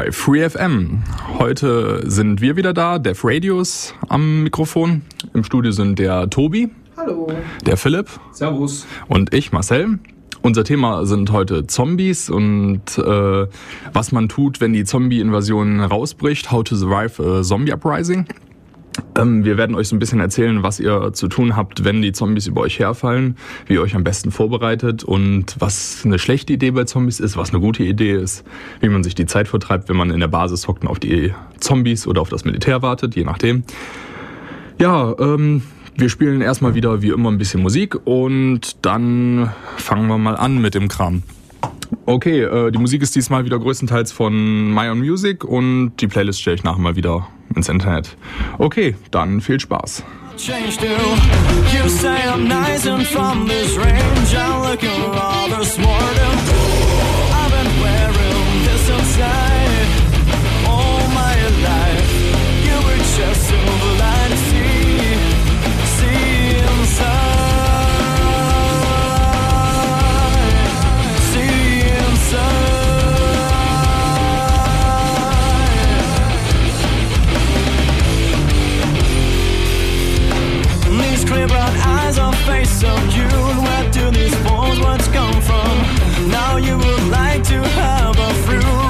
Bei FreeFM. Heute sind wir wieder da, Def Radios am Mikrofon. Im Studio sind der Tobi. Hallo. Der Philipp. Servus. Und ich, Marcel. Unser Thema sind heute Zombies und äh, was man tut, wenn die Zombie-Invasion rausbricht. How to survive a Zombie Uprising. Ähm, wir werden euch so ein bisschen erzählen, was ihr zu tun habt, wenn die Zombies über euch herfallen, wie ihr euch am besten vorbereitet und was eine schlechte Idee bei Zombies ist, was eine gute Idee ist, wie man sich die Zeit vertreibt, wenn man in der Basis hockt und auf die Zombies oder auf das Militär wartet, je nachdem. Ja, ähm, wir spielen erstmal wieder wie immer ein bisschen Musik und dann fangen wir mal an mit dem Kram. Okay, äh, die Musik ist diesmal wieder größtenteils von My Own Music und die Playlist stelle ich nachher mal wieder ins Internet. Okay, dann viel Spaß. Eyes on face of you. Where do these bones once come from? Now you would like to have a fruit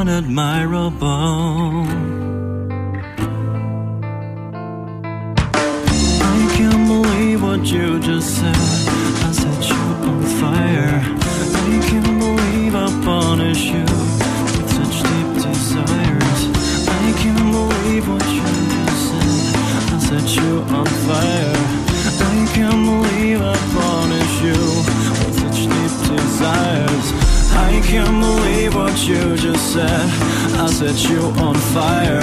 unadmirable. I can't believe what you just said. I set you on fire. I can't believe I punish you with such deep desires. I can't believe what you just said. I set you on fire. I can't believe I punish you with such deep desires. I can't believe what you just said. I set you on fire.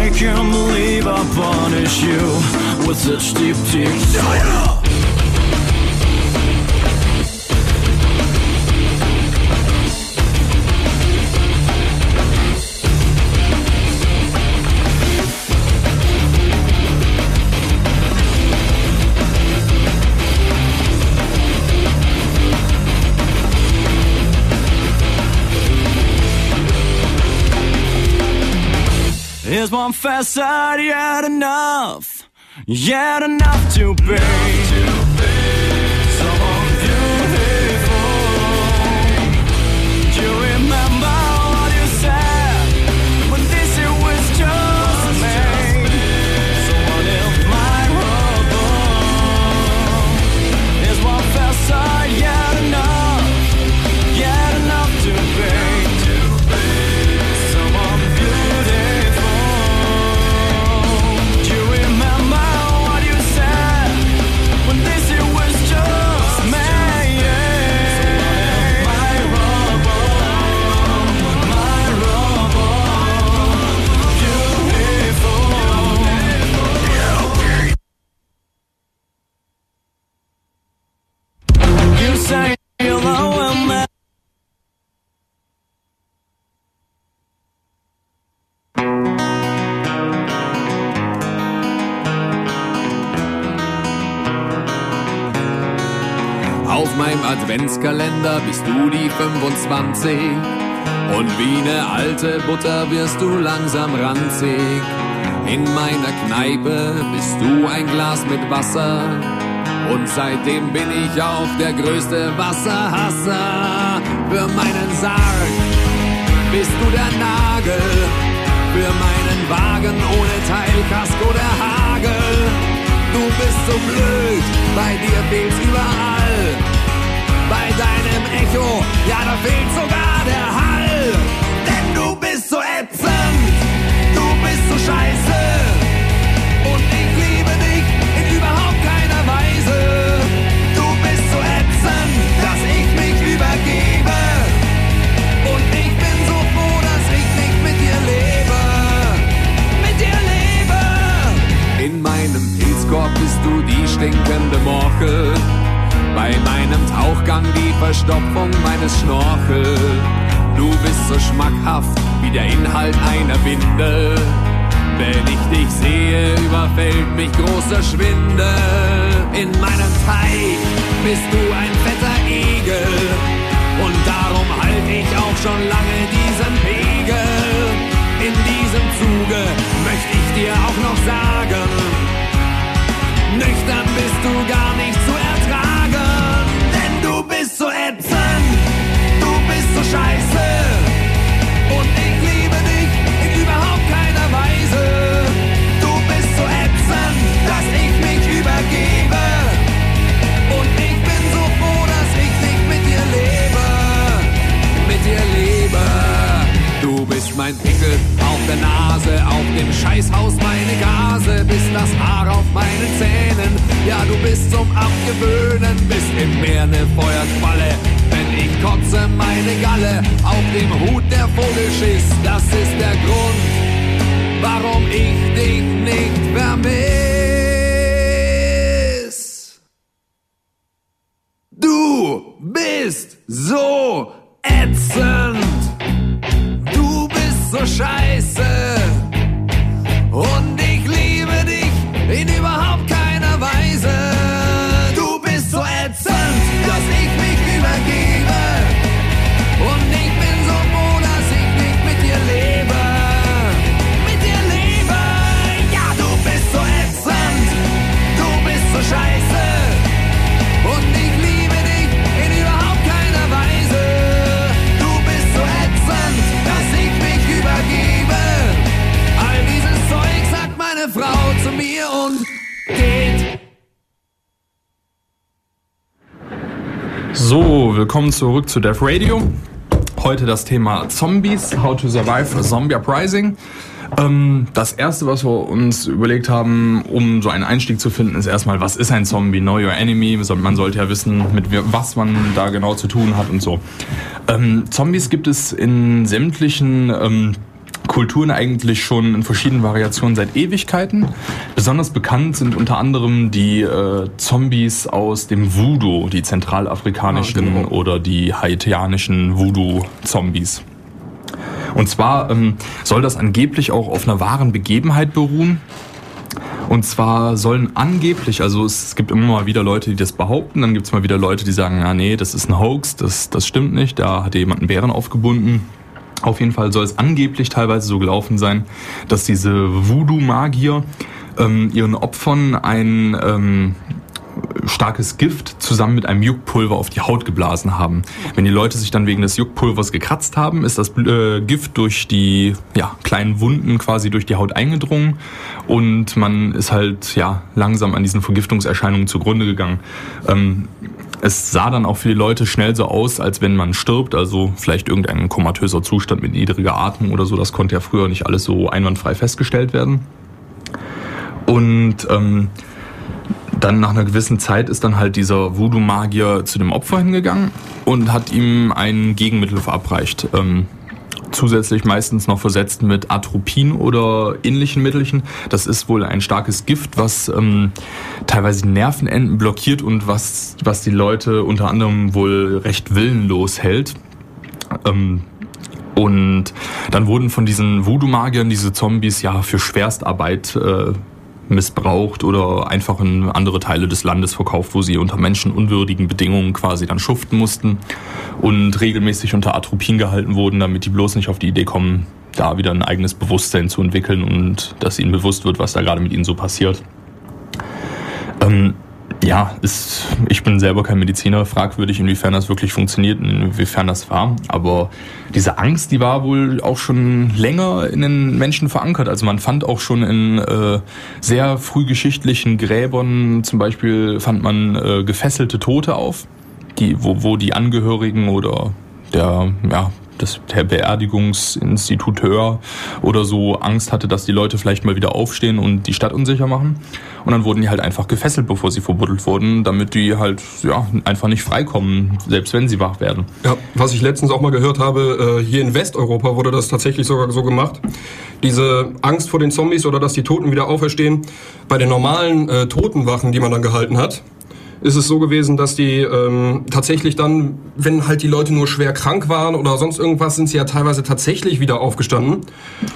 I can't believe I punish you with such deep desire. Is one facade yet enough? Yet enough to be. 24 und wie ne alte Butter wirst du langsam ranzig. In meiner Kneipe bist du ein Glas mit Wasser und seitdem bin ich auch der größte Wasserhasser. Für meinen Sarg bist du der Nagel, für meinen Wagen ohne Teil, Kasko der Hagel. Du bist so blöd, bei dir fehlt's überall bei deinem fehlt sogar der Hall. Denn du bist so ätzend, du bist so scheiße. Und ich liebe dich in überhaupt keiner Weise. Du bist so ätzend, dass ich mich übergebe. Und ich bin so froh, dass ich nicht mit dir lebe. Mit dir lebe. In meinem Pilzkorb bist du die stinkende Morchel. Bei meinem Tauchgang die Verstopfung meines Schnorchel. Du bist so schmackhaft wie der Inhalt einer Windel. Wenn ich dich sehe, überfällt mich großer Schwindel. In meinem Teich bist du ein fetter Igel. Und darum halte ich auch schon lange diesen Pegel. In diesem Zuge möchte ich dir auch noch sagen, nüchtern bist du gar nicht zu ertragen. Denn du bist so ätzend, du bist so scheiße. Und ich liebe dich in überhaupt keiner Weise. Du bist so ätzend, dass ich mich übergebe. Und ich bin so froh, dass ich nicht mit dir lebe. Mit dir lebe. Du bist mein Pickel der Nase, auf dem Scheißhaus meine Gase, bist das Haar auf meinen Zähnen. Ja, du bist zum Abgewöhnen, bist im Meer ne Feuerqualle. Wenn ich kotze meine Galle auf dem Hut der Vogelschiss, das ist der Grund, warum ich dich nicht vermiss. Du bist so ätzend. Scheiße. Willkommen zurück zu Death Radio. Heute das Thema Zombies, How to Survive a Zombie Uprising. Ähm, das erste, was wir uns überlegt haben, um so einen Einstieg zu finden, ist erstmal, was ist ein Zombie? Know your enemy. Man sollte ja wissen, mit was man da genau zu tun hat und so. Ähm, Zombies gibt es in sämtlichen ähm, Kulturen eigentlich schon in verschiedenen Variationen seit Ewigkeiten. Besonders bekannt sind unter anderem die äh, Zombies aus dem Voodoo, die zentralafrikanischen Ah, oder die haitianischen Voodoo-Zombies. Und zwar ähm, soll das angeblich auch auf einer wahren Begebenheit beruhen. Und zwar sollen angeblich, also es gibt immer mal wieder Leute, die das behaupten, dann gibt es mal wieder Leute, die sagen, ja nee, das ist ein Hoax, das, das stimmt nicht, da hat jemand einen Bären aufgebunden. Auf jeden Fall soll es angeblich teilweise so gelaufen sein, dass diese Voodoo-Magier ähm, ihren Opfern ein ähm, starkes Gift zusammen mit einem Juckpulver auf die Haut geblasen haben. Wenn die Leute sich dann wegen des Juckpulvers gekratzt haben, ist das äh, Gift durch die ja, kleinen Wunden quasi durch die Haut eingedrungen und man ist halt ja langsam an diesen Vergiftungserscheinungen zugrunde gegangen. Ähm, es sah dann auch für die Leute schnell so aus, als wenn man stirbt, also vielleicht irgendein komatöser Zustand mit niedriger Atmung oder so. Das konnte ja früher nicht alles so einwandfrei festgestellt werden. Und ähm, dann nach einer gewissen Zeit ist dann halt dieser Voodoo-Magier zu dem Opfer hingegangen und hat ihm ein Gegenmittel verabreicht. Ähm, zusätzlich meistens noch versetzt mit Atropin oder ähnlichen Mittelchen. Das ist wohl ein starkes Gift, was ähm, teilweise Nervenenden blockiert und was, was die Leute unter anderem wohl recht willenlos hält. Ähm, und dann wurden von diesen Voodoo-Magiern diese Zombies ja für Schwerstarbeit äh, missbraucht oder einfach in andere Teile des Landes verkauft, wo sie unter menschenunwürdigen Bedingungen quasi dann schuften mussten und regelmäßig unter Atropin gehalten wurden, damit die bloß nicht auf die Idee kommen, da wieder ein eigenes Bewusstsein zu entwickeln und dass ihnen bewusst wird, was da gerade mit ihnen so passiert. Ähm, ja, ist, ich bin selber kein Mediziner, fragwürdig, inwiefern das wirklich funktioniert, inwiefern das war. Aber diese Angst, die war wohl auch schon länger in den Menschen verankert. Also man fand auch schon in äh, sehr frühgeschichtlichen Gräbern, zum Beispiel fand man äh, gefesselte Tote auf, die, wo, wo die Angehörigen oder der, ja, dass der Beerdigungsinstituteur oder so Angst hatte, dass die Leute vielleicht mal wieder aufstehen und die Stadt unsicher machen. Und dann wurden die halt einfach gefesselt, bevor sie verbuddelt wurden, damit die halt ja, einfach nicht freikommen, selbst wenn sie wach werden. Ja, was ich letztens auch mal gehört habe, äh, hier in Westeuropa wurde das tatsächlich sogar so gemacht. Diese Angst vor den Zombies oder dass die Toten wieder auferstehen, bei den normalen äh, Totenwachen, die man dann gehalten hat, ist es so gewesen, dass die ähm, tatsächlich dann, wenn halt die Leute nur schwer krank waren oder sonst irgendwas, sind sie ja teilweise tatsächlich wieder aufgestanden.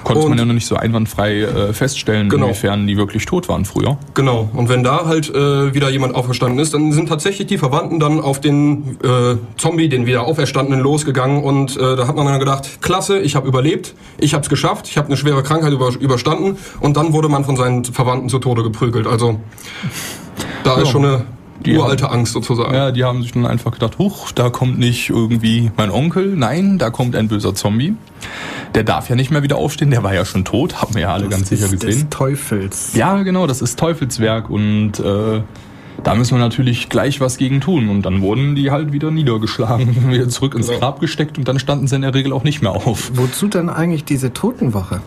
Konnte man ja noch nicht so einwandfrei äh, feststellen, genau. inwiefern die wirklich tot waren früher. Genau. Und wenn da halt äh, wieder jemand auferstanden ist, dann sind tatsächlich die Verwandten dann auf den äh, Zombie, den wieder Auferstandenen, losgegangen. Und äh, da hat man dann gedacht, klasse, ich habe überlebt, ich habe es geschafft, ich habe eine schwere Krankheit über, überstanden. Und dann wurde man von seinen Verwandten zu Tode geprügelt. Also da ja. ist schon eine die uralte haben, Angst sozusagen. Ja, die haben sich dann einfach gedacht, huch, da kommt nicht irgendwie mein Onkel, nein, da kommt ein böser Zombie. Der darf ja nicht mehr wieder aufstehen, der war ja schon tot, haben wir ja alle das ganz sicher gesehen. Das ist Teufels. Ja, genau, das ist Teufelswerk und äh, da müssen wir natürlich gleich was gegen tun. Und dann wurden die halt wieder niedergeschlagen, wieder zurück ins Grab gesteckt und dann standen sie in der Regel auch nicht mehr auf. Wozu dann eigentlich diese Totenwache?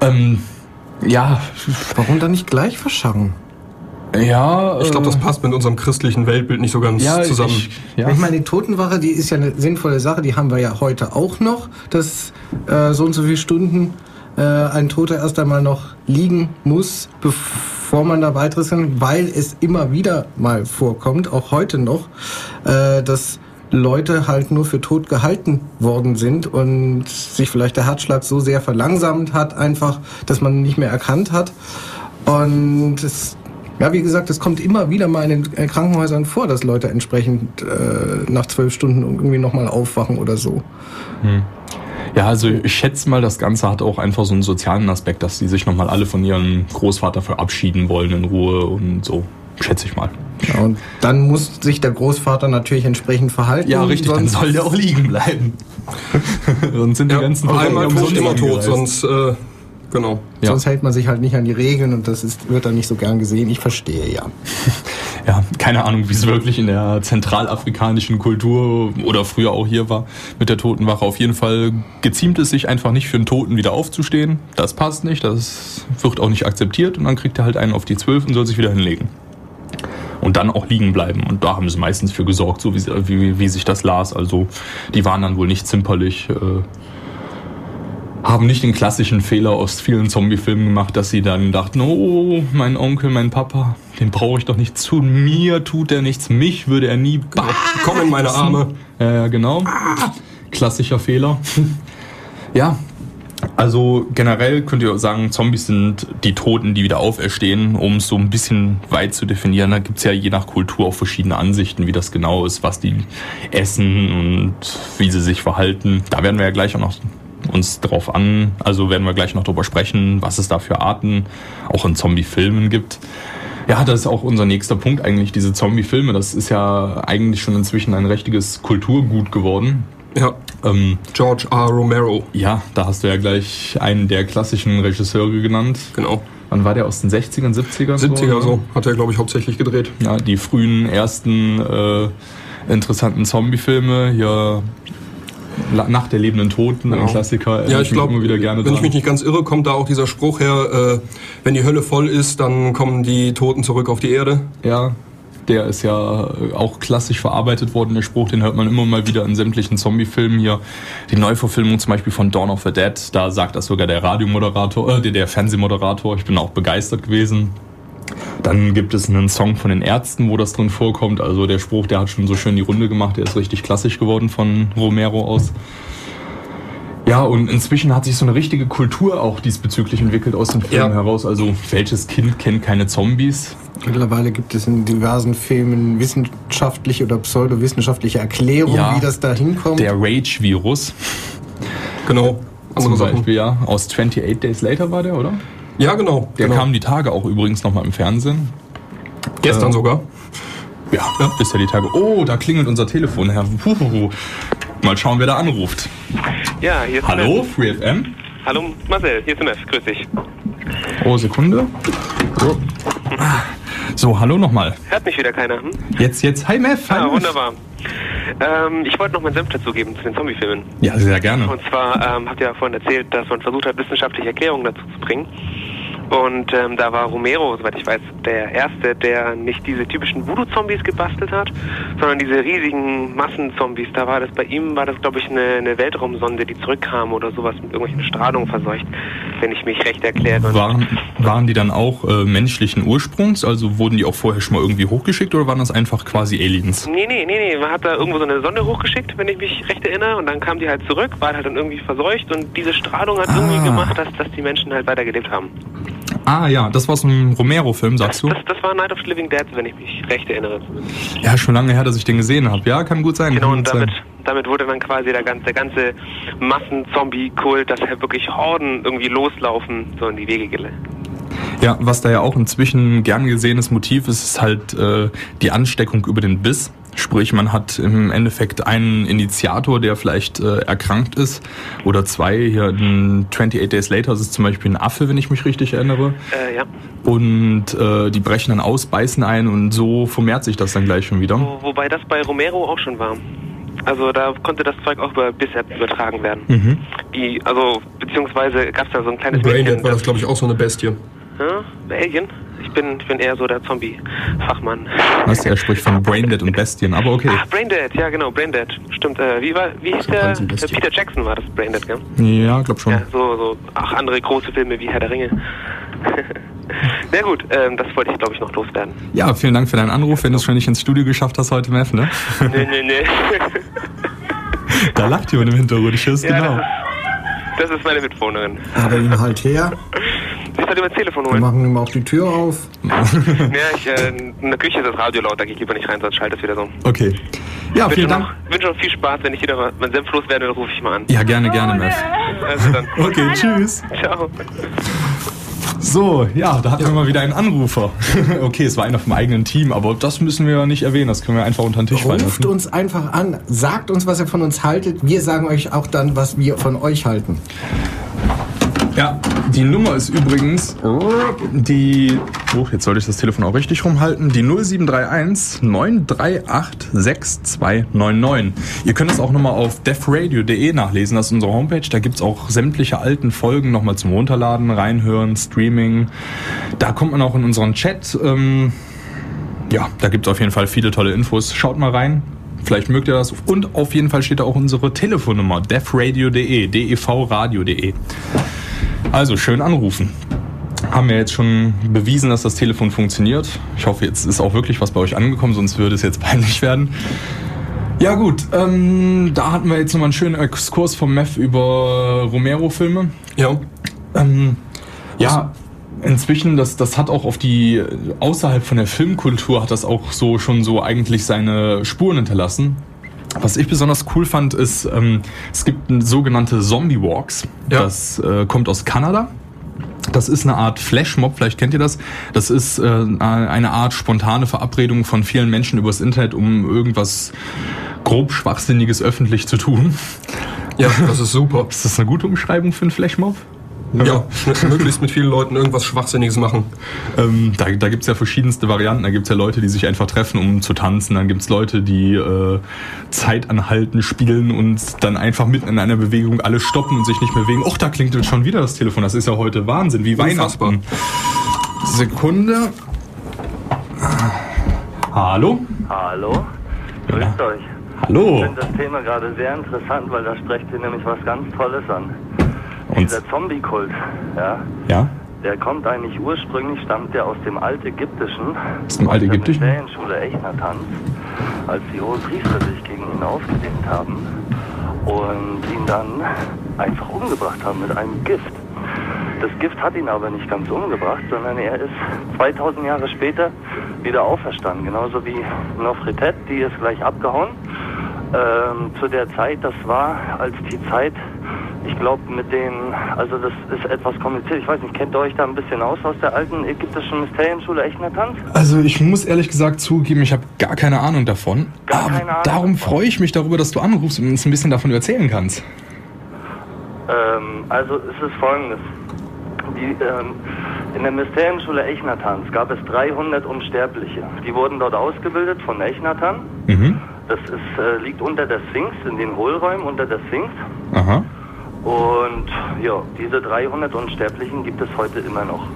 Ähm, ja. Warum dann nicht gleich verscharren? Ja, ich glaube, das äh, passt mit unserem christlichen Weltbild nicht so ganz ja, zusammen. Ich, ja. ich meine, die Totenwache, die ist ja eine sinnvolle Sache, die haben wir ja heute auch noch, dass äh, so und so viele Stunden äh, ein Toter erst einmal noch liegen muss, bevor man da weiteres kann, weil es immer wieder mal vorkommt, auch heute noch, äh, dass Leute halt nur für tot gehalten worden sind und sich vielleicht der Herzschlag so sehr verlangsamt hat, einfach, dass man nicht mehr erkannt hat. Und es ja, wie gesagt, es kommt immer wieder mal in den äh, Krankenhäusern vor, dass Leute entsprechend äh, nach zwölf Stunden irgendwie nochmal aufwachen oder so. Hm. Ja, also ich schätze mal, das Ganze hat auch einfach so einen sozialen Aspekt, dass die sich nochmal alle von ihrem Großvater verabschieden wollen in Ruhe und so, schätze ich mal. Ja, und dann muss sich der Großvater natürlich entsprechend verhalten. Ja, richtig, dann soll der auch liegen bleiben. sonst sind die ja, ganzen Einmal tot, immer tot, sonst äh, Genau. Ja. Sonst hält man sich halt nicht an die Regeln und das ist, wird dann nicht so gern gesehen. Ich verstehe ja. Ja, keine Ahnung, wie es wirklich in der zentralafrikanischen Kultur oder früher auch hier war mit der Totenwache. Auf jeden Fall geziemt es sich einfach nicht für einen Toten wieder aufzustehen. Das passt nicht, das wird auch nicht akzeptiert und dann kriegt er halt einen auf die Zwölf und soll sich wieder hinlegen. Und dann auch liegen bleiben. Und da haben sie meistens für gesorgt, so wie, wie, wie sich das las. Also die waren dann wohl nicht zimperlich. Äh, haben nicht den klassischen Fehler aus vielen Zombie-Filmen gemacht, dass sie dann dachten, oh, mein Onkel, mein Papa, den brauche ich doch nicht zu mir, tut er nichts, mich würde er nie bah Komm in meine Arme. Ja, äh, genau. Klassischer Fehler. ja, also generell könnt ihr sagen, Zombies sind die Toten, die wieder auferstehen, um es so ein bisschen weit zu definieren. Da gibt es ja je nach Kultur auch verschiedene Ansichten, wie das genau ist, was die essen und wie sie sich verhalten. Da werden wir ja gleich auch noch uns drauf an. Also werden wir gleich noch drüber sprechen, was es da für Arten auch in Zombie-Filmen gibt. Ja, das ist auch unser nächster Punkt eigentlich, diese Zombie-Filme. Das ist ja eigentlich schon inzwischen ein richtiges Kulturgut geworden. Ja. Ähm, George R. Romero. Ja, da hast du ja gleich einen der klassischen Regisseure genannt. Genau. Wann war der aus den 60ern, 70ern? 70er so, so. hat er, glaube ich, hauptsächlich gedreht. Ja, die frühen ersten äh, interessanten Zombie-Filme. Hier nach der lebenden Toten, genau. ein Klassiker. Ja, ich glaube, wenn dran. ich mich nicht ganz irre, kommt da auch dieser Spruch her, äh, wenn die Hölle voll ist, dann kommen die Toten zurück auf die Erde. Ja, der ist ja auch klassisch verarbeitet worden, der Spruch, den hört man immer mal wieder in sämtlichen Zombie-Filmen hier. Die Neuverfilmung zum Beispiel von Dawn of the Dead, da sagt das sogar der Radiomoderator, äh, der Fernsehmoderator, ich bin auch begeistert gewesen. Dann gibt es einen Song von den Ärzten, wo das drin vorkommt. Also der Spruch, der hat schon so schön die Runde gemacht, der ist richtig klassisch geworden von Romero aus. Ja, und inzwischen hat sich so eine richtige Kultur auch diesbezüglich entwickelt aus den Filmen ja. heraus. Also, welches Kind kennt keine Zombies? Mittlerweile gibt es in diversen Filmen wissenschaftliche oder pseudowissenschaftliche Erklärungen, ja, wie das da hinkommt. Der Rage-Virus. Genau. Zum Beispiel, ja. Aus 28 Days Later war der, oder? Ja, genau. Der genau. kam die Tage auch übrigens nochmal im Fernsehen. Gestern äh, sogar. Ja, ja, bisher die Tage. Oh, da klingelt unser Telefon, Herr. Huhuhu. Mal schauen, wer da anruft. Ja, hier ist Hallo, FreeFM. Hallo, Marcel, hier ist MF. Grüß dich. Oh, Sekunde. So, so hallo nochmal. Hört mich wieder keiner. Hm? Jetzt, jetzt. Hi, Mef. Hi, ah, wunderbar. Ähm, ich wollte noch meinen Senf dazugeben zu den Zombie-Filmen. Ja, sehr gerne. Und zwar ähm, habt ihr ja vorhin erzählt, dass man versucht hat, wissenschaftliche Erklärungen dazu zu bringen. Und ähm, da war Romero, soweit ich weiß, der Erste, der nicht diese typischen Voodoo-Zombies gebastelt hat, sondern diese riesigen Massenzombies. Da war das bei ihm, war das glaube ich eine, eine, Weltraumsonde, die zurückkam oder sowas mit irgendwelchen Strahlungen verseucht, wenn ich mich recht erkläre. Waren, waren die dann auch äh, menschlichen Ursprungs? Also wurden die auch vorher schon mal irgendwie hochgeschickt oder waren das einfach quasi Aliens? Nee, nee, nee, nee. Man hat da irgendwo so eine Sonde hochgeschickt, wenn ich mich recht erinnere, und dann kam die halt zurück, war halt dann irgendwie verseucht und diese Strahlung hat ah. irgendwie gemacht, dass, dass die Menschen halt weitergelebt haben. Ah ja, das war so ein Romero-Film, sagst du? Das, das, war Night of the Living Dead, wenn ich mich recht erinnere. Ja, schon lange her, dass ich den gesehen habe. Ja, kann gut sein. Genau, und damit, damit wurde dann quasi der ganze, der ganze Massen-Zombie-Kult, dass halt wirklich Horden irgendwie loslaufen, so in die Wege geleitet. Ja, was da ja auch inzwischen gern gesehenes Motiv ist, ist halt äh, die Ansteckung über den Biss. Sprich, man hat im Endeffekt einen Initiator, der vielleicht äh, erkrankt ist, oder zwei. Hier ein 28 Days Later, das ist zum Beispiel ein Affe, wenn ich mich richtig erinnere. Äh, ja. Und äh, die brechen dann aus, beißen ein und so vermehrt sich das dann gleich schon wieder. Wo, wobei das bei Romero auch schon war. Also da konnte das Zeug auch über bisher übertragen werden. Mhm. Die, also beziehungsweise gab es da so ein kleines Braindead war das, glaube ich, auch so eine Bestie. Ja, Alien? Ich bin, ich bin eher so der Zombie-Fachmann. Was er spricht von Braindead und Bestien, aber okay. Ach, Braindead, ja genau, Braindead. Stimmt, äh, wie war, wie hieß der? Peter Jackson war das Braindead, gell? Ja, glaub schon. Ja, so, so, ach, andere große Filme wie Herr der Ringe. Sehr gut, ähm, das wollte ich glaube ich noch loswerden. Ja, vielen Dank für deinen Anruf, wenn du es schon nicht ins Studio geschafft hast heute, Mev, ne? Nee, nee, nee. da lacht jemand im Hintergrund, ich höre es ja, genau. Das ist, meine Mitwohnerin. Aber ihn halt her. Sie ist halt über das Telefon holen. Wir machen ihm auch die Tür auf. ja, ich, äh, in der Küche ist das Radio laut, da gehe ich lieber nicht rein, sonst schaltet es wieder so. Okay. Ja, vielen Dank. Ich wünsche noch viel Spaß. Wenn ich wieder mein Senf werde, dann rufe ich mal an. Ja, gerne, gerne, Mev. Also dann. Okay, tschüss. Ciao. So, ja, da hatten ja. wir mal wieder einen Anrufer. okay, es war einer vom eigenen Team, aber das müssen wir nicht erwähnen, das können wir einfach unter den Tisch fallen Ruft uns einfach an, sagt uns, was ihr von uns haltet. Wir sagen euch auch dann, was wir von euch halten. Ja, die Nummer ist übrigens die. Oh, jetzt sollte ich das Telefon auch richtig rumhalten. Die 0731 938 6299. Ihr könnt es auch nochmal auf defradio.de nachlesen. Das ist unsere Homepage. Da gibt es auch sämtliche alten Folgen nochmal zum Runterladen, reinhören, Streaming. Da kommt man auch in unseren Chat. Ähm, ja, da gibt es auf jeden Fall viele tolle Infos. Schaut mal rein. Vielleicht mögt ihr das. Und auf jeden Fall steht da auch unsere Telefonnummer, defradio.de, devradio.de. Also schön anrufen. Haben wir jetzt schon bewiesen, dass das Telefon funktioniert. Ich hoffe, jetzt ist auch wirklich was bei euch angekommen, sonst würde es jetzt peinlich werden. Ja gut, ähm, da hatten wir jetzt nochmal einen schönen Exkurs vom MEF über Romero-Filme. Ja. Ähm, ja, inzwischen, das, das hat auch auf die, außerhalb von der Filmkultur hat das auch so schon so eigentlich seine Spuren hinterlassen. Was ich besonders cool fand, ist, ähm, es gibt sogenannte Zombie Walks. Ja. Das äh, kommt aus Kanada. Das ist eine Art Flashmob, vielleicht kennt ihr das. Das ist äh, eine Art spontane Verabredung von vielen Menschen übers Internet, um irgendwas grob Schwachsinniges öffentlich zu tun. Ja, das ist super. Ist das eine gute Umschreibung für einen Flashmob? Ja, möglichst mit vielen Leuten irgendwas Schwachsinniges machen. Ähm, da da gibt es ja verschiedenste Varianten. Da gibt es ja Leute, die sich einfach treffen, um zu tanzen. Dann gibt es Leute, die äh, Zeit anhalten, spielen und dann einfach mitten in einer Bewegung alle stoppen und sich nicht mehr bewegen. Och, da klingt jetzt schon wieder das Telefon. Das ist ja heute Wahnsinn, wie Unfassbar. Weihnachten. Sekunde. Hallo? Hallo? Grüßt ja. euch. Hallo. Ich finde das Thema gerade sehr interessant, weil da sprecht ihr nämlich was ganz Tolles an. Und Dieser Zombie-Kult, ja, ja, der kommt eigentlich ursprünglich, stammt der aus dem Altägyptischen. Aus dem Altägyptischen? Der Schule Echnatanz, als die hohen Priester sich gegen ihn aufgelehnt haben und ihn dann einfach umgebracht haben mit einem Gift. Das Gift hat ihn aber nicht ganz umgebracht, sondern er ist 2000 Jahre später wieder auferstanden. Genauso wie Nofretet, die ist gleich abgehauen. Ähm, zu der Zeit, das war, als die Zeit ich glaube, mit den, also das ist etwas kompliziert. Ich weiß nicht, kennt ihr euch da ein bisschen aus aus der alten ägyptischen Mysterienschule Echnatanz? Also ich muss ehrlich gesagt zugeben, ich habe gar keine Ahnung davon. Gar aber keine Ahnung darum freue ich mich darüber, dass du anrufst und uns ein bisschen davon erzählen kannst. Ähm, also es ist folgendes. Die, ähm, in der Mysterienschule Echnatanz gab es 300 Unsterbliche. Die wurden dort ausgebildet von Echnatan. Mhm. Das ist, äh, liegt unter der Sphinx, in den Hohlräumen unter der Sphinx. Aha. Und ja, diese 300 Unsterblichen gibt es heute immer noch.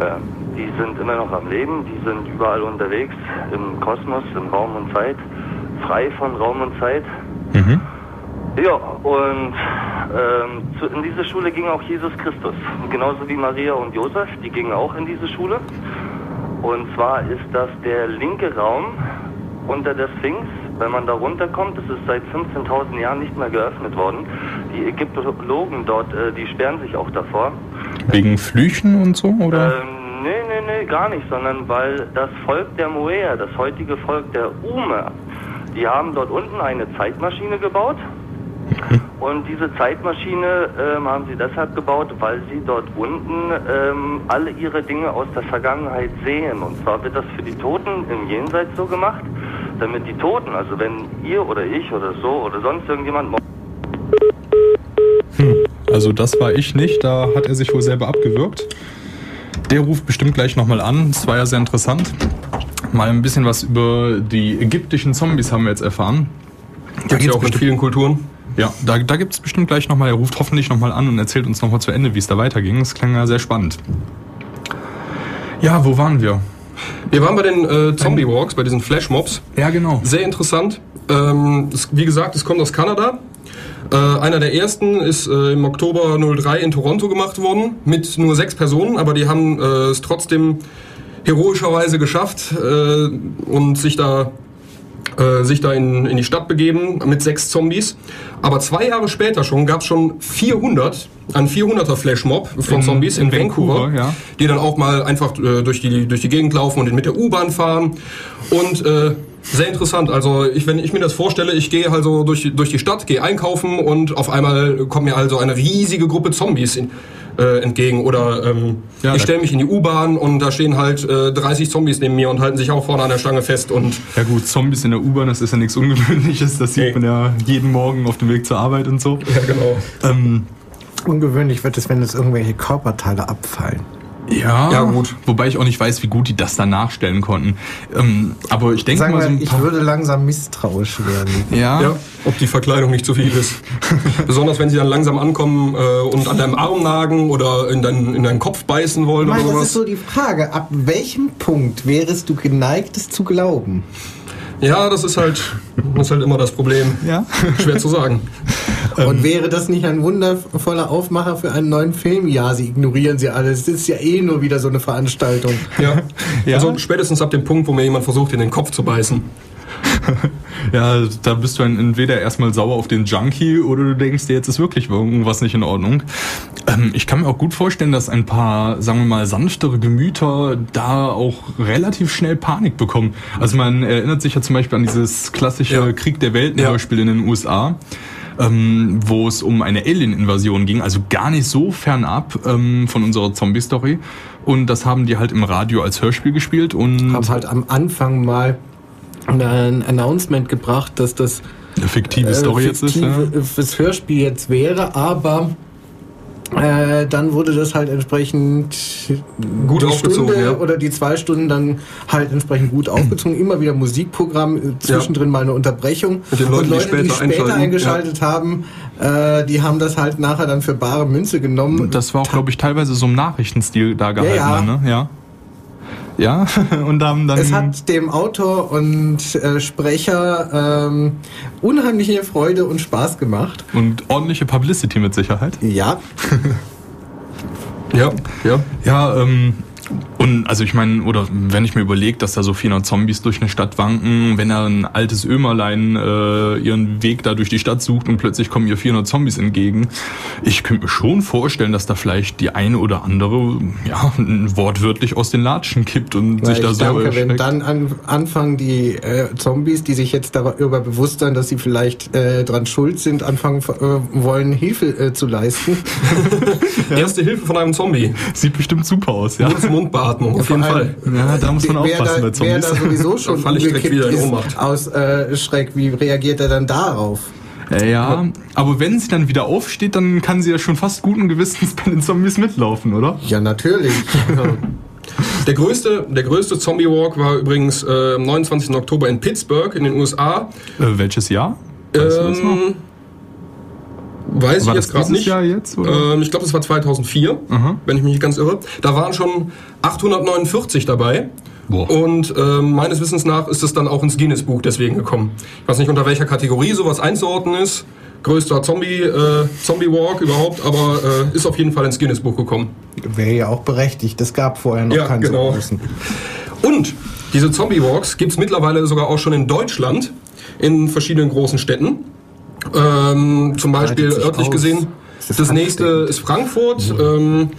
Äh, die sind immer noch am Leben, die sind überall unterwegs im Kosmos, im Raum und Zeit, frei von Raum und Zeit. Mhm. Ja, und ähm, zu, in diese Schule ging auch Jesus Christus. Genauso wie Maria und Josef, die gingen auch in diese Schule. Und zwar ist das der linke Raum unter der Sphinx. Wenn man da runterkommt, das ist seit 15.000 Jahren nicht mehr geöffnet worden. Die Ägyptologen dort, äh, die sperren sich auch davor. Wegen Flüchen und so, oder? Ähm, nee, nee, nee, gar nicht, sondern weil das Volk der Moer, das heutige Volk der Ume, die haben dort unten eine Zeitmaschine gebaut und diese Zeitmaschine ähm, haben sie deshalb gebaut, weil sie dort unten ähm, alle ihre Dinge aus der Vergangenheit sehen. Und zwar wird das für die Toten im Jenseits so gemacht, damit die Toten, also wenn ihr oder ich oder so oder sonst irgendjemand... Hm, also das war ich nicht, da hat er sich wohl selber abgewürgt. Der ruft bestimmt gleich nochmal an, das war ja sehr interessant. Mal ein bisschen was über die ägyptischen Zombies haben wir jetzt erfahren. Da gibt es ja auch in vielen Kulturen. Ja, da, da gibt es bestimmt gleich nochmal, er ruft hoffentlich nochmal an und erzählt uns nochmal zu Ende, wie es da weiterging. Das klang ja sehr spannend. Ja, wo waren wir? Wir waren bei den äh, Zombie Walks, bei diesen Flashmobs. Ja, genau. Sehr interessant. Ähm, das, wie gesagt, es kommt aus Kanada. Äh, einer der ersten ist äh, im Oktober 03 in Toronto gemacht worden, mit nur sechs Personen, aber die haben äh, es trotzdem heroischerweise geschafft äh, und sich da äh, sich da in, in die Stadt begeben mit sechs Zombies. Aber zwei Jahre später schon gab es schon 400, ein 400er Flashmob von in, Zombies in, in Vancouver, Vancouver ja. die dann auch mal einfach äh, durch, die, durch die Gegend laufen und mit der U-Bahn fahren. Und äh, sehr interessant. Also ich, wenn ich mir das vorstelle, ich gehe also durch, durch die Stadt, gehe einkaufen und auf einmal kommt mir also eine riesige Gruppe Zombies in, äh, entgegen. Oder ähm, ja, ich stelle mich in die U-Bahn und da stehen halt äh, 30 Zombies neben mir und halten sich auch vorne an der Stange fest. Und ja gut, Zombies in der U-Bahn, das ist ja nichts Ungewöhnliches. Das sieht hey. man ja jeden Morgen auf dem Weg zur Arbeit und so. Ja, genau. Ähm, Ungewöhnlich wird es, wenn es irgendwelche Körperteile abfallen. Ja, ja, gut. Wobei ich auch nicht weiß, wie gut die das dann nachstellen konnten. Ähm, aber ich denke mal, so ich würde langsam misstrauisch werden. Ja? ja. Ob die Verkleidung nicht zu viel ist. Besonders wenn sie dann langsam ankommen äh, und an deinem Arm nagen oder in, dein, in deinen Kopf beißen wollen Mann, oder sowas. Das ist so die Frage. Ab welchem Punkt wärest du geneigt, es zu glauben? Ja, das ist halt, das ist halt immer das Problem. Ja? Schwer zu sagen. Und ähm. wäre das nicht ein wundervoller Aufmacher für einen neuen Film? Ja, sie ignorieren sie alles. Es ist ja eh nur wieder so eine Veranstaltung. Ja. ja. Also spätestens ab dem Punkt, wo mir jemand versucht, in den Kopf zu beißen. ja, da bist du dann entweder erstmal sauer auf den Junkie oder du denkst dir, jetzt ist wirklich irgendwas nicht in Ordnung. Ähm, ich kann mir auch gut vorstellen, dass ein paar, sagen wir mal, sanftere Gemüter da auch relativ schnell Panik bekommen. Also man erinnert sich ja zum Beispiel an dieses klassische ja. Krieg der Welten-Hörspiel ja. in den USA ähm, wo es um eine Alien-Invasion ging, also gar nicht so fernab ähm, von unserer Zombie-Story. Und das haben die halt im Radio als Hörspiel gespielt und haben halt am Anfang mal ein Announcement gebracht, dass das eine fiktive Story äh, fiktive, jetzt ist. Ja? Das Hörspiel jetzt wäre, aber äh, dann wurde das halt entsprechend gut Stunde ja. oder die zwei Stunden dann halt entsprechend gut aufgezogen. Immer wieder Musikprogramm, äh, zwischendrin ja. mal eine Unterbrechung. Mit den Leuten, und Leute, die später, die später eingeschaltet ja. haben, äh, die haben das halt nachher dann für bare Münze genommen. Das war auch, glaube ich, teilweise so im Nachrichtenstil da gehalten. Ja, ne? ja. Ja, und haben dann. Es hat dem Autor und äh, Sprecher ähm, unheimliche Freude und Spaß gemacht. Und ordentliche Publicity mit Sicherheit. Ja. ja, ja. Ja, ähm, und also ich meine, oder wenn ich mir überlege, dass da so 400 Zombies durch eine Stadt wanken, wenn er ein altes Ömerlein äh, ihren Weg da durch die Stadt sucht und plötzlich kommen ihr 400 Zombies entgegen, ich könnte mir schon vorstellen, dass da vielleicht die eine oder andere ja wortwörtlich aus den Latschen kippt und Na, sich da so danke, wenn dann an, anfangen die äh, Zombies, die sich jetzt darüber bewusst sein, dass sie vielleicht äh, dran schuld sind, anfangen äh, wollen Hilfe äh, zu leisten. Erste Hilfe von einem Zombie. Sieht bestimmt super aus, ja. Mundbeatmung, auf jeden Fall. Ja, da muss man aufpassen da, bei Zombies. Wer da sowieso schon falle ich direkt wieder in Ohnmacht. aus äh, Schreck, wie reagiert er dann darauf? Ja, aber wenn sie dann wieder aufsteht, dann kann sie ja schon fast guten Gewissens bei den Zombies mitlaufen, oder? Ja, natürlich. Der größte, der größte Zombie Walk war übrigens äh, am 29. Oktober in Pittsburgh in den USA. Äh, welches Jahr? Weißt ähm, Weiß war ich jetzt gerade nicht. Jahr jetzt, ähm, ich glaube, das war 2004, Aha. wenn ich mich nicht ganz irre. Da waren schon 849 dabei. Boah. Und äh, meines Wissens nach ist es dann auch ins Guinness-Buch deswegen gekommen. Ich weiß nicht, unter welcher Kategorie sowas einzuordnen ist. Größter Zombie, äh, Zombie Walk überhaupt, aber äh, ist auf jeden Fall ins Guinness-Buch gekommen. Wäre ja auch berechtigt. Das gab vorher noch ja, keinen genau. so großen. Und diese Zombie Walks gibt es mittlerweile sogar auch schon in Deutschland, in verschiedenen großen Städten. Ähm, zum Beispiel örtlich aus. gesehen das, das nächste ist Frankfurt. Ähm,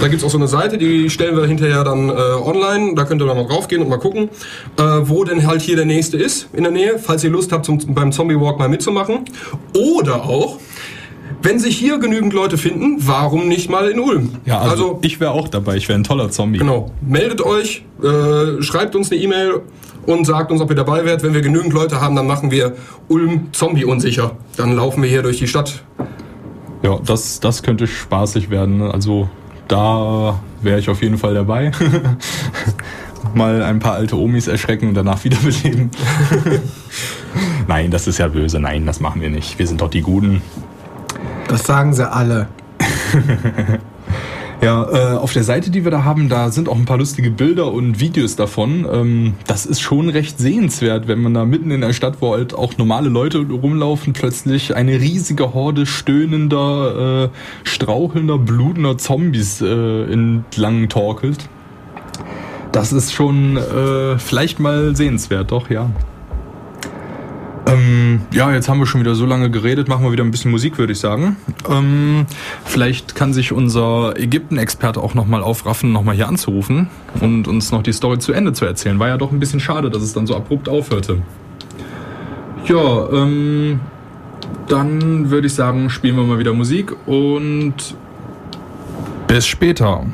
da gibt es auch so eine Seite, die stellen wir hinterher dann äh, online. Da könnt ihr dann mal draufgehen und mal gucken, äh, wo denn halt hier der nächste ist in der Nähe, falls ihr Lust habt, zum, beim Zombie Walk mal mitzumachen. Oder auch, wenn sich hier genügend Leute finden, warum nicht mal in Ulm? Ja, also, also ich wäre auch dabei. Ich wäre ein toller Zombie. Genau. Meldet euch, äh, schreibt uns eine E-Mail und sagt uns, ob ihr dabei wärt. Wenn wir genügend Leute haben, dann machen wir Ulm Zombie unsicher. Dann laufen wir hier durch die Stadt ja, das, das könnte spaßig werden. Also da wäre ich auf jeden Fall dabei. Mal ein paar alte Omis erschrecken und danach wiederbeleben. Nein, das ist ja böse. Nein, das machen wir nicht. Wir sind doch die Guten. Das sagen sie alle. Ja, äh, auf der Seite, die wir da haben, da sind auch ein paar lustige Bilder und Videos davon. Ähm, das ist schon recht sehenswert, wenn man da mitten in der Stadt, wo halt auch normale Leute rumlaufen, plötzlich eine riesige Horde stöhnender, äh, strauchelnder, blutender Zombies äh, entlang torkelt. Das ist schon äh, vielleicht mal sehenswert, doch, ja. Ähm, ja, jetzt haben wir schon wieder so lange geredet, machen wir wieder ein bisschen Musik, würde ich sagen. Ähm, vielleicht kann sich unser Ägypten-Experte auch nochmal aufraffen, nochmal hier anzurufen und uns noch die Story zu Ende zu erzählen. War ja doch ein bisschen schade, dass es dann so abrupt aufhörte. Ja, ähm, dann würde ich sagen, spielen wir mal wieder Musik und bis später.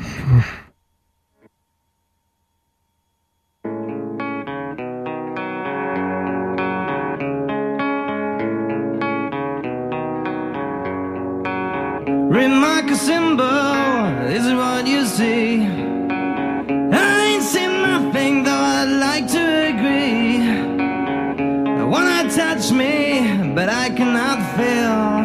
Symbol, is what you see. I ain't seen nothing, though I'd like to agree. I wanna touch me, but I cannot feel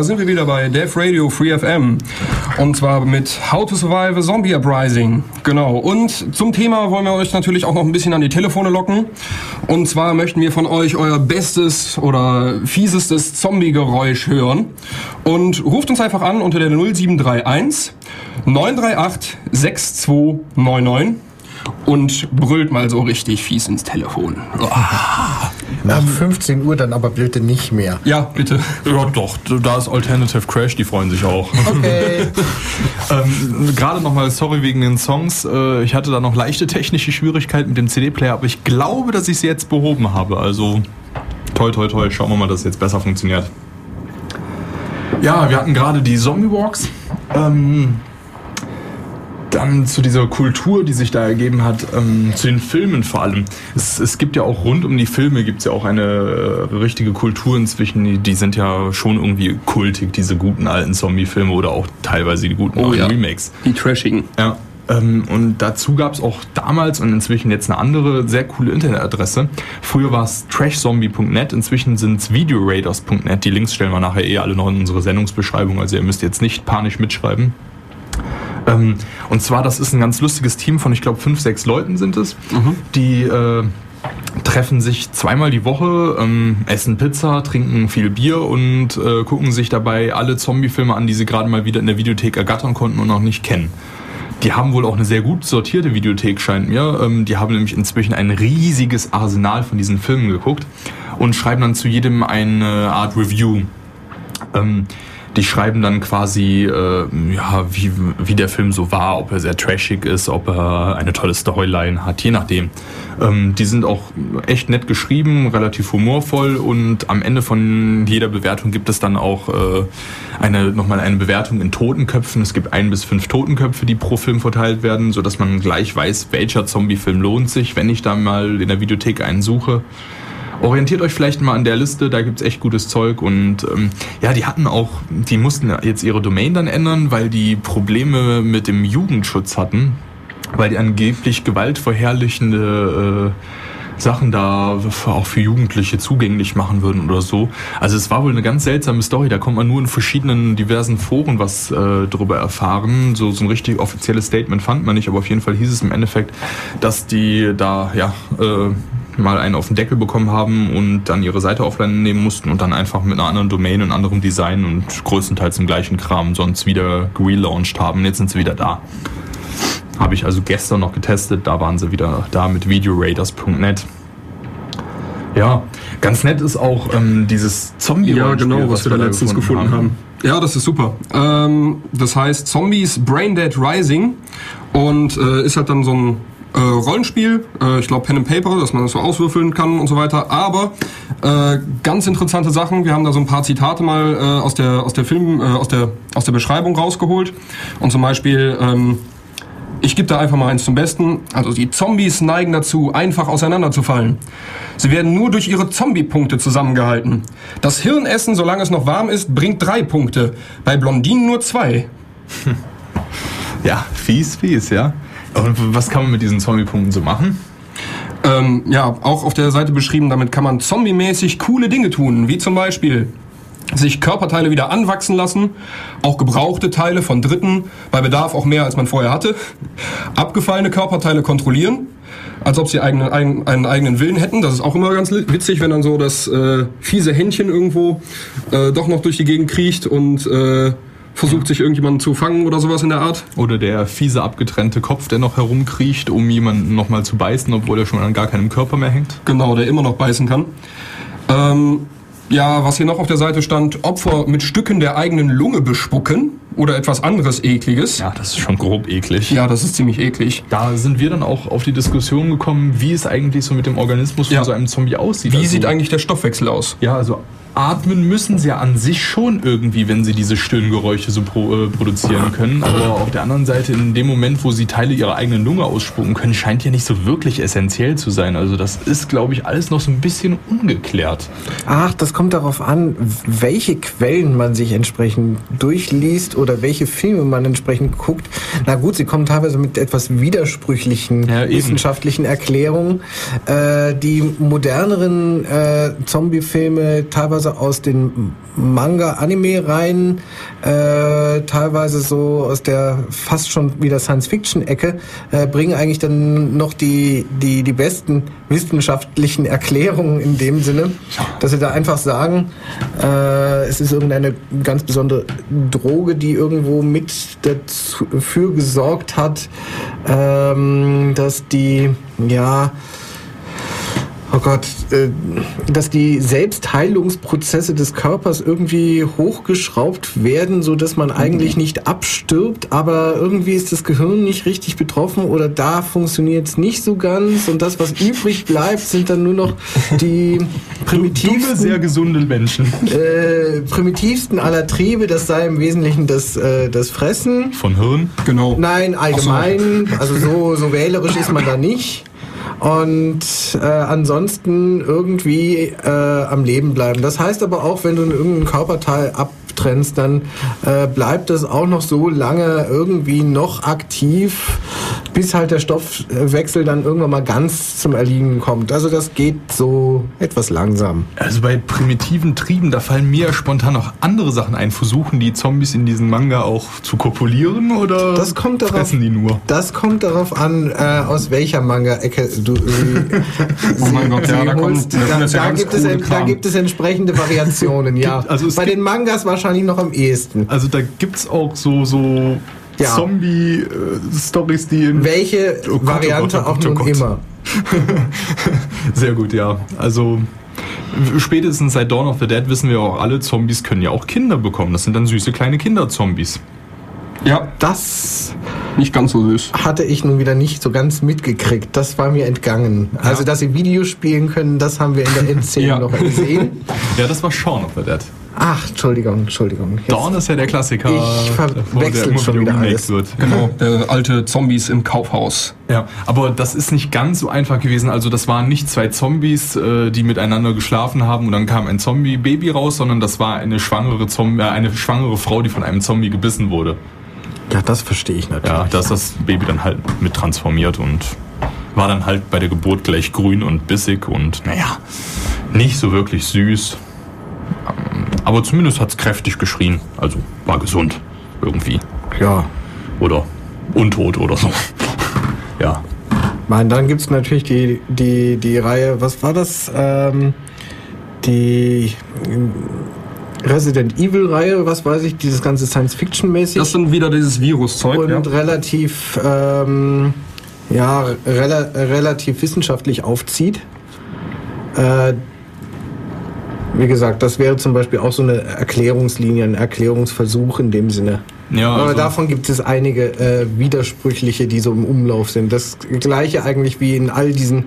da sind wir wieder bei Dev Radio Free FM. Und zwar mit How to Survive a Zombie Uprising. Genau. Und zum Thema wollen wir euch natürlich auch noch ein bisschen an die Telefone locken. Und zwar möchten wir von euch euer bestes oder fiesestes Zombie-Geräusch hören. Und ruft uns einfach an unter der 0731 938 6299 und brüllt mal so richtig fies ins Telefon. Oh. Nach 15 Uhr dann aber bitte nicht mehr. Ja, bitte. Ja, doch. Da ist Alternative Crash, die freuen sich auch. Okay. ähm, Gerade nochmal, sorry wegen den Songs. Äh, ich hatte da noch leichte technische Schwierigkeiten mit dem CD-Player, aber ich glaube, dass ich sie jetzt behoben habe. Also, toll, toll, toll. Schauen wir mal, dass es jetzt besser funktioniert. Ja, wir hatten gerade die Zombie Walks. Ähm, dann zu dieser Kultur, die sich da ergeben hat, ähm, zu den Filmen vor allem. Es, es gibt ja auch rund um die Filme gibt es ja auch eine äh, richtige Kultur inzwischen. Die, die, sind ja schon irgendwie kultig, diese guten alten Zombie-Filme oder auch teilweise die guten oh, ja. Remakes. Die trashigen. Ja. Ähm, und dazu gab es auch damals und inzwischen jetzt eine andere sehr coole Internetadresse. Früher war es trashzombie.net, inzwischen sind es videoraiders.net. Die Links stellen wir nachher eh alle noch in unsere Sendungsbeschreibung, also ihr müsst jetzt nicht panisch mitschreiben. Ähm, und zwar, das ist ein ganz lustiges Team von, ich glaube, fünf, sechs Leuten sind es, mhm. die äh, treffen sich zweimal die Woche, ähm, essen Pizza, trinken viel Bier und äh, gucken sich dabei alle Zombie-Filme an, die sie gerade mal wieder in der Videothek ergattern konnten und noch nicht kennen. Die haben wohl auch eine sehr gut sortierte Videothek, scheint mir. Ähm, die haben nämlich inzwischen ein riesiges Arsenal von diesen Filmen geguckt und schreiben dann zu jedem eine Art Review. Ähm, die schreiben dann quasi, äh, ja, wie, wie der Film so war, ob er sehr trashig ist, ob er eine tolle Storyline hat, je nachdem. Ähm, die sind auch echt nett geschrieben, relativ humorvoll und am Ende von jeder Bewertung gibt es dann auch äh, eine, nochmal eine Bewertung in Totenköpfen. Es gibt ein bis fünf Totenköpfe, die pro Film verteilt werden, sodass man gleich weiß, welcher Zombie-Film lohnt sich, wenn ich da mal in der Videothek einen suche orientiert euch vielleicht mal an der Liste, da gibt's echt gutes Zeug und ähm, ja, die hatten auch, die mussten jetzt ihre Domain dann ändern, weil die Probleme mit dem Jugendschutz hatten, weil die angeblich gewaltverherrlichende äh, Sachen da auch für Jugendliche zugänglich machen würden oder so. Also es war wohl eine ganz seltsame Story. Da kommt man nur in verschiedenen diversen Foren was äh, drüber erfahren. So, so ein richtig offizielles Statement fand man nicht, aber auf jeden Fall hieß es im Endeffekt, dass die da ja äh, mal einen auf den Deckel bekommen haben und dann ihre Seite offline nehmen mussten und dann einfach mit einer anderen Domain und anderem Design und größtenteils im gleichen Kram sonst wieder gelauncht haben. Jetzt sind sie wieder da. Habe ich also gestern noch getestet, da waren sie wieder da mit videoraiders.net. Ja, ganz nett ist auch ähm, dieses zombie Ja, genau, was, was wir da letztens gefunden, gefunden haben. haben. Ja, das ist super. Ähm, das heißt Zombies Brain Dead Rising und äh, ist halt dann so ein äh, Rollenspiel, äh, ich glaube Pen and Paper, dass man das so auswürfeln kann und so weiter. Aber äh, ganz interessante Sachen. Wir haben da so ein paar Zitate mal äh, aus der aus der Film äh, aus der aus der Beschreibung rausgeholt und zum Beispiel ähm, ich gebe da einfach mal eins zum Besten. Also die Zombies neigen dazu, einfach auseinanderzufallen. Sie werden nur durch ihre Zombie-Punkte zusammengehalten. Das Hirnessen, solange es noch warm ist, bringt drei Punkte. Bei Blondinen nur zwei. Ja, fies, fies, ja. Und was kann man mit diesen Zombie-Punkten so machen? Ähm, ja, auch auf der Seite beschrieben, damit kann man zombie-mäßig coole Dinge tun, wie zum Beispiel sich Körperteile wieder anwachsen lassen, auch gebrauchte Teile von Dritten, bei Bedarf auch mehr als man vorher hatte, abgefallene Körperteile kontrollieren, als ob sie eigene, einen, einen eigenen Willen hätten. Das ist auch immer ganz witzig, wenn dann so das äh, fiese Händchen irgendwo äh, doch noch durch die Gegend kriecht und äh, versucht sich irgendjemanden zu fangen oder sowas in der Art. Oder der fiese abgetrennte Kopf, der noch herumkriecht, um jemanden nochmal zu beißen, obwohl er schon an gar keinem Körper mehr hängt. Genau, der immer noch beißen kann. Ähm, ja, was hier noch auf der Seite stand, Opfer mit Stücken der eigenen Lunge bespucken oder etwas anderes ekliges. Ja, das ist schon grob eklig. Ja, das ist ziemlich eklig. Da sind wir dann auch auf die Diskussion gekommen, wie es eigentlich so mit dem Organismus von ja. so einem Zombie aussieht. Wie also, sieht eigentlich der Stoffwechsel aus? Ja, also atmen müssen sie ja an sich schon irgendwie, wenn sie diese Stöhngeräusche so pro, äh, produzieren können. Aber auf der anderen Seite, in dem Moment, wo sie Teile ihrer eigenen Lunge ausspucken können, scheint ja nicht so wirklich essentiell zu sein. Also das ist, glaube ich, alles noch so ein bisschen ungeklärt. Ach, das kommt darauf an, welche Quellen man sich entsprechend durchliest oder welche Filme man entsprechend guckt. Na gut, sie kommen teilweise mit etwas widersprüchlichen ja, wissenschaftlichen Erklärungen. Äh, die moderneren äh, Zombie-Filme teilweise teilweise aus den Manga-Anime-Reihen, äh, teilweise so aus der fast schon wieder Science-Fiction-Ecke, äh, bringen eigentlich dann noch die, die, die besten wissenschaftlichen Erklärungen in dem Sinne, dass sie da einfach sagen, äh, es ist irgendeine ganz besondere Droge, die irgendwo mit dafür gesorgt hat, ähm, dass die, ja, oh Gott, äh, dass die Selbstheilungsprozesse des Körpers irgendwie hochgeschraubt werden, so dass man eigentlich nicht abstirbt, aber irgendwie ist das Gehirn nicht richtig betroffen oder da funktioniert es nicht so ganz und das, was übrig bleibt, sind dann nur noch die primitivsten, sehr gesunde Menschen. Äh, primitivsten aller Triebe, das sei im Wesentlichen das, äh, das Fressen. Von Hirn? Genau. Nein, allgemein, so. also so, so wählerisch ist man da nicht und äh, ansonsten irgendwie äh, am Leben bleiben. Das heißt aber auch, wenn du irgendeinen Körperteil abtrennst, dann äh, bleibt das auch noch so lange irgendwie noch aktiv, bis halt der Stoffwechsel dann irgendwann mal ganz zum Erliegen kommt. Also das geht so etwas langsam. Also bei primitiven Trieben, da fallen mir spontan noch andere Sachen ein. Versuchen die Zombies in diesem Manga auch zu kopulieren oder das kommt darauf, fressen die nur? Das kommt darauf an, äh, aus welcher Manga-Ecke du sie, oh mein Gott, ja, da. Kommt, da, da, ja gibt es, da, gibt es, entsprechende Variationen, ja. Also bei den Mangas wahrscheinlich noch am ehesten. Also da gibt es auch so, so ja. Zombie-Stories, die in. Welche oh Gott, Variante oh Gott, oh Gott, auch nun immer. Sehr gut, ja. Also spätestens seit Dawn of the Dead wissen wir auch alle, Zombies können ja auch Kinder bekommen. Das sind dann süße kleine Kinder-Zombies. Ja, das nicht ganz so süß. Hatte ich nun wieder nicht so ganz mitgekriegt. Das war mir entgangen. Ja. Also, dass sie Videos spielen können, das haben wir in der Endszene ja. noch gesehen. Ja, das war Shaun of the Dead. Ach, Entschuldigung, Entschuldigung. Jetzt Dawn ist ja der Klassiker. Ich verwechsel schon wieder alles. Wird. Genau, der alte Zombies im Kaufhaus. Ja, aber das ist nicht ganz so einfach gewesen. Also das waren nicht zwei Zombies, äh, die miteinander geschlafen haben und dann kam ein Zombie-Baby raus, sondern das war eine schwangere, Zombie, äh, eine schwangere Frau, die von einem Zombie gebissen wurde. Ja, das verstehe ich natürlich. Ja, da ist das Baby dann halt mit transformiert und war dann halt bei der Geburt gleich grün und bissig und naja, nicht so wirklich süß. Aber zumindest hat es kräftig geschrien. Also war gesund. Irgendwie. Ja. Oder untot oder so. ja. Man, dann gibt es natürlich die, die, die Reihe, was war das? Ähm, die Resident Evil-Reihe, was weiß ich, dieses ganze Science-Fiction-mäßig. Das sind wieder dieses Virus-Zeug. Und ja. relativ, ähm, ja, rela relativ wissenschaftlich aufzieht. Äh, wie gesagt, das wäre zum Beispiel auch so eine Erklärungslinie, ein Erklärungsversuch in dem Sinne. Ja, also Aber davon gibt es einige äh, widersprüchliche, die so im Umlauf sind. Das gleiche eigentlich wie in all diesen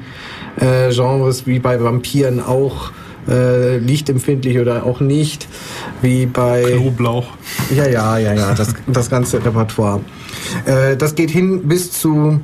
äh, Genres, wie bei Vampiren auch äh, lichtempfindlich oder auch nicht, wie bei Knoblauch. Ja, ja, ja, ja, das, das ganze Repertoire. Äh, das geht hin bis zu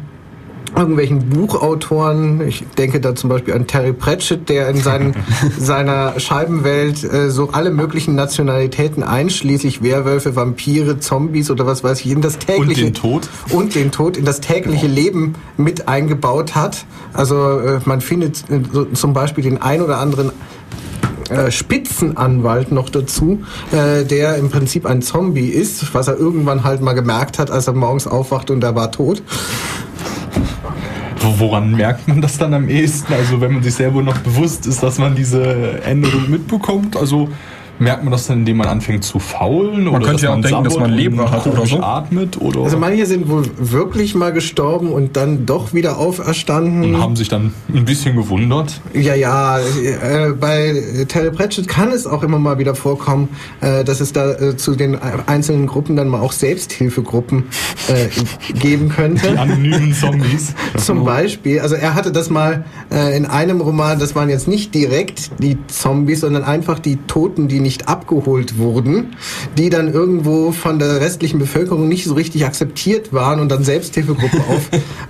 irgendwelchen Buchautoren. Ich denke da zum Beispiel an Terry Pratchett, der in seinen, seiner Scheibenwelt äh, so alle möglichen Nationalitäten einschließlich Werwölfe, Vampire, Zombies oder was weiß ich in das tägliche und den Tod und den Tod in das tägliche Leben mit eingebaut hat. Also äh, man findet äh, so, zum Beispiel den ein oder anderen äh, Spitzenanwalt noch dazu, äh, der im Prinzip ein Zombie ist, was er irgendwann halt mal gemerkt hat, als er morgens aufwacht und er war tot. Woran merkt man das dann am ehesten? Also wenn man sich selber noch bewusst ist, dass man diese Änderung mitbekommt. Also Merkt man das dann, indem man anfängt zu faulen? Man oder könnte ja auch denken, dass man Leber hat oder so. atmet? Oder? Also manche sind wohl wirklich mal gestorben und dann doch wieder auferstanden. Und haben sich dann ein bisschen gewundert? Ja, ja. Äh, bei Terry Pratchett kann es auch immer mal wieder vorkommen, äh, dass es da äh, zu den einzelnen Gruppen dann mal auch Selbsthilfegruppen äh, geben könnte. Die anonymen Zombies. Zum Beispiel. Also er hatte das mal äh, in einem Roman, das waren jetzt nicht direkt die Zombies, sondern einfach die Toten, die nicht nicht abgeholt wurden, die dann irgendwo von der restlichen Bevölkerung nicht so richtig akzeptiert waren und dann Selbsthilfegruppen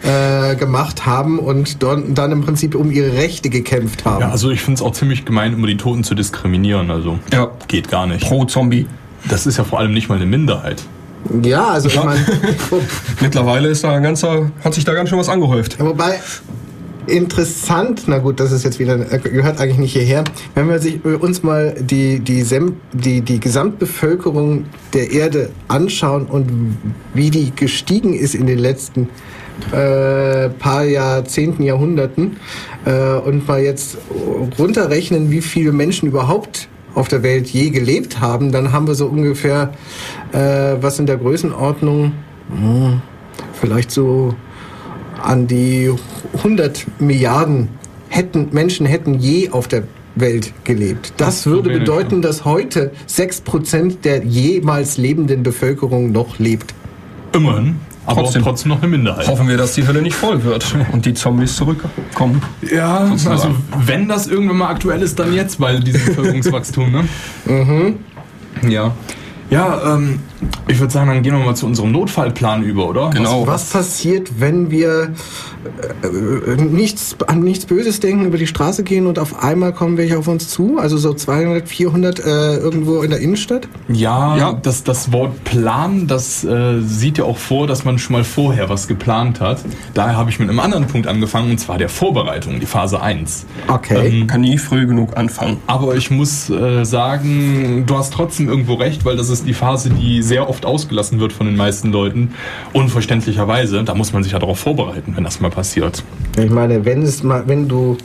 aufgemacht äh, haben und dort, dann im Prinzip um ihre Rechte gekämpft haben. Ja, also ich finde es auch ziemlich gemein, immer die Toten zu diskriminieren. Also ja. geht gar nicht. Pro Zombie. Das ist ja vor allem nicht mal eine Minderheit. Ja, also ich meine. Mittlerweile ist da ein ganzer, hat sich da ganz schön was angehäuft. Wobei, interessant, na gut, das ist jetzt wieder, äh, gehört eigentlich nicht hierher, wenn wir äh, uns mal die, die, Sem, die, die Gesamtbevölkerung der Erde anschauen und wie die gestiegen ist in den letzten äh, paar Jahrzehnten, Jahrhunderten äh, und mal jetzt runterrechnen, wie viele Menschen überhaupt auf der Welt je gelebt haben, dann haben wir so ungefähr äh, was in der Größenordnung, hm, vielleicht so an die 100 Milliarden hätten, Menschen hätten je auf der Welt gelebt. Das, das würde bedeuten, dass heute 6% der jemals lebenden Bevölkerung noch lebt. Immerhin. Aber trotzdem, trotzdem noch eine Minderheit. Hoffen wir, dass die Hölle nicht voll wird und die Zombies zurückkommen. Ja, also wenn das irgendwann mal aktuell ist, dann jetzt, weil dieses Bevölkerungswachstum, ne? mhm. Ja. Ja, ähm, Ich würde sagen, dann gehen wir mal zu unserem Notfallplan über, oder? Genau. Was, was passiert, wenn wir äh, nichts, an nichts Böses denken, über die Straße gehen und auf einmal kommen welche auf uns zu? Also so 200, 400 äh, irgendwo in der Innenstadt? Ja, ja. Das, das Wort Plan, das äh, sieht ja auch vor, dass man schon mal vorher was geplant hat. Daher habe ich mit einem anderen Punkt angefangen, und zwar der Vorbereitung, die Phase 1. Okay. Ähm, Kann nie früh genug anfangen. Aber ich muss äh, sagen, du hast trotzdem irgendwo recht, weil das ist die Phase, die sehr oft ausgelassen wird von den meisten Leuten. Unverständlicherweise. Da muss man sich ja darauf vorbereiten, wenn das mal passiert. Ich meine, wenn es mal, wenn du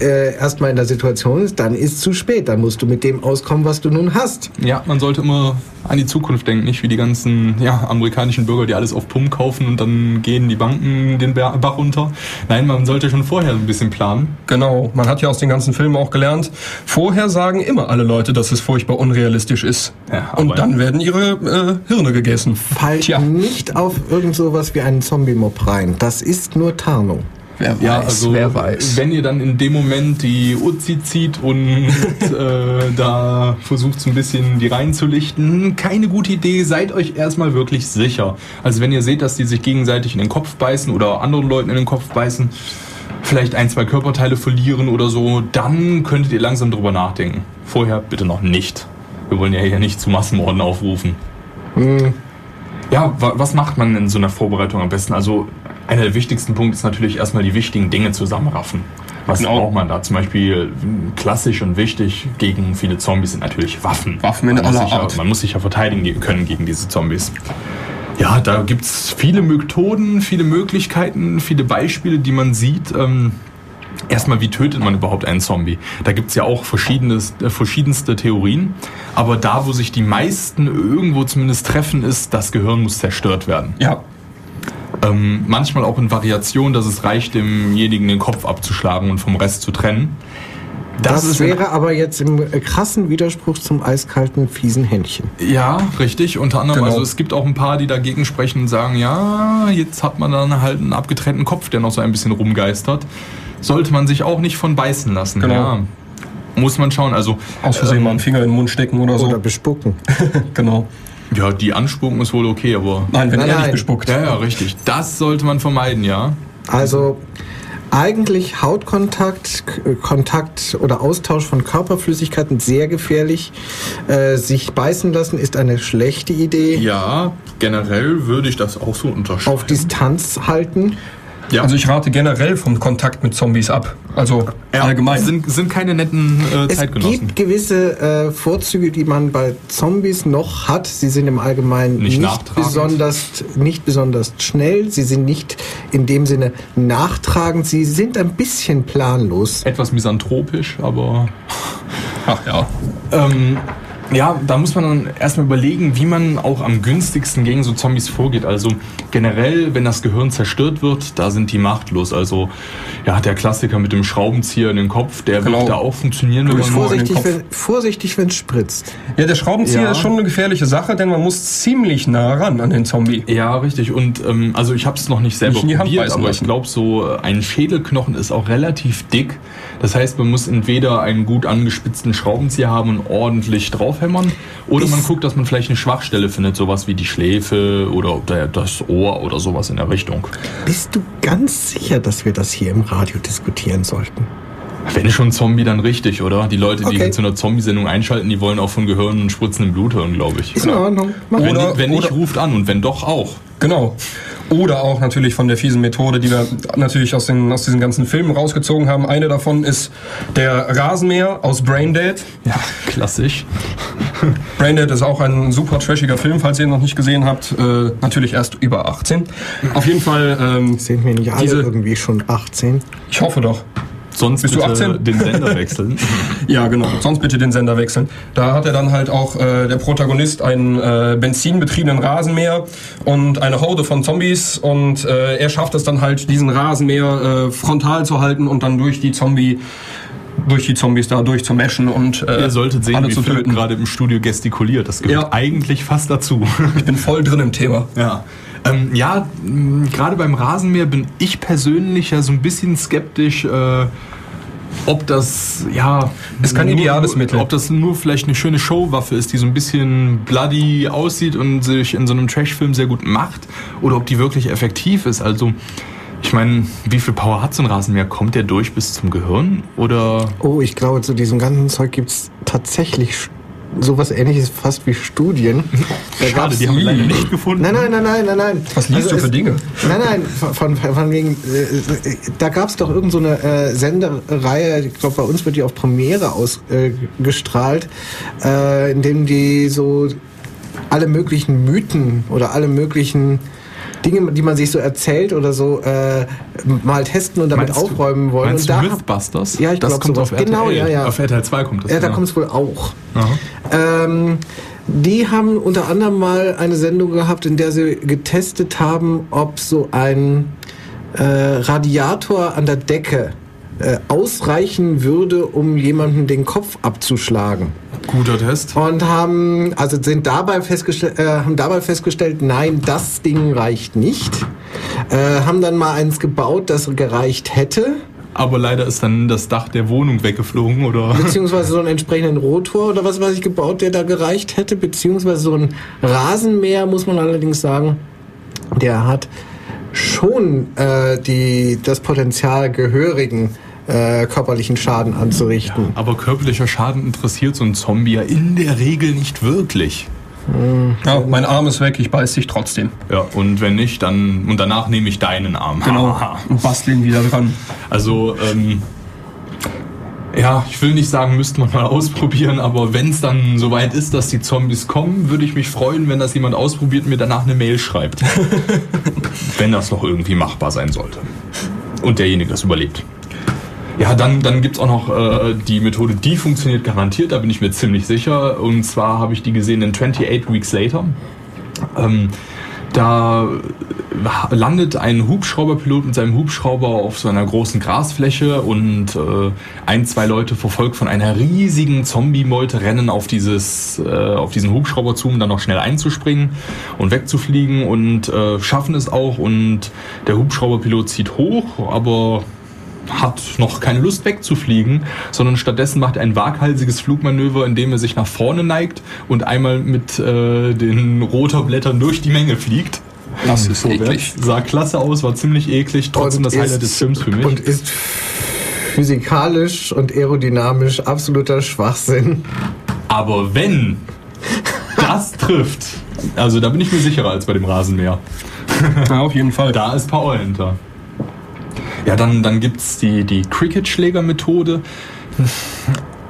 äh, erstmal in der Situation bist, dann ist es zu spät. Dann musst du mit dem auskommen, was du nun hast. Ja, man sollte immer an die Zukunft denken, nicht wie die ganzen ja, amerikanischen Bürger, die alles auf Pump kaufen und dann gehen die Banken den Bach runter. Nein, man sollte schon vorher ein bisschen planen. Genau, man hat ja aus den ganzen Filmen auch gelernt, vorher sagen immer alle Leute, dass es furchtbar unrealistisch ist. Ja, und dann werden ihre äh, Hirne gegessen. Fallt nicht auf irgend sowas wie einen Zombie-Mob rein. Das ist nur Tarnung. Wer weiß, ja, also, wer weiß. Wenn ihr dann in dem Moment die Uzi zieht und äh, da versucht so ein bisschen die reinzulichten, keine gute Idee, seid euch erstmal wirklich sicher. Also wenn ihr seht, dass die sich gegenseitig in den Kopf beißen oder anderen Leuten in den Kopf beißen, vielleicht ein, zwei Körperteile verlieren oder so, dann könntet ihr langsam drüber nachdenken. Vorher bitte noch nicht. Wir wollen ja hier nicht zu Massenmorden aufrufen. Mhm. Ja, was macht man in so einer Vorbereitung am besten? Also einer der wichtigsten Punkte ist natürlich erstmal die wichtigen Dinge zusammenraffen. Was genau. braucht man da? Zum Beispiel klassisch und wichtig gegen viele Zombies sind natürlich Waffen. Waffen in man aller Art. Ja, man muss sich ja verteidigen können gegen diese Zombies. Ja, da gibt es viele Methoden, viele Möglichkeiten, viele Beispiele, die man sieht. Ähm, erstmal, wie tötet man überhaupt einen Zombie? Da gibt es ja auch äh, verschiedenste Theorien. Aber da, wo sich die meisten irgendwo zumindest treffen, ist, das Gehirn muss zerstört werden. Ja. Ähm, manchmal auch in Variation, dass es reicht, demjenigen den Kopf abzuschlagen und vom Rest zu trennen. Das, das wäre aber jetzt im krassen Widerspruch zum eiskalten, fiesen Händchen. Ja, richtig. Unter anderem, genau. also es gibt auch ein paar, die dagegen sprechen und sagen, ja, jetzt hat man dann halt einen abgetrennten Kopf, der noch so ein bisschen rumgeistert. Sollte man sich auch nicht von beißen lassen. Genau. Ja. Muss man schauen. Also, Aus Versehen ähm, mal einen Finger in den Mund stecken oder so. Oder bespucken. genau. Ja, die anspucken ist wohl okay, aber. Nein, wenn nein, er nein. nicht bespuckt. Ja, ja, richtig. Das sollte man vermeiden, ja. Also eigentlich Hautkontakt, Kontakt oder Austausch von Körperflüssigkeiten sehr gefährlich. Äh, sich beißen lassen ist eine schlechte Idee. Ja, generell würde ich das auch so unterscheiden. Auf Distanz halten. Ja. Also ich rate generell vom Kontakt mit Zombies ab. Also ja, allgemein. Sind, sind keine netten äh, Zeitgenossen. Es gibt gewisse äh, Vorzüge, die man bei Zombies noch hat. Sie sind im Allgemeinen nicht, nicht besonders, nicht besonders schnell. Sie sind nicht in dem Sinne nachtragend. Sie sind ein bisschen planlos. Etwas misanthropisch, aber... Ach ja. Ähm, ja, da muss man dann erstmal überlegen, wie man auch am günstigsten gegen so Zombies vorgeht. Also generell, wenn das Gehirn zerstört wird, da sind die machtlos. Also ja, der Klassiker mit dem Schraubenzieher in den Kopf, der genau. wird da auch funktionieren. Wenn man vorsichtig, wenn, vorsichtig, wenn es spritzt. Ja, der Schraubenzieher ja. ist schon eine gefährliche Sache, denn man muss ziemlich nah ran an den Zombie. Ja, richtig. Und ähm, also ich habe es noch nicht selber nicht probiert, aber ich glaube, so ein Schädelknochen ist auch relativ dick. Das heißt, man muss entweder einen gut angespitzten Schraubenzieher haben und ordentlich draufhämmern, oder man guckt, dass man vielleicht eine Schwachstelle findet, sowas wie die Schläfe oder das Ohr oder sowas in der Richtung. Bist du ganz sicher, dass wir das hier im Radio diskutieren sollten? Wenn schon Zombie, dann richtig, oder? Die Leute, die okay. zu einer Zombie-Sendung einschalten, die wollen auch von Gehirn und spritzendem Blut hören, glaube ich. Ist in Ordnung. Wenn, oder, wenn nicht, ruft an und wenn doch, auch. Genau. Oder auch natürlich von der fiesen Methode, die wir natürlich aus, den, aus diesen ganzen Filmen rausgezogen haben. Eine davon ist der Rasenmäher aus Braindead. Ja, klassisch. Braindead ist auch ein super trashiger Film, falls ihr ihn noch nicht gesehen habt. Äh, natürlich erst über 18. Auf jeden Fall. Ähm, Sind wir nicht alle diese, irgendwie schon 18? Ich hoffe doch. Sonst Bist bitte du 18? den Sender wechseln. ja, genau. Sonst bitte den Sender wechseln. Da hat er dann halt auch äh, der Protagonist einen äh, benzinbetriebenen Rasenmäher und eine Horde von Zombies und äh, er schafft es dann halt, diesen Rasenmäher äh, frontal zu halten und dann durch die Zombie durch die Zombies da durchzumeschen und äh, Ihr solltet sehen, wie Philipp gerade im Studio gestikuliert. Das gehört ja. eigentlich fast dazu. ich bin voll drin im Thema. Ja. Ähm, ja, gerade beim Rasenmäher bin ich persönlich ja so ein bisschen skeptisch. Äh, ob das, ja. Ist kein ideales Mittel. Ob das nur vielleicht eine schöne Showwaffe ist, die so ein bisschen bloody aussieht und sich in so einem Trashfilm sehr gut macht, oder ob die wirklich effektiv ist. Also, ich meine, wie viel Power hat so ein Rasenmäher? Kommt der durch bis zum Gehirn? Oder? Oh, ich glaube, zu diesem ganzen Zeug gibt es tatsächlich sowas ähnliches fast wie Studien. Da Schade, die haben wir leider nicht gefunden. Nein, nein, nein, nein, nein, nein. Was liest also du für es, Dinge? Nein, nein, von, von, wegen, äh, da gab es doch irgendeine so äh, Sendereihe, ich glaube bei uns wird die auf Premiere ausgestrahlt, äh, äh, in dem die so alle möglichen Mythen oder alle möglichen Dinge, die man sich so erzählt oder so, äh, mal testen und damit meinst aufräumen du, wollen. Meinst und du da, Mythbusters? Ja, ich glaube kommt sowas. auf RTL. Genau, ja, ja. Auf RTL 2 kommt das. Ja, da kommt es wohl auch. Ähm, die haben unter anderem mal eine Sendung gehabt, in der sie getestet haben, ob so ein äh, Radiator an der Decke äh, ausreichen würde, um jemandem den Kopf abzuschlagen. Guter Test. Und haben, also sind dabei festgestellt, äh, haben dabei festgestellt, nein, das Ding reicht nicht. Äh, haben dann mal eins gebaut, das gereicht hätte. Aber leider ist dann das Dach der Wohnung weggeflogen, oder? Beziehungsweise so einen entsprechenden Rotor oder was weiß ich gebaut, der da gereicht hätte. Beziehungsweise so ein Rasenmäher, muss man allerdings sagen, der hat schon äh, die, das Potenzial gehörigen äh, körperlichen Schaden anzurichten. Ja, aber körperlicher Schaden interessiert so ein Zombie ja in der Regel nicht wirklich. Ja, mein Arm ist weg, ich beiß dich trotzdem. Ja, und wenn nicht, dann und danach nehme ich deinen Arm. Genau. Und bastel ihn wieder dran. Also, ähm, ja, ich will nicht sagen, müsste man mal ausprobieren, aber wenn es dann soweit ist, dass die Zombies kommen, würde ich mich freuen, wenn das jemand ausprobiert und mir danach eine Mail schreibt. wenn das noch irgendwie machbar sein sollte. Und derjenige das überlebt. Ja, dann, dann gibt es auch noch äh, die Methode, die funktioniert garantiert, da bin ich mir ziemlich sicher. Und zwar habe ich die gesehen in 28 Weeks Later. Ähm, da landet ein Hubschrauberpilot mit seinem Hubschrauber auf so einer großen Grasfläche und äh, ein, zwei Leute verfolgt von einer riesigen Zombie-Meute rennen auf, dieses, äh, auf diesen Hubschrauber zu, um dann noch schnell einzuspringen und wegzufliegen und äh, schaffen es auch und der Hubschrauberpilot zieht hoch, aber hat noch keine Lust wegzufliegen, sondern stattdessen macht er ein waghalsiges Flugmanöver, indem er sich nach vorne neigt und einmal mit äh, den Rotorblättern durch die Menge fliegt. Das ist eklig. Sah klasse aus, war ziemlich eklig, trotzdem und das Highlight des Films für mich. Und ist physikalisch und aerodynamisch absoluter Schwachsinn. Aber wenn das trifft, also da bin ich mir sicherer als bei dem Rasenmäher. Ja, auf jeden Fall. Da ist Power hinter. Ja, dann, dann gibt es die, die Cricket-Schläger-Methode.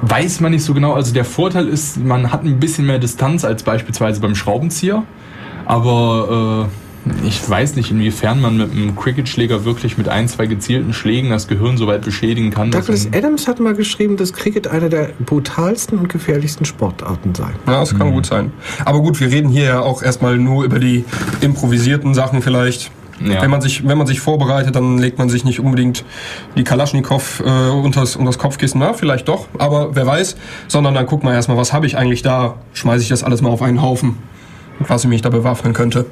Weiß man nicht so genau. Also der Vorteil ist, man hat ein bisschen mehr Distanz als beispielsweise beim Schraubenzieher. Aber äh, ich weiß nicht, inwiefern man mit einem Cricket-Schläger wirklich mit ein, zwei gezielten Schlägen das Gehirn so weit beschädigen kann. Douglas Adams hat mal geschrieben, dass Cricket eine der brutalsten und gefährlichsten Sportarten sei. Ja, das kann mhm. gut sein. Aber gut, wir reden hier ja auch erstmal nur über die improvisierten Sachen vielleicht. Ja. Wenn, man sich, wenn man sich vorbereitet, dann legt man sich nicht unbedingt die Kalaschnikow äh, unters, unters Kopfkissen, na, vielleicht doch, aber wer weiß, sondern dann guckt man erstmal, was habe ich eigentlich da, schmeiße ich das alles mal auf einen Haufen, was ich mich da bewaffnen könnte.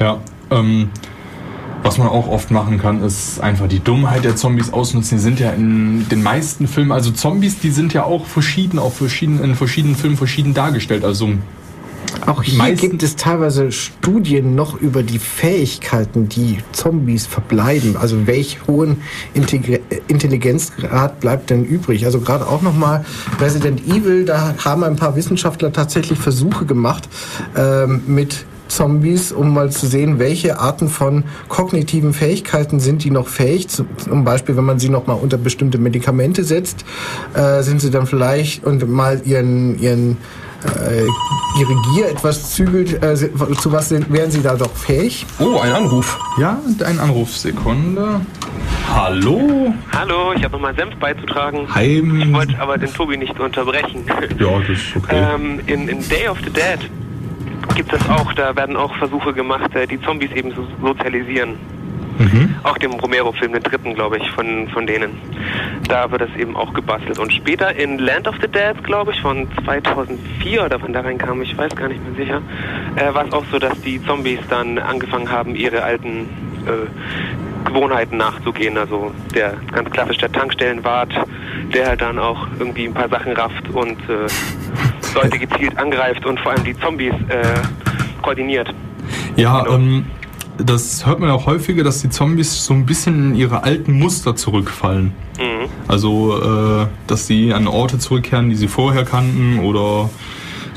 Ja, ähm, was man auch oft machen kann, ist einfach die Dummheit der Zombies ausnutzen. Die sind ja in den meisten Filmen, also Zombies, die sind ja auch verschieden, auf verschiedenen, in verschiedenen Filmen verschieden dargestellt. Also auch hier gibt es teilweise Studien noch über die Fähigkeiten, die Zombies verbleiben. Also welch hohen Integri Intelligenzgrad bleibt denn übrig? Also gerade auch nochmal Resident Evil, da haben ein paar Wissenschaftler tatsächlich Versuche gemacht ähm, mit Zombies, um mal zu sehen, welche Arten von kognitiven Fähigkeiten sind die noch fähig. Zum Beispiel, wenn man sie noch mal unter bestimmte Medikamente setzt, äh, sind sie dann vielleicht und mal ihren ihren äh, ihre Gier etwas zügelt, äh, zu was sind, wären Sie da doch fähig? Oh, ein Anruf. Ja, ein Anruf. Sekunde. Hallo? Hallo, ich habe nochmal Senf beizutragen. Hi. Ich wollte aber den Tobi nicht unterbrechen. Ja, das ist okay. Ähm, in, in Day of the Dead gibt es auch, da werden auch Versuche gemacht, äh, die Zombies eben zu sozialisieren. Mhm. Auch dem Romero-Film, den dritten, glaube ich, von, von denen. Da wird es eben auch gebastelt. Und später in Land of the Dead, glaube ich, von 2004 oder wann da reinkam, ich weiß gar nicht mehr sicher, äh, war es auch so, dass die Zombies dann angefangen haben, ihre alten äh, Gewohnheiten nachzugehen. Also der ganz klassisch der Tankstellenwart der halt dann auch irgendwie ein paar Sachen rafft und äh, Leute gezielt angreift und vor allem die Zombies äh, koordiniert. Ja, genau. ähm, das hört man auch häufiger, dass die Zombies so ein bisschen in ihre alten Muster zurückfallen. Mhm. Also, äh, dass sie an Orte zurückkehren, die sie vorher kannten oder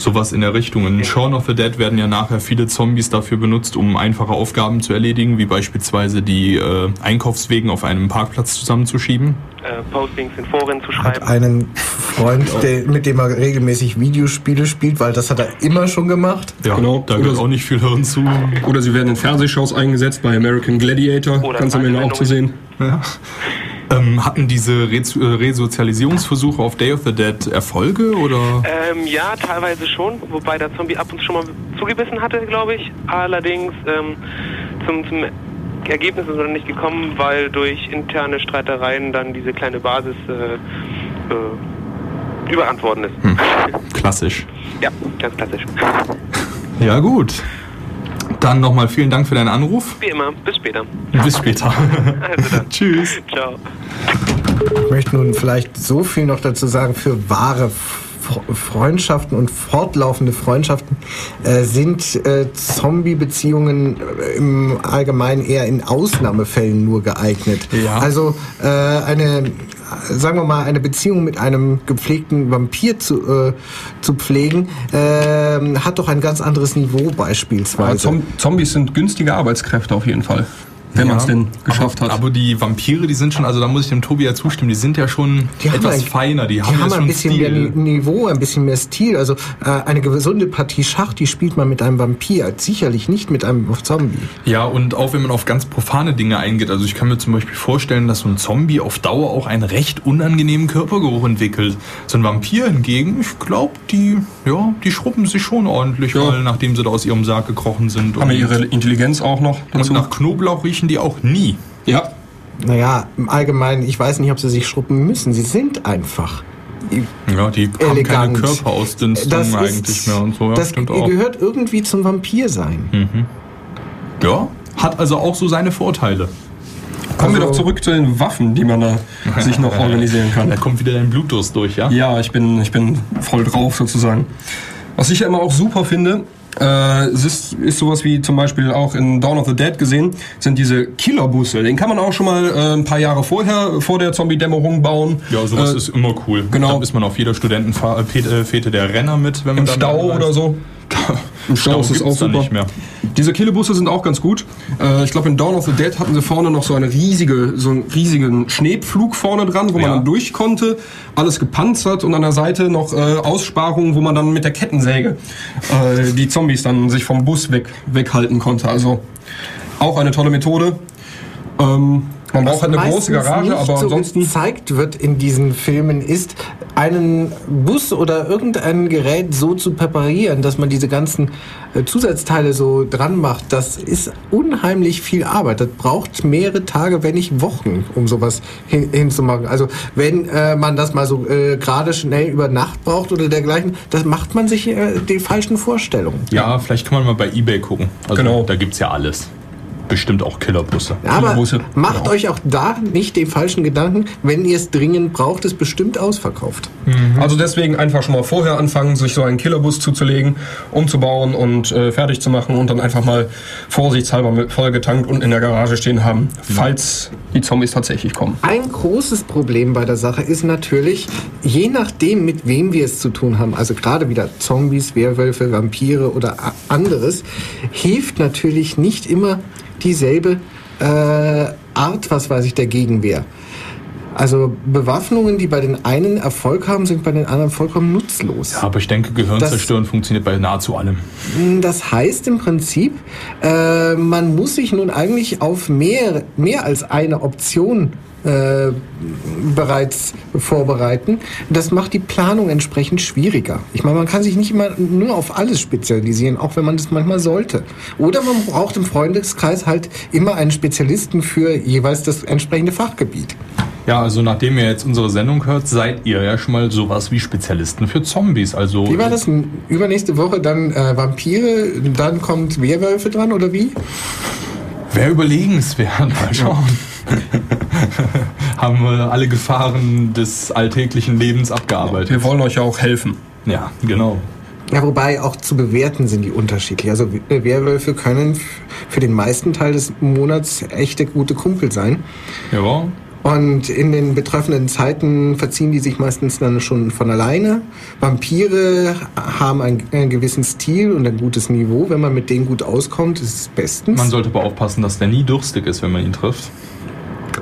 sowas in der Richtung. In Shaun of the Dead werden ja nachher viele Zombies dafür benutzt, um einfache Aufgaben zu erledigen, wie beispielsweise die äh, Einkaufswegen auf einem Parkplatz zusammenzuschieben. Äh, Postings in Foren zu schreiben. Hat einen Freund, der, mit dem er regelmäßig Videospiele spielt, weil das hat er immer schon gemacht. Ja, genau. Da gehört auch nicht viel Hirn zu. Oder sie werden in Fernsehshows eingesetzt, bei American Gladiator, Oder ganz am Ende auch zu sehen. Ja. Ähm, hatten diese Re äh, Resozialisierungsversuche auf Day of the Dead Erfolge oder? Ähm, ja, teilweise schon, wobei der Zombie ab und zu schon mal zugebissen hatte, glaube ich. Allerdings ähm, zum, zum Ergebnis ist er nicht gekommen, weil durch interne Streitereien dann diese kleine Basis äh, äh, überrannt worden ist. Hm. Klassisch. Ja, ganz klassisch. Ja, gut. Dann nochmal vielen Dank für deinen Anruf. Wie immer, bis später. Bis später. also dann. Tschüss. Ciao. Ich möchte nun vielleicht so viel noch dazu sagen, für wahre Freundschaften und fortlaufende Freundschaften äh, sind äh, Zombie-Beziehungen äh, im Allgemeinen eher in Ausnahmefällen nur geeignet. Ja. Also äh, eine sagen wir mal, eine Beziehung mit einem gepflegten Vampir zu, äh, zu pflegen, äh, hat doch ein ganz anderes Niveau beispielsweise. Ja, Zombies sind günstige Arbeitskräfte auf jeden Fall wenn ja, man es denn geschafft aber, hat. Aber die Vampire, die sind schon, also da muss ich dem Tobi ja zustimmen, die sind ja schon die etwas ein, feiner. Die, die haben, haben ein bisschen Stil. mehr Niveau, ein bisschen mehr Stil. Also äh, eine gesunde Partie Schach, die spielt man mit einem Vampir, sicherlich nicht mit einem Zombie. Ja, und auch wenn man auf ganz profane Dinge eingeht. Also ich kann mir zum Beispiel vorstellen, dass so ein Zombie auf Dauer auch einen recht unangenehmen Körpergeruch entwickelt. So ein Vampir hingegen, ich glaube, die, ja, die schrubben sich schon ordentlich ja. mal, nachdem sie da aus ihrem Sarg gekrochen sind. Haben ihre Intelligenz auch noch dazu. Und nach Knoblauch riechen die auch nie. Ja. Naja, im Allgemeinen, ich weiß nicht, ob sie sich schruppen müssen. Sie sind einfach. Ja, die haben elegant. keine Körperausdünstung das eigentlich mehr und so. Ja, das gehört irgendwie zum Vampir sein. Mhm. Ja, hat also auch so seine Vorteile. Kommen also, wir doch zurück zu den Waffen, die man da sich noch organisieren kann. Da kommt wieder dein Blutdurst durch, ja? Ja, ich bin, ich bin voll drauf sozusagen. Was ich ja immer auch super finde, äh, es ist, ist sowas wie zum Beispiel auch in Dawn of the Dead gesehen, sind diese Killerbusse. Den kann man auch schon mal äh, ein paar Jahre vorher, vor der Zombie-Dämmerung bauen. Ja, sowas äh, ist immer cool. Genau. Da ist man auf jeder Studentenfete der Renner mit, wenn man Im Stau oder so. Im Stau ist es auch super. Nicht mehr. Diese Killebusse sind auch ganz gut. Äh, ich glaube, in Dawn of the Dead hatten sie vorne noch so eine riesige, so einen riesigen Schneepflug vorne dran, wo ja. man dann durch konnte. Alles gepanzert und an der Seite noch äh, Aussparungen, wo man dann mit der Kettensäge äh, die Zombies dann sich vom Bus weg, weghalten konnte. Also auch eine tolle Methode. Ähm, man braucht halt eine große Garage, aber so ansonsten. gezeigt wird in diesen Filmen ist, einen Bus oder irgendein Gerät so zu präparieren, dass man diese ganzen äh, Zusatzteile so dran macht. Das ist unheimlich viel Arbeit. Das braucht mehrere Tage, wenn nicht Wochen, um sowas hin, hinzumachen. Also wenn äh, man das mal so äh, gerade schnell über Nacht braucht oder dergleichen, das macht man sich äh, die falschen Vorstellungen. Ja, vielleicht kann man mal bei eBay gucken. Also genau. da gibt es ja alles bestimmt auch Killerbusse. aber Killerbusse, macht ja. euch auch da nicht den falschen Gedanken, wenn ihr es dringend braucht, ist bestimmt ausverkauft. Mhm. Also deswegen einfach schon mal vorher anfangen, sich so einen Killerbus zuzulegen, umzubauen und äh, fertig zu machen und dann einfach mal vorsichtshalber mit vollgetankt und in der Garage stehen haben, falls die Zombies tatsächlich kommen. Ein großes Problem bei der Sache ist natürlich, je nachdem, mit wem wir es zu tun haben, also gerade wieder Zombies, Werwölfe, Vampire oder anderes, hilft natürlich nicht immer dieselbe äh, Art, was weiß ich, der Gegenwehr. Also Bewaffnungen, die bei den einen Erfolg haben, sind bei den anderen vollkommen nutzlos. Ja, aber ich denke, Gehirnzerstören das, funktioniert bei nahezu allem. Das heißt im Prinzip, äh, man muss sich nun eigentlich auf mehr, mehr als eine Option äh, bereits vorbereiten. Das macht die Planung entsprechend schwieriger. Ich meine, man kann sich nicht immer nur auf alles spezialisieren, auch wenn man das manchmal sollte. Oder man braucht im Freundeskreis halt immer einen Spezialisten für jeweils das entsprechende Fachgebiet. Ja, also nachdem ihr jetzt unsere Sendung hört, seid ihr ja schon mal sowas wie Spezialisten für Zombies. Also wie war das? Übernächste Woche dann äh, Vampire, dann kommt Werwölfe dran oder wie? Wäre überlegenswert. Mal schauen. haben wir alle Gefahren des alltäglichen Lebens abgearbeitet. Wir wollen euch ja auch helfen. Ja, genau. Ja, wobei auch zu bewerten sind die unterschiedlich. Also Werwölfe können für den meisten Teil des Monats echte gute Kumpel sein. Ja. Und in den betreffenden Zeiten verziehen die sich meistens dann schon von alleine. Vampire haben einen, einen, gewissen Stil und ein gutes Niveau. Wenn man mit denen gut auskommt, ist es bestens. Man sollte aber aufpassen, dass der nie durstig ist, wenn man ihn trifft.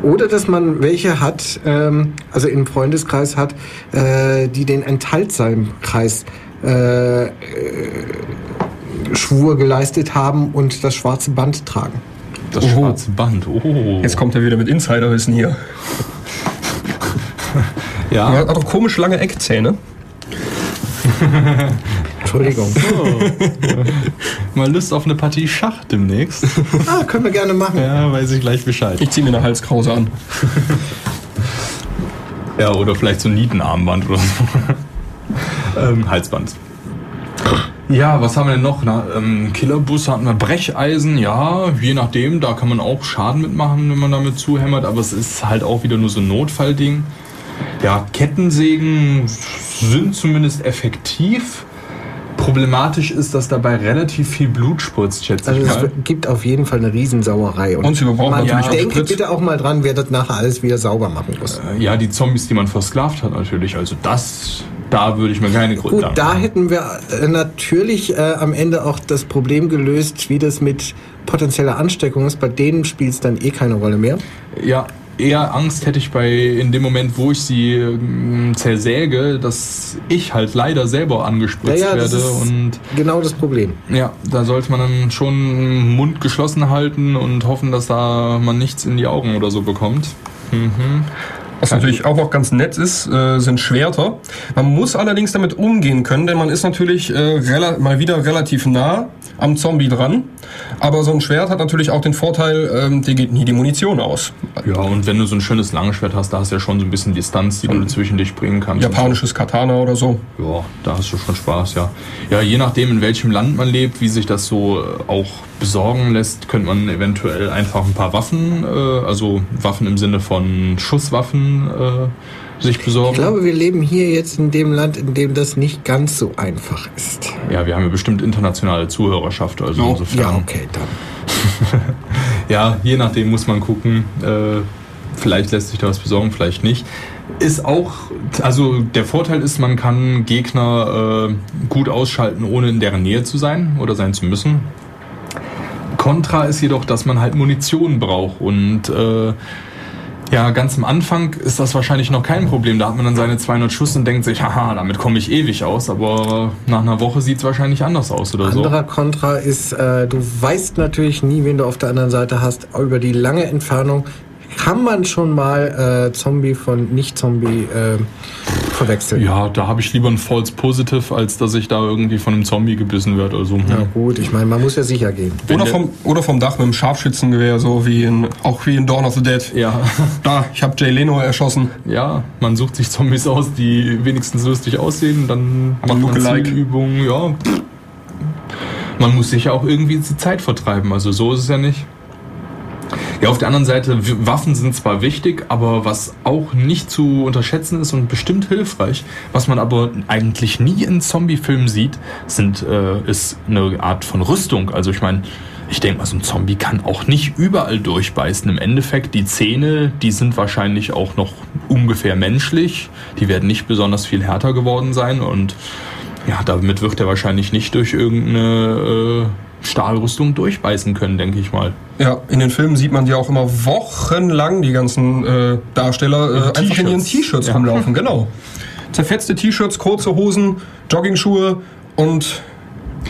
Oder dass man welche hat, ähm, also im Freundeskreis hat, äh, die den Enthaltsamkreis äh, äh, Schwur geleistet haben und das schwarze Band tragen. Das Oho. schwarze Band. Oh. Jetzt kommt er wieder mit Insiderwissen hier. ja. Er hat auch komisch lange Eckzähne. Entschuldigung. Oh. Mal Lust auf eine Partie Schach demnächst. Ah, können wir gerne machen. Ja, weiß ich gleich Bescheid. Ich ziehe mir eine Halskrause an. ja, oder vielleicht so ein Nietenarmband oder so. ähm, Halsband. Ja, was haben wir denn noch? Na, ähm, Killerbus hatten wir Brecheisen, ja, je nachdem, da kann man auch Schaden mitmachen, wenn man damit zuhämmert, aber es ist halt auch wieder nur so ein Notfallding. Ja, Kettensägen sind zumindest effektiv. Problematisch ist, dass dabei relativ viel Blut spritzt, schätze also ich mal. Es gibt auf jeden Fall eine Riesensauerei. Und, und sie brauchen man natürlich ja, denke bitte auch mal dran, wer das nachher alles wieder sauber machen muss. Äh, ja, die Zombies, die man versklavt hat natürlich. Also das, da würde ich mir keine Gründe Gut, da hätten wir äh, natürlich äh, am Ende auch das Problem gelöst, wie das mit potenzieller Ansteckung ist. Bei denen spielt es dann eh keine Rolle mehr. Ja, eher Angst hätte ich bei in dem Moment, wo ich sie äh, zersäge, dass ich halt leider selber angespritzt ja, ja, werde und genau das Problem. Ja, da sollte man dann schon Mund geschlossen halten und hoffen, dass da man nichts in die Augen oder so bekommt. Mhm. Was natürlich auch noch ganz nett ist, äh, sind Schwerter. Man muss allerdings damit umgehen können, denn man ist natürlich äh, mal wieder relativ nah am Zombie dran. Aber so ein Schwert hat natürlich auch den Vorteil, ähm, dir geht nie die Munition aus. Ja, und wenn du so ein schönes Langschwert hast, da hast du ja schon so ein bisschen Distanz, die du zwischen dich bringen kannst. Japanisches Katana oder so. Ja, da hast du schon Spaß, ja. Ja, je nachdem, in welchem Land man lebt, wie sich das so äh, auch besorgen lässt, könnte man eventuell einfach ein paar Waffen, äh, also Waffen im Sinne von Schusswaffen, äh, sich besorgen. Ich glaube, wir leben hier jetzt in dem Land, in dem das nicht ganz so einfach ist. Ja, wir haben ja bestimmt internationale Zuhörerschaft, also oh, insofern. Ja, okay, dann. ja, je nachdem muss man gucken. Äh, vielleicht lässt sich da was besorgen, vielleicht nicht. Ist auch, also der Vorteil ist, man kann Gegner äh, gut ausschalten, ohne in deren Nähe zu sein oder sein zu müssen. Contra ist jedoch, dass man halt Munition braucht und äh, ja, ganz am Anfang ist das wahrscheinlich noch kein Problem. Da hat man dann seine 200 Schuss und denkt sich, haha, damit komme ich ewig aus. Aber nach einer Woche sieht es wahrscheinlich anders aus oder so. Anderer Kontra ist, äh, du weißt natürlich nie, wen du auf der anderen Seite hast. Über die lange Entfernung kann man schon mal äh, Zombie von Nicht-Zombie äh, verwechseln. Ja, da habe ich lieber ein False Positive, als dass ich da irgendwie von einem Zombie gebissen werde. Also, ja gut, ich meine, man muss ja sicher gehen. Oder vom, oder vom Dach mit einem Scharfschützengewehr, so wie in, auch wie in Dawn of the Dead. Ja. Da, ich habe Jay Leno erschossen. Ja, man sucht sich Zombies aus, die wenigstens lustig aussehen, dann macht man Zielübungen, ja. Man muss sich ja auch irgendwie die Zeit vertreiben, also so ist es ja nicht. Ja, auf der anderen Seite, Waffen sind zwar wichtig, aber was auch nicht zu unterschätzen ist und bestimmt hilfreich, was man aber eigentlich nie in Zombie-Filmen sieht, sind, äh, ist eine Art von Rüstung. Also ich meine, ich denke mal, so ein Zombie kann auch nicht überall durchbeißen. Im Endeffekt, die Zähne, die sind wahrscheinlich auch noch ungefähr menschlich. Die werden nicht besonders viel härter geworden sein und ja, damit wird er wahrscheinlich nicht durch irgendeine äh, Stahlrüstung durchbeißen können, denke ich mal. Ja, in den Filmen sieht man die auch immer wochenlang, die ganzen äh, Darsteller, äh, einfach in ihren T-Shirts ja. rumlaufen, genau. Zerfetzte T-Shirts, kurze Hosen, Joggingschuhe und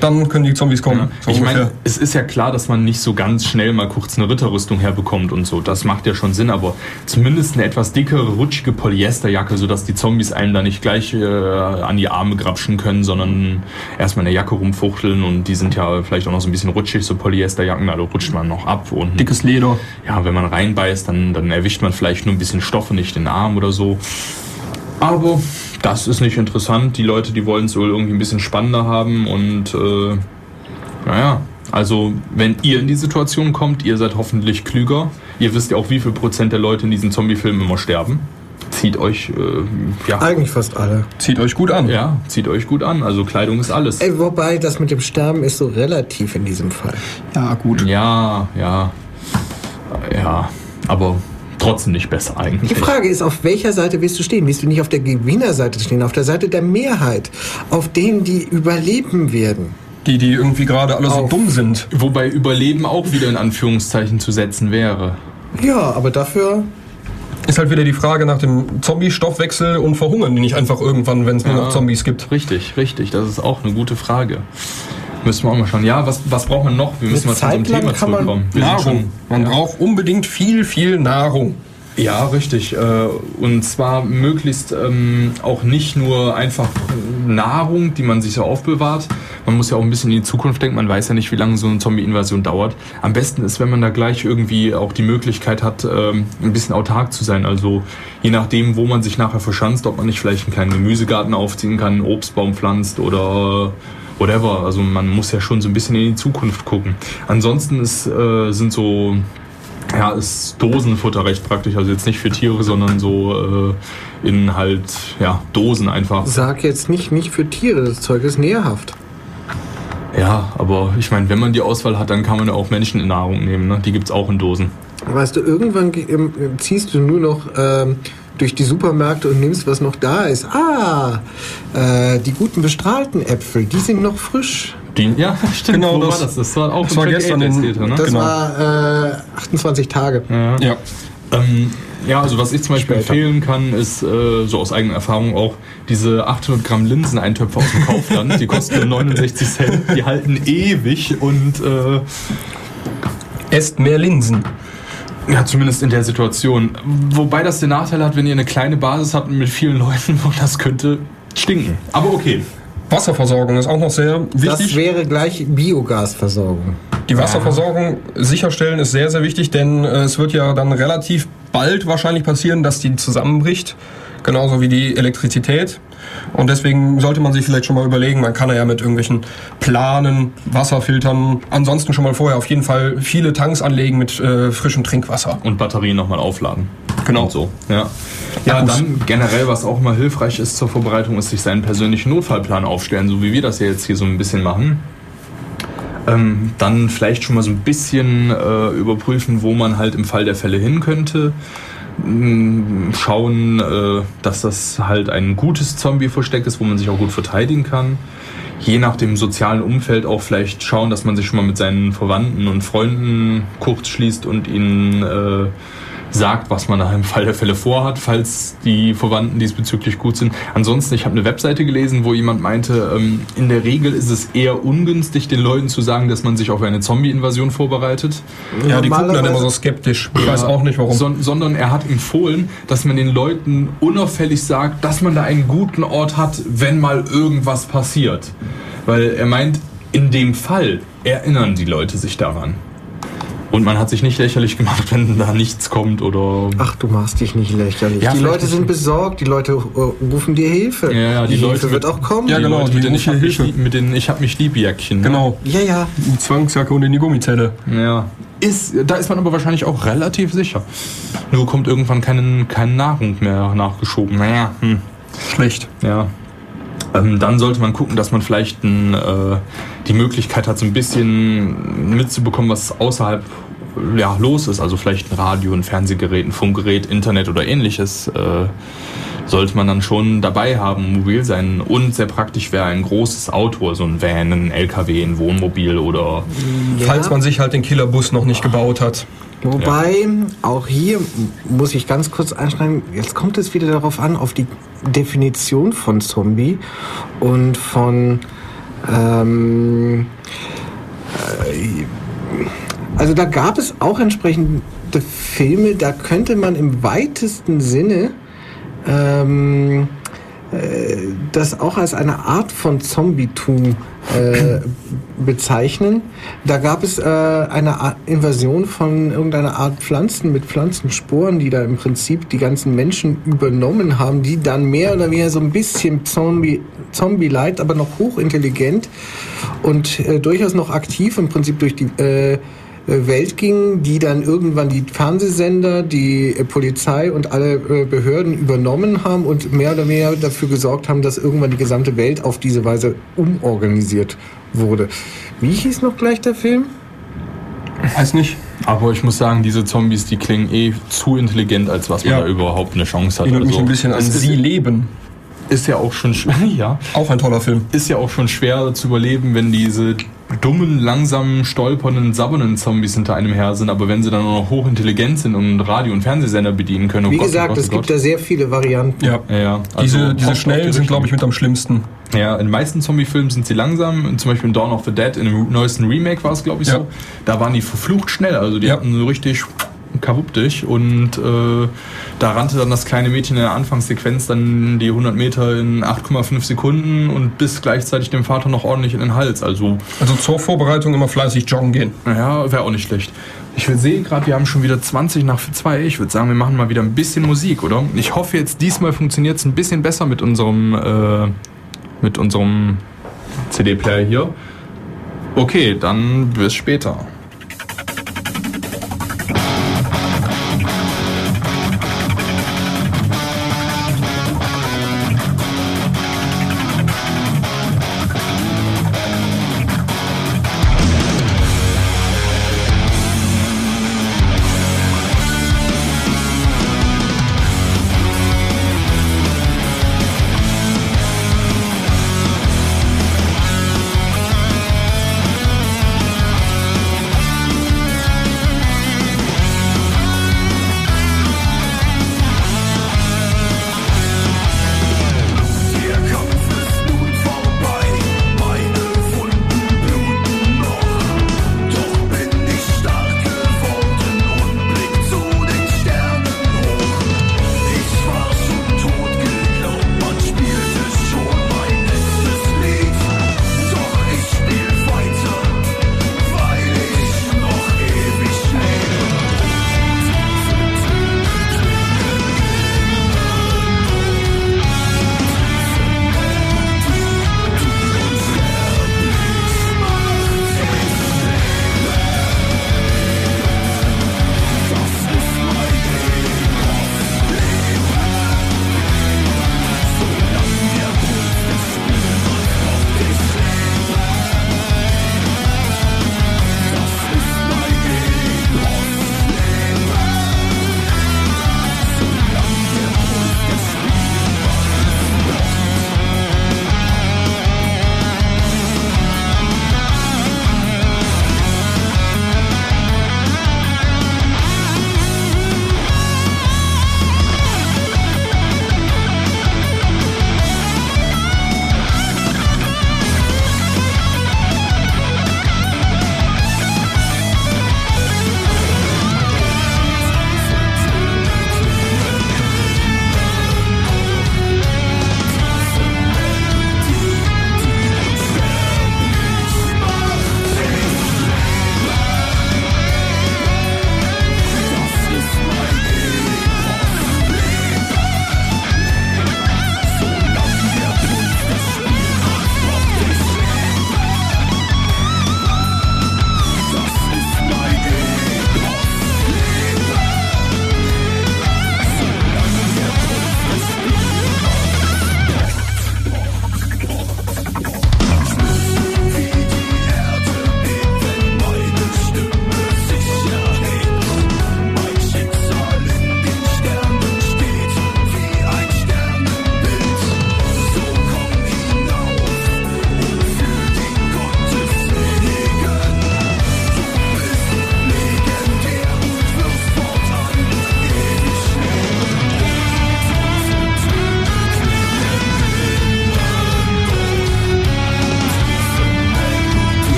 dann können die Zombies kommen. Ja. So ich meine, es ist ja klar, dass man nicht so ganz schnell mal kurz eine Ritterrüstung herbekommt und so. Das macht ja schon Sinn, aber zumindest eine etwas dickere, rutschige Polyesterjacke, sodass die Zombies einem da nicht gleich äh, an die Arme grapschen können, sondern erstmal eine Jacke rumfuchteln und die sind ja vielleicht auch noch so ein bisschen rutschig, so Polyesterjacken, also rutscht man noch ab. Und Dickes Leder. Ja, wenn man reinbeißt, dann, dann erwischt man vielleicht nur ein bisschen Stoffe, nicht den Arm oder so. Aber das ist nicht interessant. Die Leute, die wollen es wohl irgendwie ein bisschen spannender haben und äh, naja, Also, wenn ihr in die Situation kommt, ihr seid hoffentlich klüger. Ihr wisst ja auch, wie viel Prozent der Leute in diesen Zombie-Filmen immer sterben. Zieht euch, äh, ja. Eigentlich fast alle. Zieht euch gut an. Ja, zieht euch gut an. Also, Kleidung ist alles. Ey, wobei, das mit dem Sterben ist so relativ in diesem Fall. Ja, gut. Ja, ja. Ja, aber trotzdem nicht besser eigentlich. Die Frage ist, auf welcher Seite willst du stehen? Willst du nicht auf der Gewinnerseite stehen, auf der Seite der Mehrheit, auf denen die überleben werden? Die, die irgendwie gerade alle so dumm sind. Wobei Überleben auch wieder in Anführungszeichen zu setzen wäre. Ja, aber dafür ist halt wieder die Frage nach dem Zombie-Stoffwechsel und verhungern die nicht einfach irgendwann, wenn es nur noch Zombies gibt. Richtig, richtig. Das ist auch eine gute Frage. Müssen wir auch mal schauen. Ja, was, was braucht man noch? Wir müssen mal zu unserem Thema zurückkommen. Nahrung. Man ja. braucht unbedingt viel, viel Nahrung. Ja, richtig. Äh, und zwar möglichst ähm, auch nicht nur einfach Nahrung, die man sich so aufbewahrt. Man muss ja auch ein bisschen in die Zukunft denken. Man weiß ja nicht, wie lange so eine Zombie-Invasion dauert. Am besten ist, wenn man da gleich irgendwie auch die Möglichkeit hat, ähm, ein bisschen autark zu sein. Also je nachdem, wo man sich nachher verschanzt, ob man nicht vielleicht einen kleinen Gemüsegarten aufziehen kann, einen Obstbaum pflanzt oder whatever. Also man muss ja schon so ein bisschen in die Zukunft gucken. Ansonsten ist, äh, sind so ja, ist Dosenfutter recht praktisch. Also jetzt nicht für Tiere, sondern so äh, in halt ja, Dosen einfach. Sag jetzt nicht nicht für Tiere, das Zeug ist nährhaft. Ja, aber ich meine, wenn man die Auswahl hat, dann kann man ja auch Menschen in Nahrung nehmen. Ne? Die gibt es auch in Dosen. Weißt du, irgendwann ziehst du nur noch ähm, durch die Supermärkte und nimmst, was noch da ist. Ah, äh, die guten bestrahlten Äpfel, die sind noch frisch. Die, ja, stimmt. Genau, das, war das? Das war auch das war gestern in, ne? Das genau. war äh, 28 Tage. Ja. ja. Ähm, ja, also was ich zum Beispiel Später. empfehlen kann, ist äh, so aus eigener Erfahrung auch diese 800 Gramm Linseneintöpfe aus dem Kaufland. die kosten 69 Cent, die halten ewig und äh, esst mehr Linsen. Ja, zumindest in der Situation. Wobei das den Nachteil hat, wenn ihr eine kleine Basis habt mit vielen Leuten, das könnte stinken. Aber okay. Wasserversorgung ist auch noch sehr wichtig. Das wäre gleich Biogasversorgung. Die Wasserversorgung sicherstellen ist sehr, sehr wichtig, denn äh, es wird ja dann relativ bald wahrscheinlich passieren, dass die zusammenbricht genauso wie die Elektrizität. Und deswegen sollte man sich vielleicht schon mal überlegen, man kann ja mit irgendwelchen Planen, Wasserfiltern, ansonsten schon mal vorher auf jeden Fall viele Tanks anlegen mit äh, frischem Trinkwasser. Und Batterien nochmal aufladen. Genau. Und so. Ja. Ja, dann generell, was auch immer hilfreich ist zur Vorbereitung, ist sich seinen persönlichen Notfallplan aufstellen, so wie wir das ja jetzt hier so ein bisschen machen. Ähm, dann vielleicht schon mal so ein bisschen äh, überprüfen, wo man halt im Fall der Fälle hin könnte schauen, äh, dass das halt ein gutes Zombie-Versteck ist, wo man sich auch gut verteidigen kann. Je nach dem sozialen Umfeld auch vielleicht schauen, dass man sich schon mal mit seinen Verwandten und Freunden kurz schließt und ihnen äh, sagt, was man da im Fall der Fälle vorhat, falls die Verwandten diesbezüglich gut sind. Ansonsten, ich habe eine Webseite gelesen, wo jemand meinte, ähm, in der Regel ist es eher ungünstig, den Leuten zu sagen, dass man sich auf eine Zombie-Invasion vorbereitet. Ja, die gucken dann immer so skeptisch. Ich ja, weiß auch nicht warum. So, sondern er hat empfohlen, dass man den Leuten unauffällig sagt, dass man da einen guten Ort hat, wenn mal irgendwas passiert. Weil er meint, in dem Fall erinnern die Leute sich daran. Und man hat sich nicht lächerlich gemacht, wenn da nichts kommt oder. Ach, du machst dich nicht lächerlich. Ja, die Leute sind besorgt, die Leute äh, rufen dir Hilfe. Ja, ja die, die Leute Hilfe wird auch kommen. Ja, genau. Die, mit, den ich hab mich, mit den Ich hab mich lieb Jäckchen. Ne? Genau. Ja, ja. Die Zwangsjacke und in die Gummizelle. Ja. Ist, da ist man aber wahrscheinlich auch relativ sicher. Nur kommt irgendwann keine, keine Nahrung mehr nachgeschoben. Naja, hm. Schlecht. Ja. Ähm, dann sollte man gucken, dass man vielleicht ein, äh, die Möglichkeit hat, so ein bisschen mitzubekommen, was außerhalb ja, los ist. Also vielleicht ein Radio, ein Fernsehgerät, ein Funkgerät, Internet oder ähnliches. Äh, sollte man dann schon dabei haben, mobil sein. Und sehr praktisch wäre ein großes Auto, so ein Van, ein LKW, ein Wohnmobil oder. Ja. Falls man sich halt den Killerbus noch nicht gebaut hat. Wobei, ja. auch hier muss ich ganz kurz einschreiben, jetzt kommt es wieder darauf an, auf die Definition von Zombie und von ähm, äh, also da gab es auch entsprechende Filme, da könnte man im weitesten Sinne ähm, äh, das auch als eine Art von Zombietum äh, bezeichnen. Da gab es äh, eine Art Invasion von irgendeiner Art Pflanzen mit Pflanzensporen, die da im Prinzip die ganzen Menschen übernommen haben, die dann mehr oder weniger so ein bisschen Zombie, Zombie-like, aber noch hochintelligent und äh, durchaus noch aktiv im Prinzip durch die äh, Welt ging, die dann irgendwann die Fernsehsender, die äh, Polizei und alle äh, Behörden übernommen haben und mehr oder weniger dafür gesorgt haben, dass irgendwann die gesamte Welt auf diese Weise umorganisiert wurde. Wie hieß noch gleich der Film? Weiß nicht. Aber ich muss sagen, diese Zombies, die klingen eh zu intelligent, als was man ja. da überhaupt eine Chance hat. Erinnert also, mich ein bisschen an Sie leben. Ist ja auch schon schwer. Ja. Auch ein toller Film. Ist ja auch schon schwer zu überleben, wenn diese dummen, langsamen, stolpernden, sabbernden Zombies hinter einem her sind, aber wenn sie dann auch noch hochintelligent sind und Radio- und Fernsehsender bedienen können. Oh Wie Gott, oh gesagt, oh Gott, es gibt da sehr viele Varianten. Ja, ja. Also diese, diese schnellen sind, glaube ich, mit am schlimmsten. Ja, in den meisten Zombie-Filmen sind sie langsam. Zum Beispiel in Dawn of the Dead, in dem neuesten Remake war es, glaube ich, ja. so. Da waren die verflucht schnell. Also die ja. hatten so richtig dich und äh, da rannte dann das kleine Mädchen in der Anfangssequenz dann die 100 Meter in 8,5 Sekunden und bis gleichzeitig dem Vater noch ordentlich in den Hals. Also, also zur Vorbereitung immer fleißig joggen gehen. Ja, wäre auch nicht schlecht. Ich sehe gerade, wir haben schon wieder 20 nach 2. Ich würde sagen, wir machen mal wieder ein bisschen Musik, oder? Ich hoffe jetzt, diesmal funktioniert es ein bisschen besser mit unserem, äh, mit unserem CD-Player hier. Okay, dann bis später.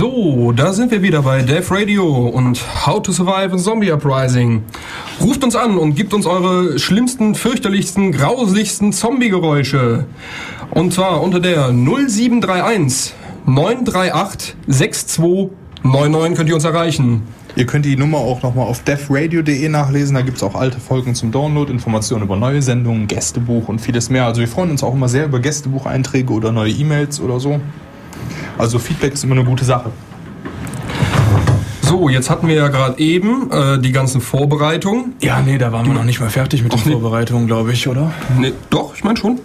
So, da sind wir wieder bei Dev Radio und How to Survive a Zombie Uprising. Ruft uns an und gebt uns eure schlimmsten, fürchterlichsten, grausigsten Zombie-Geräusche. Und zwar unter der 0731 938 6299 könnt ihr uns erreichen. Ihr könnt die Nummer auch nochmal auf devradio.de nachlesen. Da gibt es auch alte Folgen zum Download, Informationen über neue Sendungen, Gästebuch und vieles mehr. Also wir freuen uns auch immer sehr über Gästebucheinträge oder neue E-Mails oder so. Also Feedback ist immer eine gute Sache. So, jetzt hatten wir ja gerade eben äh, die ganzen Vorbereitungen. Ja, nee, da waren wir noch nicht mal fertig mit den Vorbereitungen, glaube ich, oder? Nee, doch, ich meine schon.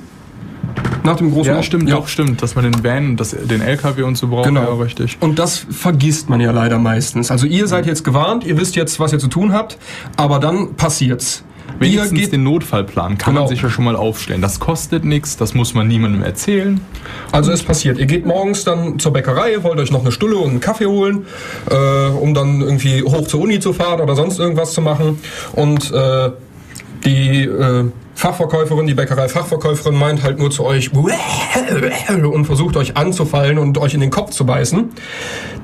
Nach dem großen Ja, stimmt, ja. doch, stimmt. Dass man den Van, das, den LKW und so braucht, Genau. ja, richtig. Und das vergisst man ja leider meistens. Also ihr seid jetzt gewarnt, ihr wisst jetzt, was ihr zu tun habt, aber dann passiert's. Wenigstens geht, den Notfallplan kann Genau. man sich ja schon mal aufstellen. Das kostet nichts, das muss man niemandem erzählen. also es passiert, ihr geht morgens dann zur Bäckerei, wollt euch noch eine Stulle und einen Kaffee holen, äh, um dann irgendwie hoch zur Uni zu fahren oder sonst irgendwas zu machen. Und äh, die äh, Fachverkäuferin, die Bäckerei-Fachverkäuferin meint halt nur zu euch und versucht euch anzufallen und euch in den Kopf zu beißen.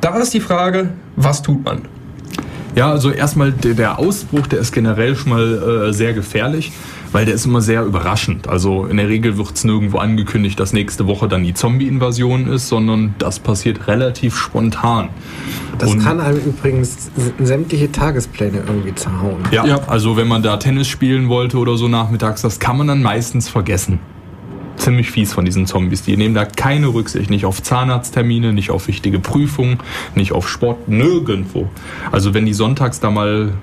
Da ist die Frage, was tut man? Ja, also erstmal der, der Ausbruch, der ist generell schon mal äh, sehr gefährlich, weil der ist immer sehr überraschend. Also in der Regel wird es nirgendwo angekündigt, dass nächste Woche dann die Zombie-Invasion ist, sondern das passiert relativ spontan. Das Und- kann einem übrigens sämtliche Tagespläne irgendwie zerhauen. Ja, Ja. also wenn man da Tennis spielen wollte oder so nachmittags, das kann man dann meistens vergessen. Ziemlich fies von diesen Zombies. Die nehmen da keine Rücksicht. Nicht auf Zahnarzttermine, nicht auf wichtige Prüfungen, nicht auf Sport, nirgendwo. Also wenn die sonntags da mal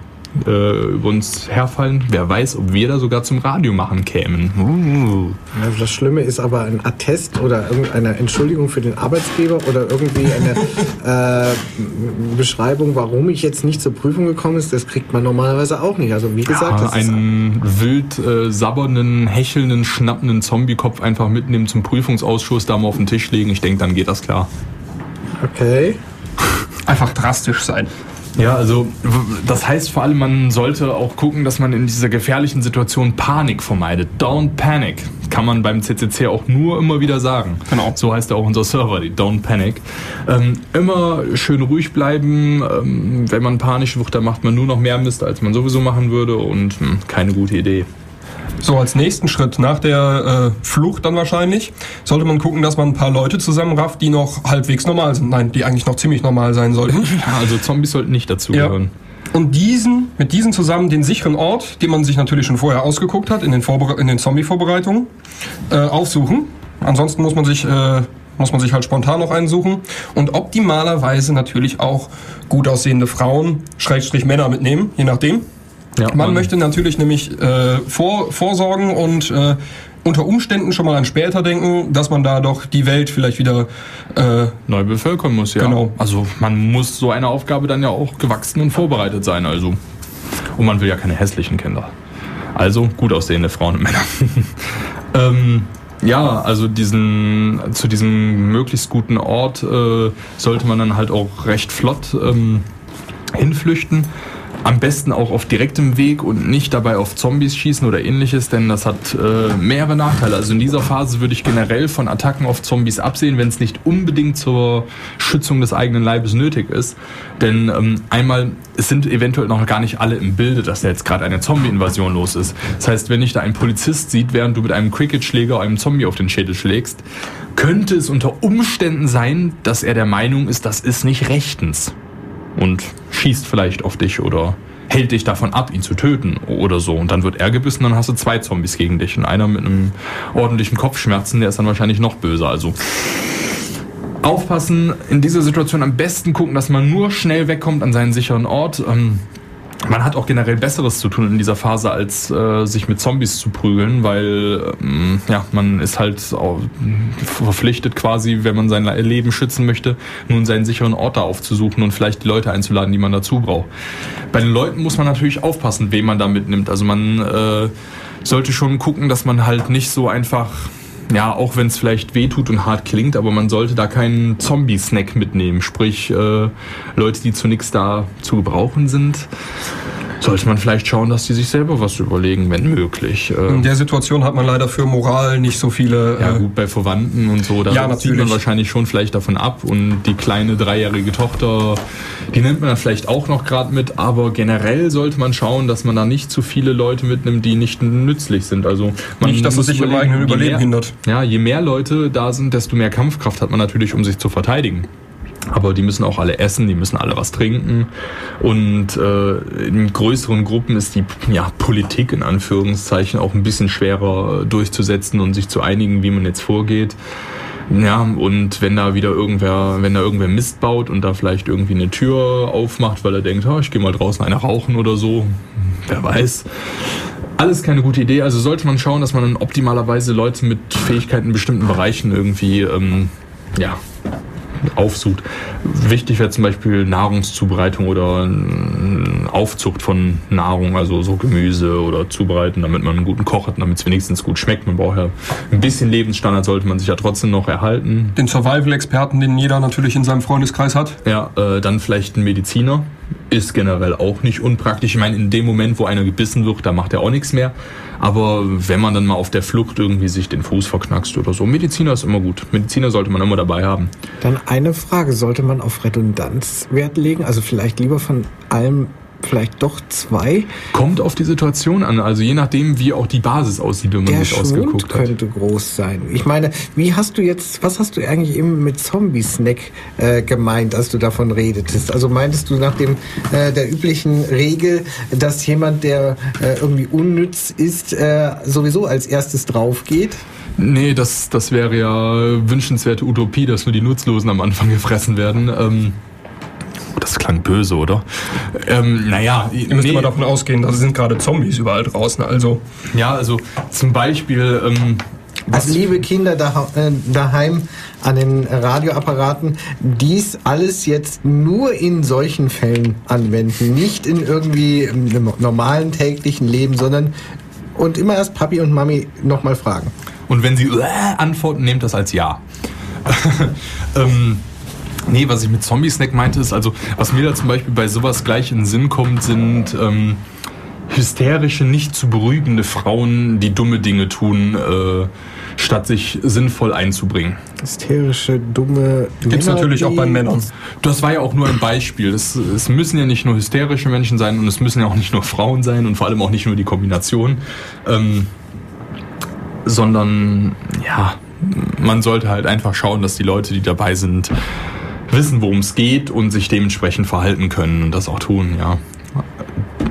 äh, über uns herfallen, wer weiß, ob wir da sogar zum Radio machen kämen. Uh. Also das Schlimme ist aber ein Attest oder irgendeine Entschuldigung für den Arbeitsgeber oder irgendwie eine äh, Beschreibung, warum ich jetzt nicht zur Prüfung gekommen ist, das kriegt man normalerweise auch nicht. Also wie gesagt, Ja, das ist einen wild äh, sabbernden, hechelnden, schnappenden Zombiekopf einfach mitnehmen zum Prüfungsausschuss, da mal auf den Tisch legen. Ich denke, dann geht das klar. okay. Einfach drastisch sein. Ja, also das heißt vor allem, man sollte auch gucken, dass man in dieser gefährlichen Situation Panik vermeidet. Don't panic. Kann man beim CCC auch nur immer wieder sagen. Genau. So heißt ja auch unser Server, die Don't Panic. Ähm, immer schön ruhig bleiben. Ähm, wenn man panisch wird, dann macht man nur noch mehr Mist, als man sowieso machen würde. Und hm, keine gute Idee. So, als nächsten Schritt nach der äh, Flucht dann wahrscheinlich, sollte man gucken, dass man ein paar Leute zusammenrafft, die noch halbwegs normal sind. Nein, die eigentlich noch ziemlich normal sein sollten. Ja, also Zombies sollten nicht dazugehören. Und diesen, mit diesen zusammen den sicheren Ort, den man sich natürlich schon vorher ausgeguckt hat, in den, Vorbere in den Zombie-Vorbereitungen, äh, aufsuchen. Ansonsten muss man sich, äh, muss man sich halt spontan noch einen suchen. Und optimalerweise natürlich auch gut aussehende Frauen, Schrägstrich Männer mitnehmen, je nachdem. Ja, Man möchte natürlich nämlich äh, vor, vorsorgen und äh, unter Umständen schon mal an später denken, dass man da doch die Welt vielleicht wieder äh, neu bevölkern muss, ja. Genau. Also man muss so eine Aufgabe dann ja auch gewachsen und vorbereitet sein. Also. Und man will ja keine hässlichen Kinder. Also gut aussehende Frauen und Männer. ähm, ja, also diesen, zu diesem möglichst guten Ort äh, sollte man dann halt auch recht flott ähm, hinflüchten. Am besten auch auf direktem Weg und nicht dabei auf Zombies schießen oder ähnliches, denn das hat äh, mehrere Nachteile. Also in dieser Phase würde ich generell von Attacken auf Zombies absehen, wenn es nicht unbedingt zur Schützung des eigenen Leibes nötig ist. Denn ähm, einmal, es sind eventuell noch gar nicht alle im Bilde, dass da jetzt gerade eine Zombie-Invasion los ist. Das heißt, wenn dich da ein Polizist sieht, während du mit einem Cricket-Schläger einem Zombie auf den Schädel schlägst, könnte es unter Umständen sein, dass er der Meinung ist, das ist nicht rechtens und schießt vielleicht auf dich oder hält dich davon ab, ihn zu töten oder so. Und dann wird er gebissen, dann hast du zwei Zombies gegen dich. Und einer mit einem ordentlichen Kopfschmerzen, der ist dann wahrscheinlich noch böser. Also aufpassen, in dieser Situation am besten gucken, dass man nur schnell wegkommt an seinen sicheren Ort. Ähm, man hat auch generell Besseres zu tun in dieser Phase, als äh, sich mit Zombies zu prügeln, weil ähm, ja, man ist halt auch verpflichtet quasi, wenn man sein Le- Leben schützen möchte, nun seinen sicheren Ort da aufzusuchen und vielleicht die Leute einzuladen, die man dazu braucht. Bei den Leuten muss man natürlich aufpassen, wen man da mitnimmt. Also man äh, sollte schon gucken, dass man halt nicht so einfach ja, auch wenn es vielleicht wehtut und hart klingt, aber man sollte da keinen Zombie-Snack mitnehmen. Sprich, äh, Leute, die zu nichts da zu gebrauchen sind. Sollte man vielleicht schauen, dass die sich selber was überlegen, wenn möglich. In der Situation hat man leider für Moral nicht so viele. Ja, gut, bei Verwandten und so, da ja, sieht man wahrscheinlich schon vielleicht davon ab. Und die kleine dreijährige Tochter, die nimmt man vielleicht auch noch gerade mit. Aber generell sollte man schauen, dass man da nicht zu viele Leute mitnimmt, die nicht nützlich sind. Also man nicht, dass es sich im eigenen Überleben mehr, hindert. Ja, je mehr Leute da sind, desto mehr Kampfkraft hat man natürlich, um sich zu verteidigen. Aber die müssen auch alle essen, die müssen alle was trinken. Und äh, in größeren Gruppen ist die ja, Politik in Anführungszeichen auch ein bisschen schwerer durchzusetzen und sich zu einigen, wie man jetzt vorgeht. Ja, und wenn da wieder irgendwer, wenn da irgendwer Mist baut und da vielleicht irgendwie eine Tür aufmacht, weil er denkt, oh, ich gehe mal draußen eine rauchen oder so, wer weiß. Alles keine gute Idee. Also sollte man schauen, dass man dann optimalerweise Leute mit Fähigkeiten in bestimmten Bereichen irgendwie ähm, ja, aufsucht. Wichtig wäre zum Beispiel Nahrungszubereitung oder Aufzucht von Nahrung, also so Gemüse oder Zubereiten, damit man einen guten Koch hat, damit es wenigstens gut schmeckt. Man braucht ja ein bisschen Lebensstandard, sollte man sich ja trotzdem noch erhalten. Den Survival-Experten, den jeder natürlich in seinem Freundeskreis hat. Ja, äh, dann vielleicht ein Mediziner. Ist generell auch nicht unpraktisch. Ich meine, in dem Moment, wo einer gebissen wird, da macht er auch nichts mehr. Aber wenn man dann mal auf der Flucht irgendwie sich den Fuß verknackst oder so, Mediziner ist immer gut. Mediziner sollte man immer dabei haben. Dann eine Frage, sollte man auf Redundanz Wert legen? Also vielleicht lieber von allem vielleicht doch zwei. Kommt auf die Situation an, also je nachdem, wie auch die Basis aussieht, wenn man Der sich ausgeguckt hat. könnte groß sein. Ich meine, wie hast du jetzt, was hast du eigentlich eben mit Zombie-Snack äh, gemeint, als du davon redetest? Also meintest du nach dem äh, der üblichen Regel, dass jemand, der äh, irgendwie unnütz ist, äh, sowieso als erstes drauf geht? Nee, das, das wäre ja wünschenswerte Utopie, dass nur die Nutzlosen am Anfang gefressen werden. Ähm das klang böse, oder? Ähm, naja, ihr müsst nee. immer davon ausgehen, da sind gerade Zombies überall draußen. Also ja, also zum Beispiel. Ähm, also liebe Kinder äh, daheim an den Radioapparaten, dies alles jetzt nur in solchen Fällen anwenden, nicht in irgendwie im normalen täglichen Leben, sondern und immer erst Papi und Mami nochmal fragen. Und wenn sie äh, antworten, nehmt das als Ja. ähm, Nee, was ich mit Zombie-Snack meinte, ist also, was mir da zum Beispiel bei sowas gleich in den Sinn kommt, sind ähm, hysterische, nicht zu beruhigende Frauen, die dumme Dinge tun, äh, statt sich sinnvoll einzubringen. Hysterische, dumme Gibt es natürlich auch bei Männern. Das war ja auch nur ein Beispiel. Es, es müssen ja nicht nur hysterische Menschen sein und es müssen ja auch nicht nur Frauen sein und vor allem auch nicht nur die Kombination. Ähm, sondern ja, man sollte halt einfach schauen, dass die Leute, die dabei sind, wissen, worum es geht und sich dementsprechend verhalten können und das auch tun, ja.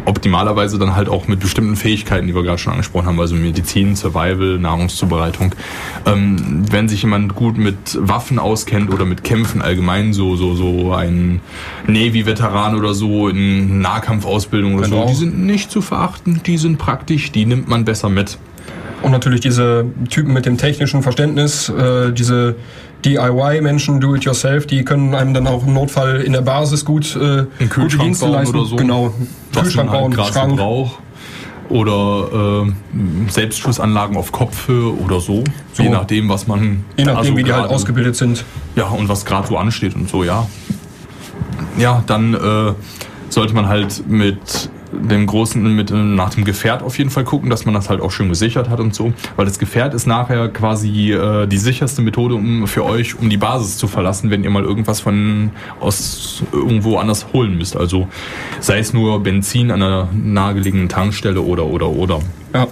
Optimalerweise dann halt auch mit bestimmten Fähigkeiten, die wir gerade schon angesprochen haben, also Medizin, Survival, Nahrungszubereitung. Ähm, wenn sich jemand gut mit Waffen auskennt oder mit Kämpfen allgemein, so, so, so ein Navy-Veteran oder so in Nahkampfausbildung oder genau. so, die sind nicht zu verachten, die sind praktisch, die nimmt man besser mit. Und natürlich diese Typen mit dem technischen Verständnis, äh, diese DIY-Menschen, Do-it-yourself, die können einem dann auch im Notfall in der Basis gut äh, gute Dienste leisten. Oder so. Genau, Kühlschrank bauen, halt Schrank. Braucht. Oder äh, Selbstschussanlagen auf Kopfhöhe oder so, so. Je nachdem, was man. Je nachdem, also wie die halt ausgebildet sind. Ja, und was gerade so ansteht und so, ja. Ja, dann äh, sollte man halt mit dem großen mit nach dem Gefährt auf jeden Fall gucken, dass man das halt auch schön gesichert hat und so, weil das Gefährt ist nachher quasi äh, die sicherste Methode um für euch, um die Basis zu verlassen, wenn ihr mal irgendwas von aus irgendwo anders holen müsst. Also sei es nur Benzin an einer nahegelegenen Tankstelle oder oder oder. Ja.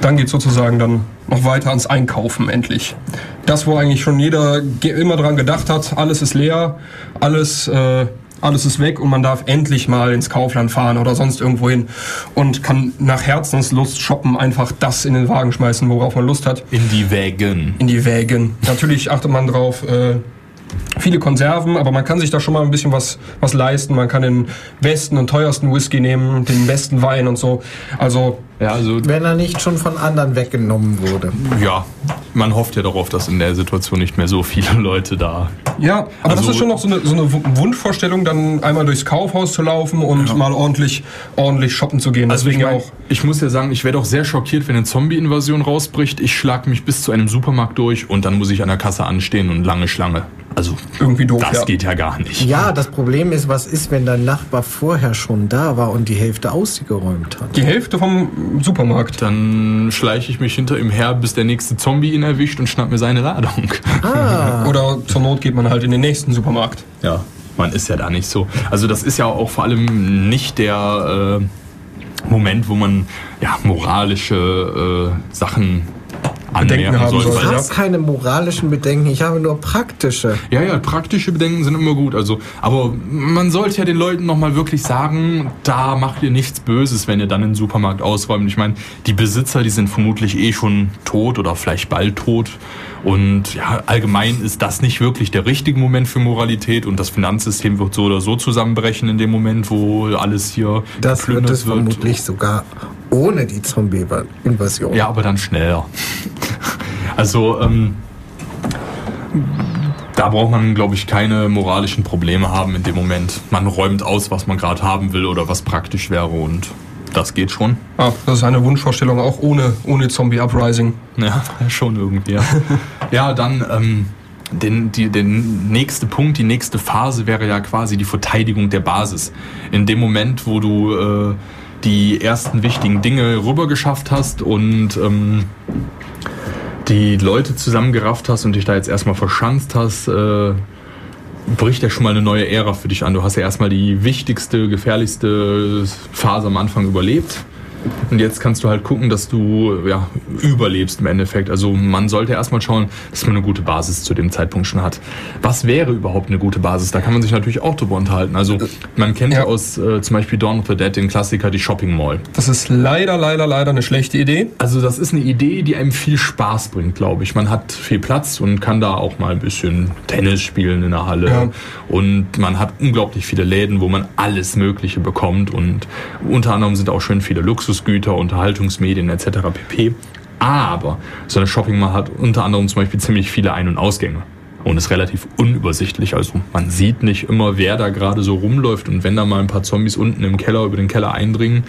Dann geht sozusagen dann noch weiter ans Einkaufen endlich. Das, wo eigentlich schon jeder immer dran gedacht hat, alles ist leer, alles äh, alles ist weg und man darf endlich mal ins Kaufland fahren oder sonst irgendwo hin und kann nach Herzenslust shoppen, einfach das in den Wagen schmeißen, worauf man Lust hat. In die Wägen. In die Wägen. Natürlich achtet man drauf, äh, viele Konserven, aber man kann sich da schon mal ein bisschen was, was leisten. Man kann den besten und teuersten Whisky nehmen, den besten Wein und so. Also, ja, also wenn er nicht schon von anderen weggenommen wurde. Ja, man hofft ja darauf, dass in der Situation nicht mehr so viele Leute da. Ja, aber also, das ist schon noch so eine, so eine Wunschvorstellung, dann einmal durchs Kaufhaus zu laufen und ja. mal ordentlich, ordentlich shoppen zu gehen. Also Deswegen ich mein, auch. Ich muss ja sagen, ich werde auch sehr schockiert, wenn eine Zombie-Invasion rausbricht. Ich schlage mich bis zu einem Supermarkt durch und dann muss ich an der Kasse anstehen und lange Schlange. Also irgendwie doof. Das ja. geht ja gar nicht. Ja, das Problem ist, was ist, wenn dein Nachbar vorher schon da war und die Hälfte ausgeräumt hat? Die Hälfte vom Supermarkt. Dann schleiche ich mich hinter ihm her, bis der nächste Zombie ihn erwischt und schnapp mir seine Ladung. Ah. Oder zur Not geht man halt in den nächsten Supermarkt. Ja, man ist ja da nicht so. Also das ist ja auch vor allem nicht der äh, Moment, wo man ja moralische äh, Sachen Bedenken haben soll. Ich habe keine moralischen Bedenken, ich habe nur praktische. Ja, ja, praktische Bedenken sind immer gut. Also, aber man sollte ja den Leuten nochmal wirklich sagen, da macht ihr nichts Böses, wenn ihr dann den Supermarkt ausräumt. Ich meine, die Besitzer, die sind vermutlich eh schon tot oder vielleicht bald tot. Und ja, allgemein ist das nicht wirklich der richtige Moment für Moralität und das Finanzsystem wird so oder so zusammenbrechen in dem Moment, wo alles hier Das wird es wird. vermutlich sogar ohne die Zombie-Invasion. Ja, aber dann schneller. Also, ähm, da braucht man, glaube ich, keine moralischen Probleme haben in dem Moment. Man räumt aus, was man gerade haben will oder was praktisch wäre und das geht schon. Ah, das ist eine Wunschvorstellung, auch ohne, ohne Zombie-Uprising. Ja, schon irgendwie. Ja, ja dann ähm, den, die, der nächste Punkt, die nächste Phase wäre ja quasi die Verteidigung der Basis. In dem Moment, wo du äh, die ersten wichtigen Dinge rübergeschafft hast und ähm, die Leute zusammengerafft hast und dich da jetzt erstmal verschanzt hast, äh, bricht ja schon mal eine neue Ära für dich an. Du hast ja erstmal die wichtigste, gefährlichste Phase am Anfang überlebt. Und jetzt kannst du halt gucken, dass du ja, überlebst im Endeffekt. Also man sollte erstmal schauen, dass man eine gute Basis zu dem Zeitpunkt schon hat. Was wäre überhaupt eine gute Basis? Da kann man sich natürlich auch drüber unterhalten. Also man kennt ja, aus äh, zum Beispiel Dawn of the Dead den Klassiker, die Shopping Mall. Das ist leider, leider, leider eine schlechte Idee. Also das ist eine Idee, die einem viel Spaß bringt, glaube ich. Man hat viel Platz und kann da auch mal ein bisschen Tennis spielen in der Halle. Ja. Und man hat unglaublich viele Läden, wo man alles Mögliche bekommt. Und unter anderem sind auch schön viele Luxus Luxusgüter, Unterhaltungsmedien etc. pp. Aber so eine Shopping Mall hat unter anderem zum Beispiel ziemlich viele Ein- und Ausgänge und ist relativ unübersichtlich. Also man sieht nicht immer, wer da gerade so rumläuft und wenn da mal ein paar Zombies unten im Keller über den Keller eindringen,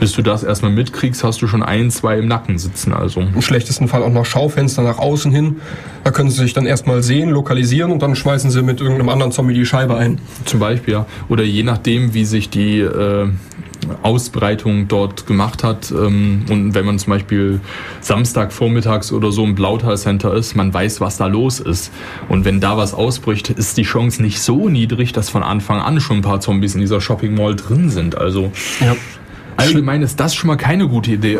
bis du das erstmal mitkriegst, hast du schon ein, zwei im Nacken sitzen. Also im schlechtesten Fall auch noch Schaufenster nach außen hin. Da können sie sich dann erstmal sehen, lokalisieren und dann schmeißen sie mit irgendeinem anderen Zombie die Scheibe ein. Zum Beispiel, ja. Oder je nachdem, wie sich die äh, Ausbreitung dort gemacht hat. Ähm, und wenn man zum Beispiel Samstag vormittags oder so im Blautal Center ist, man weiß, was da los ist. Und wenn da was ausbricht, ist die Chance nicht so niedrig, dass von Anfang an schon ein paar Zombies in dieser Shopping Mall drin sind. Also ja. allgemein ist das schon mal keine gute Idee.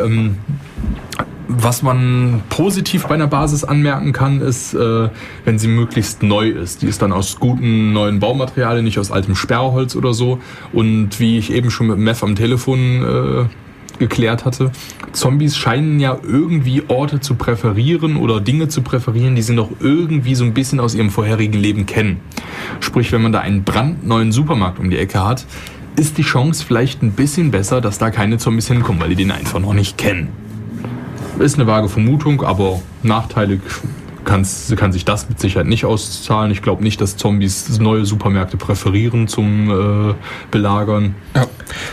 Was man positiv bei einer Basis anmerken kann, ist, äh, wenn sie möglichst neu ist. Die ist dann aus guten neuen Baumaterialien, nicht aus altem Sperrholz oder so. Und wie ich eben schon mit Meth am Telefon äh, geklärt hatte, Zombies scheinen ja irgendwie Orte zu präferieren oder Dinge zu präferieren, die sie noch irgendwie so ein bisschen aus ihrem vorherigen Leben kennen. Sprich, wenn man da einen brandneuen Supermarkt um die Ecke hat, ist die Chance vielleicht ein bisschen besser, dass da keine Zombies hinkommen, weil die den einfach noch nicht kennen. Ist eine vage Vermutung, aber nachteilig kann sich das mit Sicherheit nicht auszahlen. Ich glaube nicht, dass Zombies neue Supermärkte präferieren zum äh, Belagern. Ja.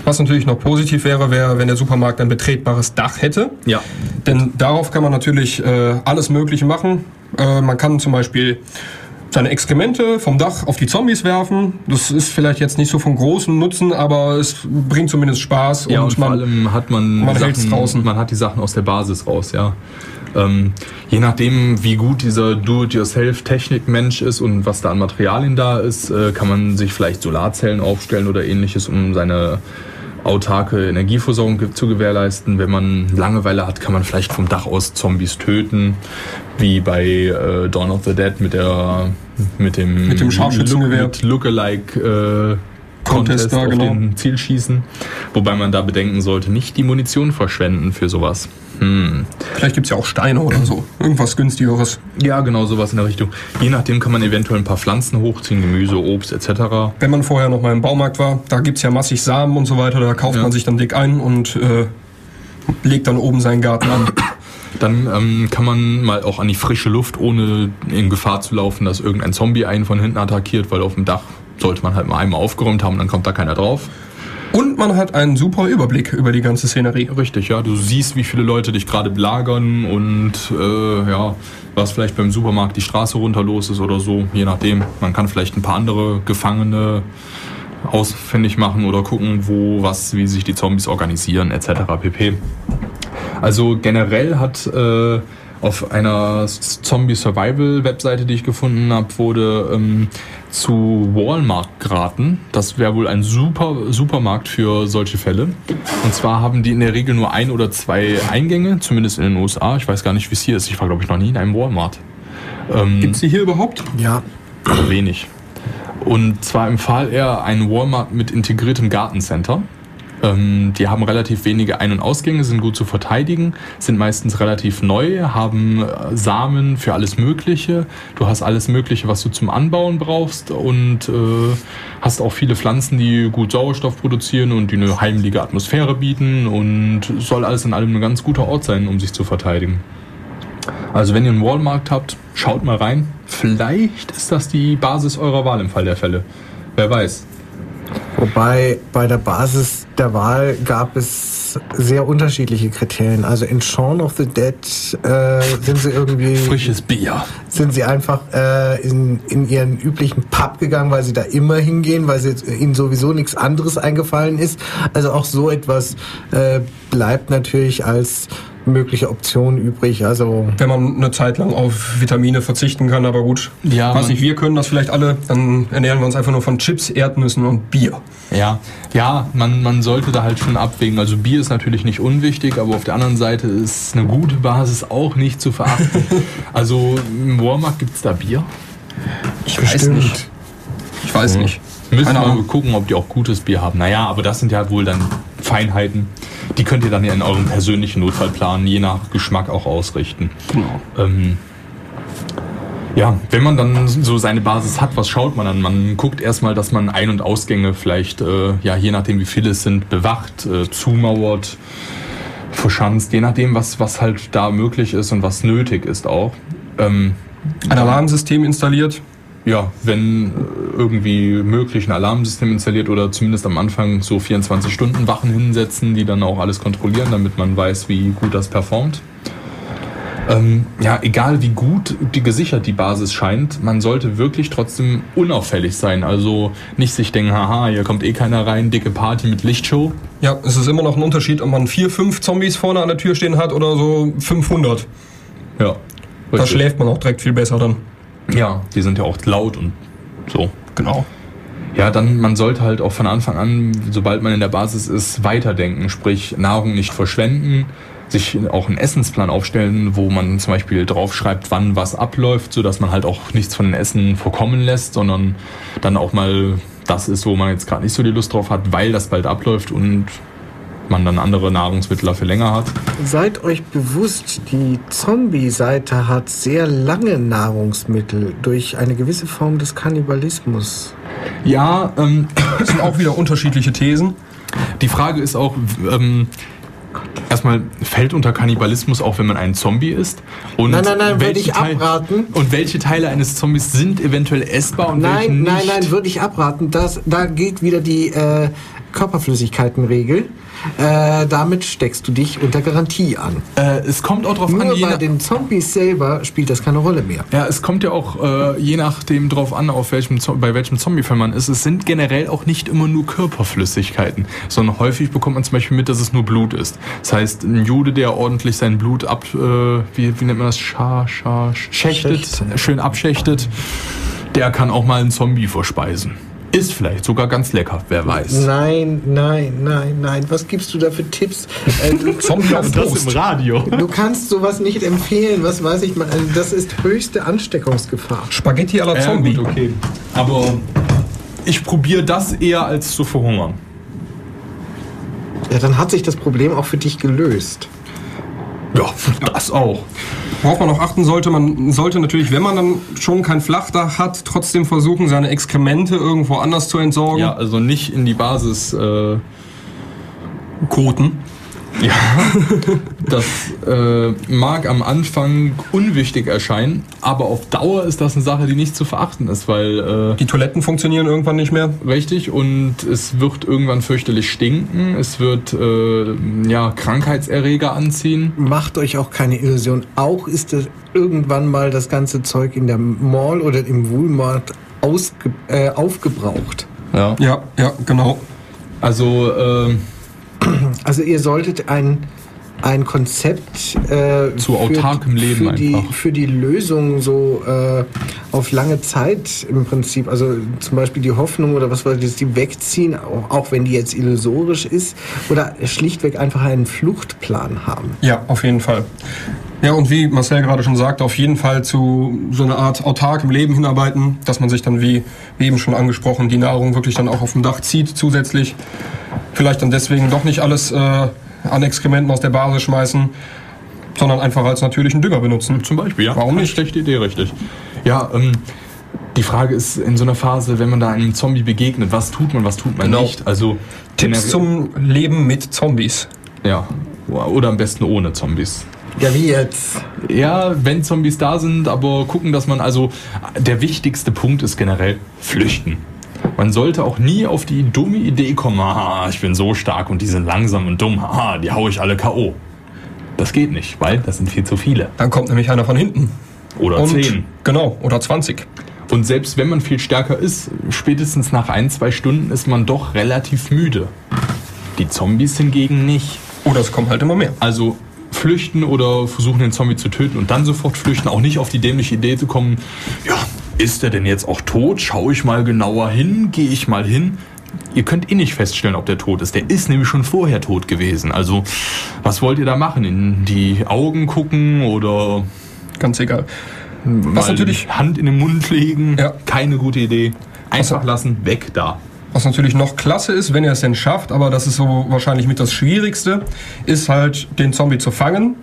Was natürlich noch positiv wäre, wäre, wenn der Supermarkt ein betretbares Dach hätte. Ja. Denn darauf kann man natürlich äh, alles Mögliche machen. Äh, man kann zum Beispiel seine Exkremente vom Dach auf die Zombies werfen. Das ist vielleicht jetzt nicht so von großem Nutzen, aber es bringt zumindest Spaß. Ja, und, und vor allem hat man, man, Sachen, draußen. man hat die Sachen aus der Basis raus, ja. Ähm, je nachdem, wie gut dieser Do-it-yourself-Technik-Mensch ist und was da an Materialien da ist, äh, kann man sich vielleicht Solarzellen aufstellen oder ähnliches, um seine autarke Energieversorgung zu gewährleisten. Wenn man Langeweile hat, kann man vielleicht vom Dach aus Zombies töten, wie bei äh, Dawn of the Dead mit der mit dem mit dem Scharfschützengewehr mit Lookalike Contest, Contest auf genau. den Ziel schießen, wobei man da bedenken sollte, nicht die Munition verschwenden für sowas. Hm. Vielleicht gibt es ja auch Steine oder so. Irgendwas günstigeres. Ja, genau, sowas in der Richtung. Je nachdem kann man eventuell ein paar Pflanzen hochziehen, Gemüse, Obst etc. Wenn man vorher noch mal im Baumarkt war, da gibt es ja massig Samen und so weiter, da kauft ja. man sich dann dick ein und äh, legt dann oben seinen Garten an. Dann ähm, kann man mal auch an die frische Luft, ohne in Gefahr zu laufen, dass irgendein Zombie einen von hinten attackiert, weil auf dem Dach sollte man halt mal einmal aufgeräumt haben, dann kommt da keiner drauf. Und man hat einen super Überblick über die ganze Szenerie. Richtig, ja. Du siehst, wie viele Leute dich gerade belagern und äh, ja, was vielleicht beim Supermarkt die Straße runter los ist oder so, je nachdem. Man kann vielleicht ein paar andere Gefangene ausfindig machen oder gucken, wo, was, wie sich die Zombies organisieren, etc. pp. Also generell hat äh, auf einer Zombie-Survival-Webseite, die ich gefunden habe, wurde ähm, zu Walmart geraten. Das wäre wohl ein super Supermarkt für solche Fälle. Und zwar haben die in der Regel nur ein oder zwei Eingänge, zumindest in den USA. Ich weiß gar nicht, wie es hier ist. Ich war, glaube ich, noch nie in einem Walmart. Ähm, Gibt es die hier überhaupt? Ja. Wenig. Und zwar empfahl er ein Walmart mit integriertem Gartencenter. Ähm, die haben relativ wenige Ein- und Ausgänge, sind gut zu verteidigen, sind meistens relativ neu, haben äh, Samen für alles Mögliche. Du hast alles Mögliche, was du zum Anbauen brauchst und äh, hast auch viele Pflanzen, die gut Sauerstoff produzieren und die eine heimliche Atmosphäre bieten und soll alles in allem ein ganz guter Ort sein, um sich zu verteidigen. Also wenn ihr einen Walmart habt, schaut mal rein. Vielleicht ist das die Basis eurer Wahl im Fall der Fälle. Wer weiß. Wobei bei der Basis der Wahl gab es sehr unterschiedliche Kriterien. Also in Shaun of the Dead äh, sind sie irgendwie. Frisches Bier. Sind sie einfach äh, in, in ihren üblichen Pub gegangen, weil sie da immer hingehen, weil sie, ihnen sowieso nichts anderes eingefallen ist. Also auch so etwas äh, bleibt natürlich als mögliche Optionen übrig. Also wenn man eine Zeit lang auf Vitamine verzichten kann, aber gut, ja, weiß nicht, wir können das vielleicht alle, dann ernähren wir uns einfach nur von Chips, Erdnüssen und Bier. Ja, ja, man, man sollte da halt schon abwägen. Also Bier ist natürlich nicht unwichtig, aber auf der anderen Seite ist eine gute Basis auch nicht zu verachten. also im Walmart gibt es da Bier? Ich Bestimmt. weiß nicht. Ich weiß mhm. nicht. Müssen wir mal gucken, ob die auch gutes Bier haben. Naja, aber das sind ja wohl dann Feinheiten. Die könnt ihr dann ja in eurem persönlichen Notfallplan je nach Geschmack auch ausrichten. Genau. Ähm, ja, wenn man dann so seine Basis hat, was schaut man dann? Man guckt erstmal, dass man Ein- und Ausgänge vielleicht, äh, ja, je nachdem wie viele es sind, bewacht, äh, zumauert, verschanzt, je nachdem, was, was halt da möglich ist und was nötig ist auch. Ähm, Ein Alarmsystem installiert? Ja, wenn äh, irgendwie möglich ein Alarmsystem installiert oder zumindest am Anfang so 24 Stunden Wachen hinsetzen, die dann auch alles kontrollieren, damit man weiß, wie gut das performt. Ähm, ja, egal wie gut die gesichert die Basis scheint, man sollte wirklich trotzdem unauffällig sein. Also nicht sich denken, haha, hier kommt eh keiner rein, dicke Party mit Lichtshow. Ja, es ist immer noch ein Unterschied, ob man vier, fünf Zombies vorne an der Tür stehen hat oder so 500. Ja. Da schläft man auch direkt viel besser dann. Ja, die sind ja auch laut und so. Genau. Ja, dann, man sollte halt auch von Anfang an, sobald man in der Basis ist, weiterdenken. Sprich, Nahrung nicht verschwenden, sich auch einen Essensplan aufstellen, wo man zum Beispiel draufschreibt, wann was abläuft, sodass man halt auch nichts von den Essen vorkommen lässt, sondern dann auch mal das ist, wo man jetzt gerade nicht so die Lust drauf hat, weil das bald abläuft und man dann andere Nahrungsmittel dafür länger hat. Seid euch bewusst, die Zombie-Seite hat sehr lange Nahrungsmittel durch eine gewisse Form des Kannibalismus. Ja, ähm, das sind auch wieder unterschiedliche Thesen. Die Frage ist auch, ähm, erstmal fällt unter Kannibalismus auch, wenn man ein Zombie ist. Und nein, nein, nein, würde ich Teil, abraten. Und welche Teile eines Zombies sind eventuell essbar und nein, welche nicht? Nein, nein, nein, würde ich abraten. Das, da gilt wieder die äh, Körperflüssigkeitenregel. Äh, damit steckst du dich unter Garantie an. Äh, es kommt auch drauf Nur an. Nur bei den Zombies selber spielt das keine Rolle mehr. Ja, es kommt ja auch äh, je nachdem drauf an, auf welchem, bei welchem Zombie-Film man ist. Es sind generell auch nicht immer nur Körperflüssigkeiten, sondern häufig bekommt man zum Beispiel mit, dass es nur Blut ist. Das heißt, ein Jude, der ordentlich sein Blut ab, äh, wie, wie nennt man das, scha, scha, schächtet, Schächt. schön abschächtet, der kann auch mal einen Zombie verspeisen. Ist vielleicht sogar ganz lecker, wer weiß. Nein, nein, nein, nein. Was gibst du da für Tipps? Äh, Zombie auf das im Radio. Du kannst sowas nicht empfehlen. Was weiß ich mal. Also das ist höchste Ansteckungsgefahr. Spaghetti la Zombie. Äh, gut, okay. Aber ich probiere das eher als zu verhungern. Ja, dann hat sich das Problem auch für dich gelöst. Ja, das auch. Worauf man auch achten sollte, man sollte natürlich, wenn man dann schon kein Flachdach hat, trotzdem versuchen, seine Exkremente irgendwo anders zu entsorgen. Ja, also nicht in die Basis äh, koten. Ja. das äh, mag am Anfang unwichtig erscheinen, aber auf Dauer ist das eine Sache, die nicht zu verachten ist, weil äh, die Toiletten funktionieren irgendwann nicht mehr. Richtig und es wird irgendwann fürchterlich stinken, es wird äh, ja Krankheitserreger anziehen. Macht euch auch keine Illusion. Auch ist es irgendwann mal das ganze Zeug in der Mall oder im Woolmart ausge äh, aufgebraucht. Ja, ja, ja, genau. Also äh, also ihr solltet ein, ein Konzept äh, zu autarkem Leben für die, einfach. für die Lösung so äh, auf lange Zeit im Prinzip, also zum Beispiel die Hoffnung oder was weiß ich, die wegziehen, auch, auch wenn die jetzt illusorisch ist, oder schlichtweg einfach einen Fluchtplan haben. Ja, auf jeden Fall. Ja, und wie Marcel gerade schon sagte, auf jeden Fall zu so einer Art autarkem Leben hinarbeiten, dass man sich dann, wie eben schon angesprochen, die Nahrung wirklich dann auch auf dem Dach zieht zusätzlich. Vielleicht dann deswegen doch nicht alles äh, an Exkrementen aus der Basis schmeißen, sondern einfach als natürlichen Dünger benutzen. Zum Beispiel, ja. Warum nicht? Schlechte Idee, richtig. Ja, ähm, die Frage ist in so einer Phase, wenn man da einem Zombie begegnet, was tut man, was tut man genau. nicht? Also Tipps zum Leben mit Zombies. Ja, oder am besten ohne Zombies. Ja, wie jetzt? Ja, wenn Zombies da sind, aber gucken, dass man also. Der wichtigste Punkt ist generell flüchten. Man sollte auch nie auf die dumme Idee kommen, haha, ich bin so stark und die sind langsam und dumm, haha, die hau ich alle K.O. Das geht nicht, weil das sind viel zu viele. Dann kommt nämlich einer von hinten. Oder und, zehn. Genau, oder 20. Und selbst wenn man viel stärker ist, spätestens nach ein, zwei Stunden ist man doch relativ müde. Die Zombies hingegen nicht. Oder es kommen halt immer mehr. Also flüchten oder versuchen den Zombie zu töten und dann sofort flüchten. Auch nicht auf die dämliche Idee zu kommen, ja, ist er denn jetzt auch tot? Schaue ich mal genauer hin? Gehe ich mal hin? Ihr könnt eh nicht feststellen, ob der tot ist. Der ist nämlich schon vorher tot gewesen. Also, was wollt ihr da machen? In die Augen gucken oder. Ganz egal. Was natürlich. Hand in den Mund legen. Ja. Keine gute Idee. Einfach lassen, weg da. Was natürlich noch klasse ist, wenn ihr es denn schafft, aber das ist so wahrscheinlich mit das Schwierigste, ist halt den Zombie zu fangen,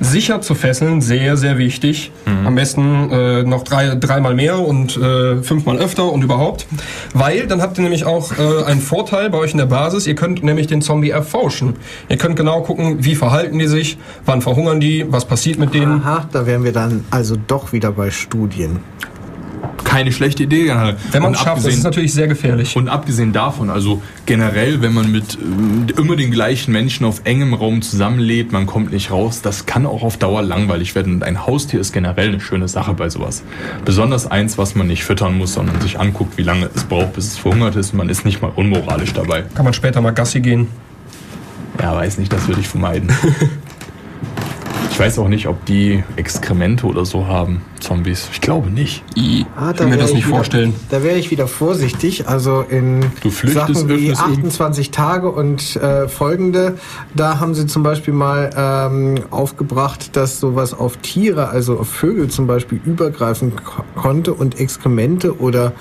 sicher zu fesseln, sehr, sehr wichtig. Mhm. Am besten äh, noch drei, dreimal mehr und äh, fünfmal öfter und überhaupt. Weil dann habt ihr nämlich auch äh, einen Vorteil bei euch in der Basis, ihr könnt nämlich den Zombie erforschen. Ihr könnt genau gucken, wie verhalten die sich, wann verhungern die, was passiert mit denen. Aha, da wären wir dann also doch wieder bei Studien keine schlechte Idee. Wenn man es schafft, das ist natürlich sehr gefährlich. Und abgesehen davon, also generell, wenn man mit äh, immer den gleichen Menschen auf engem Raum zusammenlebt, man kommt nicht raus, das kann auch auf Dauer langweilig werden. Und ein Haustier ist generell eine schöne Sache bei sowas. Besonders eins, was man nicht füttern muss, sondern sich anguckt, wie lange es braucht, bis es verhungert ist. Und man ist nicht mal unmoralisch dabei. Kann man später mal Gassi gehen? Ja, weiß nicht, das würde ich vermeiden. weiß auch nicht, ob die Exkremente oder so haben, Zombies. Ich glaube nicht. I, ah, kann mir das nicht wieder, vorstellen. Da wäre ich wieder vorsichtig. Also in Sachen wie 28 Tage und äh, folgende, da haben sie zum Beispiel mal ähm, aufgebracht, dass sowas auf Tiere, also auf Vögel zum Beispiel, übergreifen konnte und Exkremente oder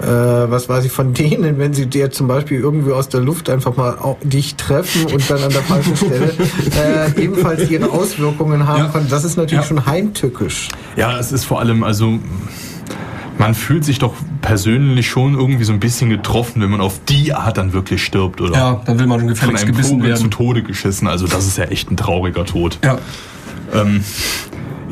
äh, was weiß ich von denen, wenn sie dir zum Beispiel irgendwie aus der Luft einfach mal dich treffen und dann an der falschen Stelle äh, ebenfalls ihre Auswirkungen haben ja. konnten. Das ist natürlich ja. schon heimtückisch. Ja, es ist vor allem, also man fühlt sich doch persönlich schon irgendwie so ein bisschen getroffen, wenn man auf die Art dann wirklich stirbt, oder? Ja, dann will man schon gefälligst gebissen Vogel werden. zu Tode geschissen. Also das ist ja echt ein trauriger Tod. Ja. Ähm,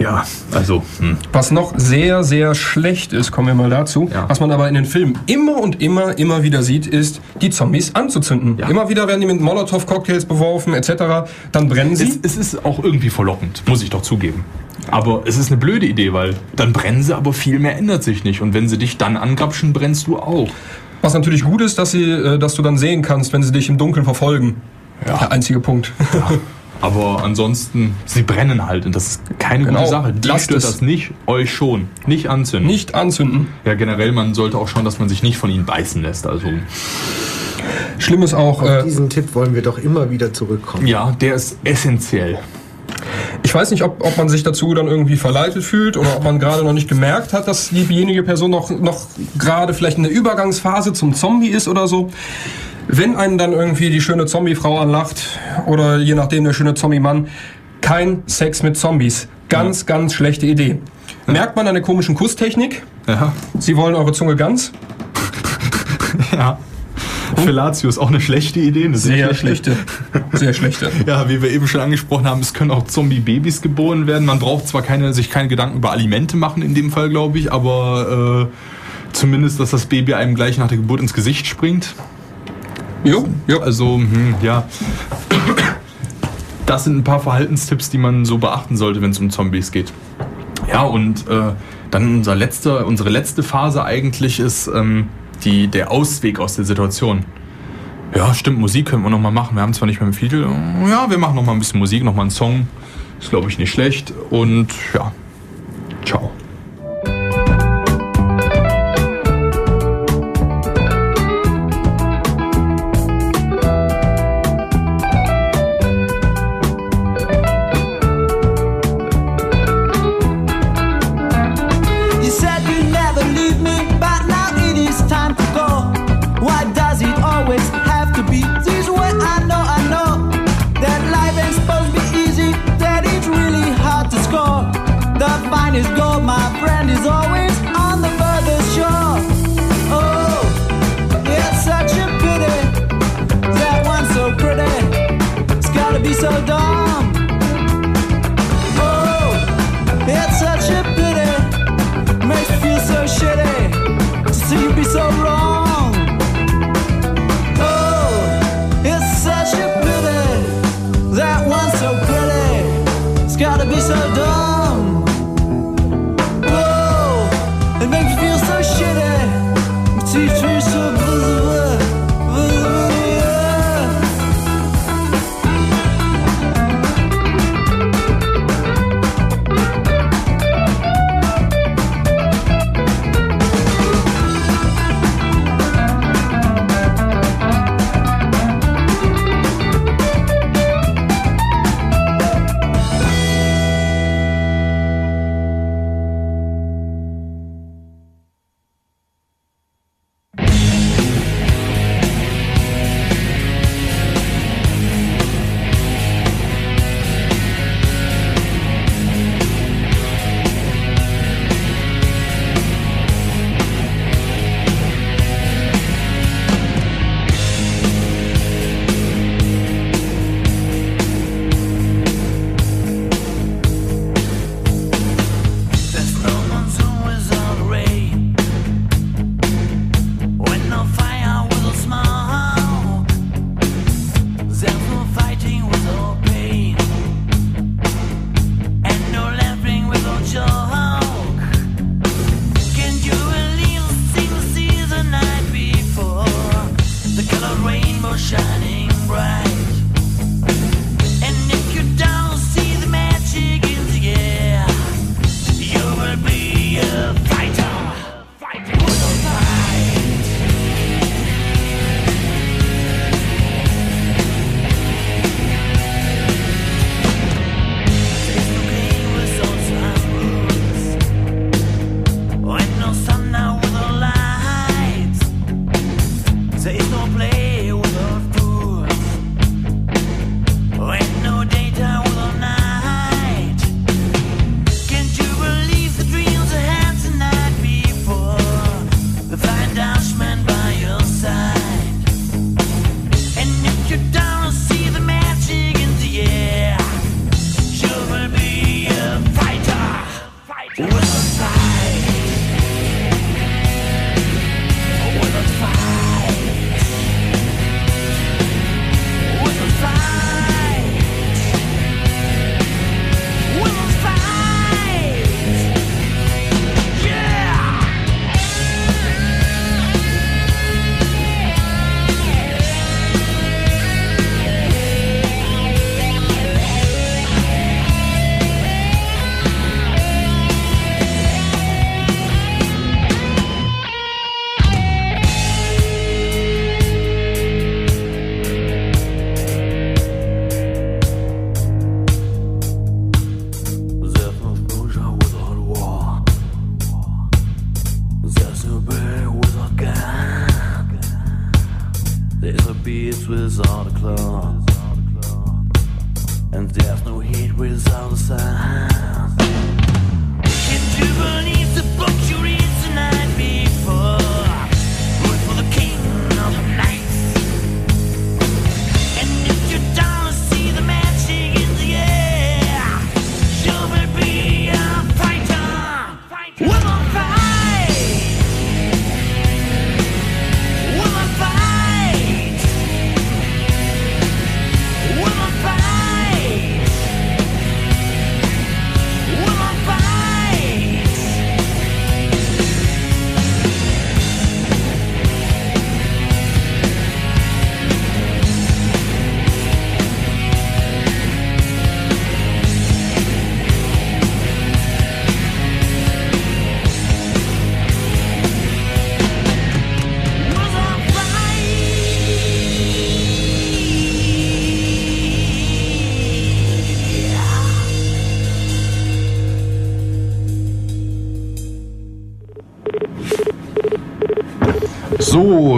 ja, also. Hm. Was noch sehr, sehr schlecht ist, kommen wir mal dazu. Ja. Was man aber in den Filmen immer und immer, immer wieder sieht, ist, die Zombies anzuzünden. Ja. Immer wieder werden die mit Molotow-Cocktails beworfen, etc. Dann brennen sie. Es, es ist auch irgendwie verlockend, muss ich doch zugeben. Aber es ist eine blöde Idee, weil dann brennen sie, aber viel mehr ändert sich nicht. Und wenn sie dich dann angrapschen, brennst du auch. Was natürlich gut ist, dass, sie, äh, dass du dann sehen kannst, wenn sie dich im Dunkeln verfolgen. Ja. Der einzige Punkt. Ja. Aber ansonsten, sie brennen halt und das ist keine genau. gute Sache. Die Lasst stört es. das nicht, euch schon. Nicht anzünden. Nicht anzünden. Ja, generell, man sollte auch schauen, dass man sich nicht von ihnen beißen lässt. Also. Schlimm ist auch. Auf äh, diesen Tipp wollen wir doch immer wieder zurückkommen. Ja, der ist essentiell. Ich weiß nicht, ob, ob man sich dazu dann irgendwie verleitet fühlt oder ob man gerade noch nicht gemerkt hat, dass diejenige Person noch, noch gerade vielleicht in der Übergangsphase zum Zombie ist oder so. Wenn einen dann irgendwie die schöne Zombie-Frau anlacht oder je nachdem der schöne Zombie-Mann, kein Sex mit Zombies. Ganz, ja. ganz schlechte Idee. Merkt man an der komischen Kusstechnik? Ja. Sie wollen eure Zunge ganz? ja. Fellatio ist auch eine schlechte Idee. Eine sehr, sehr schlechte. Sehr schlechte. ja, wie wir eben schon angesprochen haben, es können auch Zombie-Babys geboren werden. Man braucht zwar keine, sich keine Gedanken über Alimente machen in dem Fall, glaube ich, aber äh, zumindest, dass das Baby einem gleich nach der Geburt ins Gesicht springt. Jo, jo. Also, hm, ja. Das sind ein paar Verhaltenstipps, die man so beachten sollte, wenn es um Zombies geht. Ja, und äh, dann unser letzte, unsere letzte Phase eigentlich ist ähm, die, der Ausweg aus der Situation. Ja, stimmt, Musik können wir noch mal machen. Wir haben zwar nicht mehr viel. Ja, wir machen noch mal ein bisschen Musik, noch mal einen Song. Ist, glaube ich, nicht schlecht. Und ja,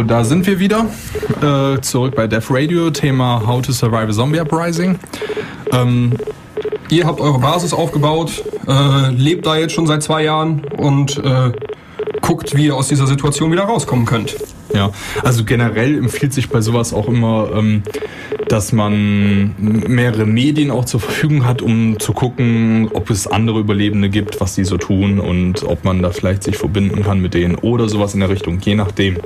da sind wir wieder. Äh, zurück bei Death Radio, Thema How to Survive a Zombie Uprising. Ähm, ihr habt eure Basis aufgebaut, äh, lebt da jetzt schon seit zwei Jahren und äh, guckt, wie ihr aus dieser Situation wieder rauskommen könnt. Ja, also generell empfiehlt sich bei sowas auch immer, ähm, dass man mehrere Medien auch zur Verfügung hat, um zu gucken, ob es andere Überlebende gibt, was die so tun und ob man da vielleicht sich verbinden kann mit denen oder sowas in der Richtung, je nachdem.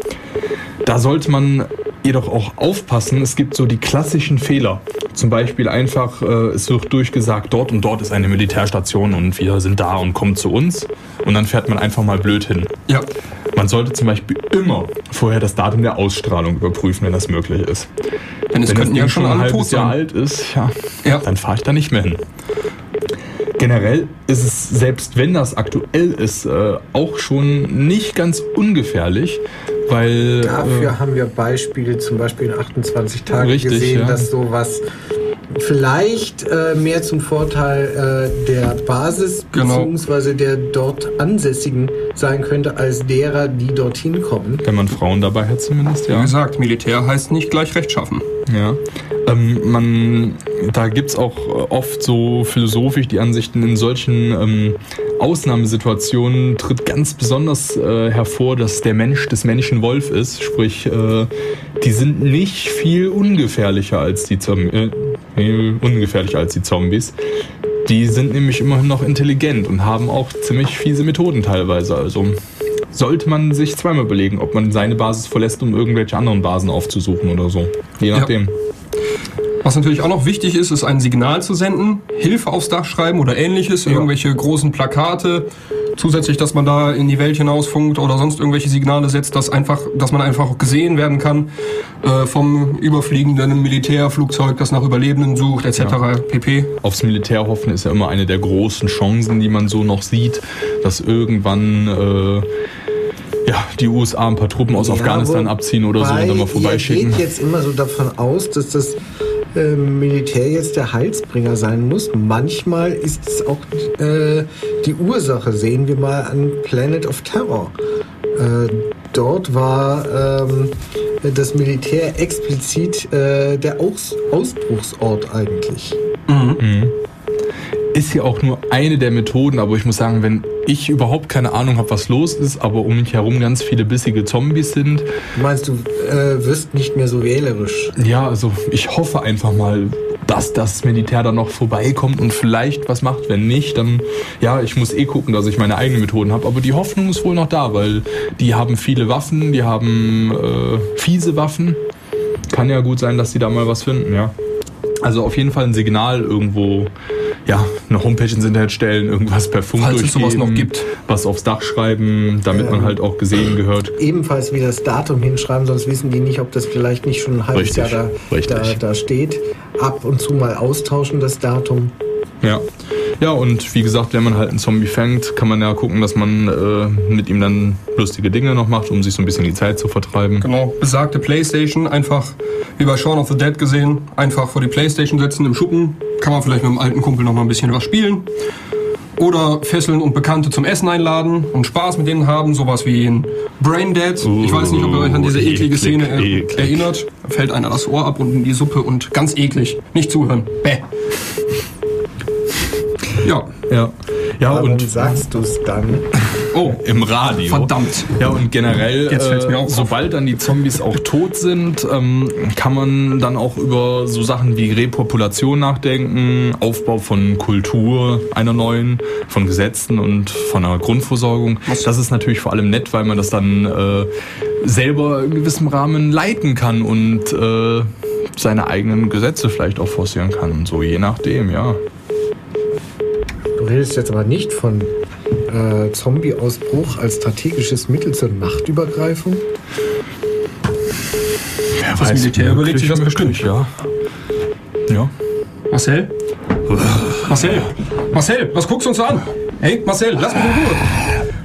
Da sollte man jedoch auch aufpassen, es gibt so die klassischen Fehler. Zum Beispiel einfach, äh, es wird durchgesagt, dort und dort ist eine Militärstation und wir sind da und kommen zu uns. Und dann fährt man einfach mal blöd hin. Ja. Man sollte zum Beispiel immer vorher das Datum der Ausstrahlung überprüfen, wenn das möglich ist. Denn es könnten ja schon ein halbes Jahr alt ist, ja, ja. dann fahre ich da nicht mehr hin. Generell ist es, selbst wenn das aktuell ist, äh, auch schon nicht ganz ungefährlich, weil. Dafür äh, haben wir Beispiele, zum Beispiel in 28 Tagen richtig, gesehen, ja. dass sowas vielleicht äh, mehr zum Vorteil äh, der Basis genau. bzw. der dort Ansässigen sein könnte, als derer, die dorthin kommen. Wenn man Frauen dabei hat zumindest, ja. Wie gesagt, Militär heißt nicht gleich rechtschaffen. Ja. Ähm, man, da gibt es auch oft so philosophisch die Ansichten, in solchen ähm, Ausnahmesituationen tritt ganz besonders äh, hervor, dass der Mensch des Menschen Wolf ist. Sprich, äh, die sind nicht viel ungefährlicher als die Zombies. Äh, ungefährlicher als die Zombies. Die sind nämlich immerhin noch intelligent und haben auch ziemlich fiese Methoden teilweise. Also sollte man sich zweimal überlegen, ob man seine Basis verlässt, um irgendwelche anderen Basen aufzusuchen oder so. Je nachdem. Ja. Was natürlich auch noch wichtig ist, ist ein Signal zu senden, Hilfe aufs Dach schreiben oder ähnliches, ja. irgendwelche großen Plakate. Zusätzlich, dass man da in die Welt hinausfunkt oder sonst irgendwelche Signale setzt, dass einfach, dass man einfach auch gesehen werden kann äh, vom überfliegenden Militärflugzeug, das nach Überlebenden sucht, etc. Ja. pp. Aufs Militär hoffen ist ja immer eine der großen Chancen, die man so noch sieht, dass irgendwann äh, ja, die USA ein paar Truppen aus ja, Afghanistan abziehen oder so und dann mal vorbeischicken. Ich geht jetzt immer so davon aus, dass das äh, Militär jetzt der Heilsbringer sein muss. Manchmal ist es auch äh, die Ursache. Sehen wir mal an Planet of Terror. Äh, dort war ähm, das Militär explizit äh, der Aus Ausbruchsort eigentlich. Mhm. Ist ja auch nur eine der Methoden, aber ich muss sagen, wenn ich überhaupt keine Ahnung habe, was los ist, aber um mich herum ganz viele bissige Zombies sind. Meinst du, äh, wirst nicht mehr so wählerisch? Ja, also ich hoffe einfach mal, dass das Militär dann noch vorbeikommt und vielleicht was macht. Wenn nicht, dann ja, ich muss eh gucken, dass ich meine eigenen Methoden habe. Aber die Hoffnung ist wohl noch da, weil die haben viele Waffen, die haben äh, fiese Waffen. Kann ja gut sein, dass die da mal was finden, ja. Also auf jeden Fall ein Signal irgendwo ja, eine Homepage ins Internet stellen, irgendwas per Funk Falls durchgeben, es sowas noch gibt. was aufs Dach schreiben, damit ähm, man halt auch gesehen gehört. Ebenfalls wie das Datum hinschreiben, sonst wissen die nicht, ob das vielleicht nicht schon ein halbes richtig, Jahr da, da, da steht. Ab und zu mal austauschen, das Datum. Ja. Ja, und wie gesagt, wenn man halt einen Zombie fängt, kann man ja gucken, dass man äh, mit ihm dann lustige Dinge noch macht, um sich so ein bisschen die Zeit zu vertreiben. Genau, besagte Playstation, einfach wie bei Shaun of the Dead gesehen, einfach vor die Playstation setzen im Schuppen, kann man vielleicht mit dem alten Kumpel noch mal ein bisschen was spielen. Oder Fesseln und Bekannte zum Essen einladen und Spaß mit denen haben, sowas wie in Brain Dead. Uh, ich weiß nicht, ob ihr euch an diese eklige eklig, Szene eklig. erinnert. fällt einer das Ohr ab und in die Suppe und ganz eklig. Nicht zuhören. Bäh. Ja. Ja. Ja, Warum und sagst du es dann? Oh, im Radio. Verdammt. Ja, und generell, äh, sobald dann die Zombies auch tot sind, ähm, kann man dann auch über so Sachen wie Repopulation nachdenken, Aufbau von Kultur, einer neuen, von Gesetzen und von einer Grundversorgung. Das ist natürlich vor allem nett, weil man das dann äh, selber in gewissem Rahmen leiten kann und äh, seine eigenen Gesetze vielleicht auch forcieren kann. So je nachdem, ja redest jetzt aber nicht von äh, Zombie-Ausbruch als strategisches Mittel zur Machtübergreifung? Wer das weiß, Militär überlegt sich das bestimmt. Ja. Ja. Marcel? Marcel? Marcel, was guckst du uns so an? Hey, Marcel, lass mich in Ruhe.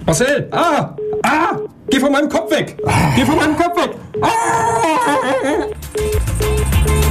Marcel, ah! Ah! Geh von meinem Kopf weg! Geh von meinem Kopf weg! Ah!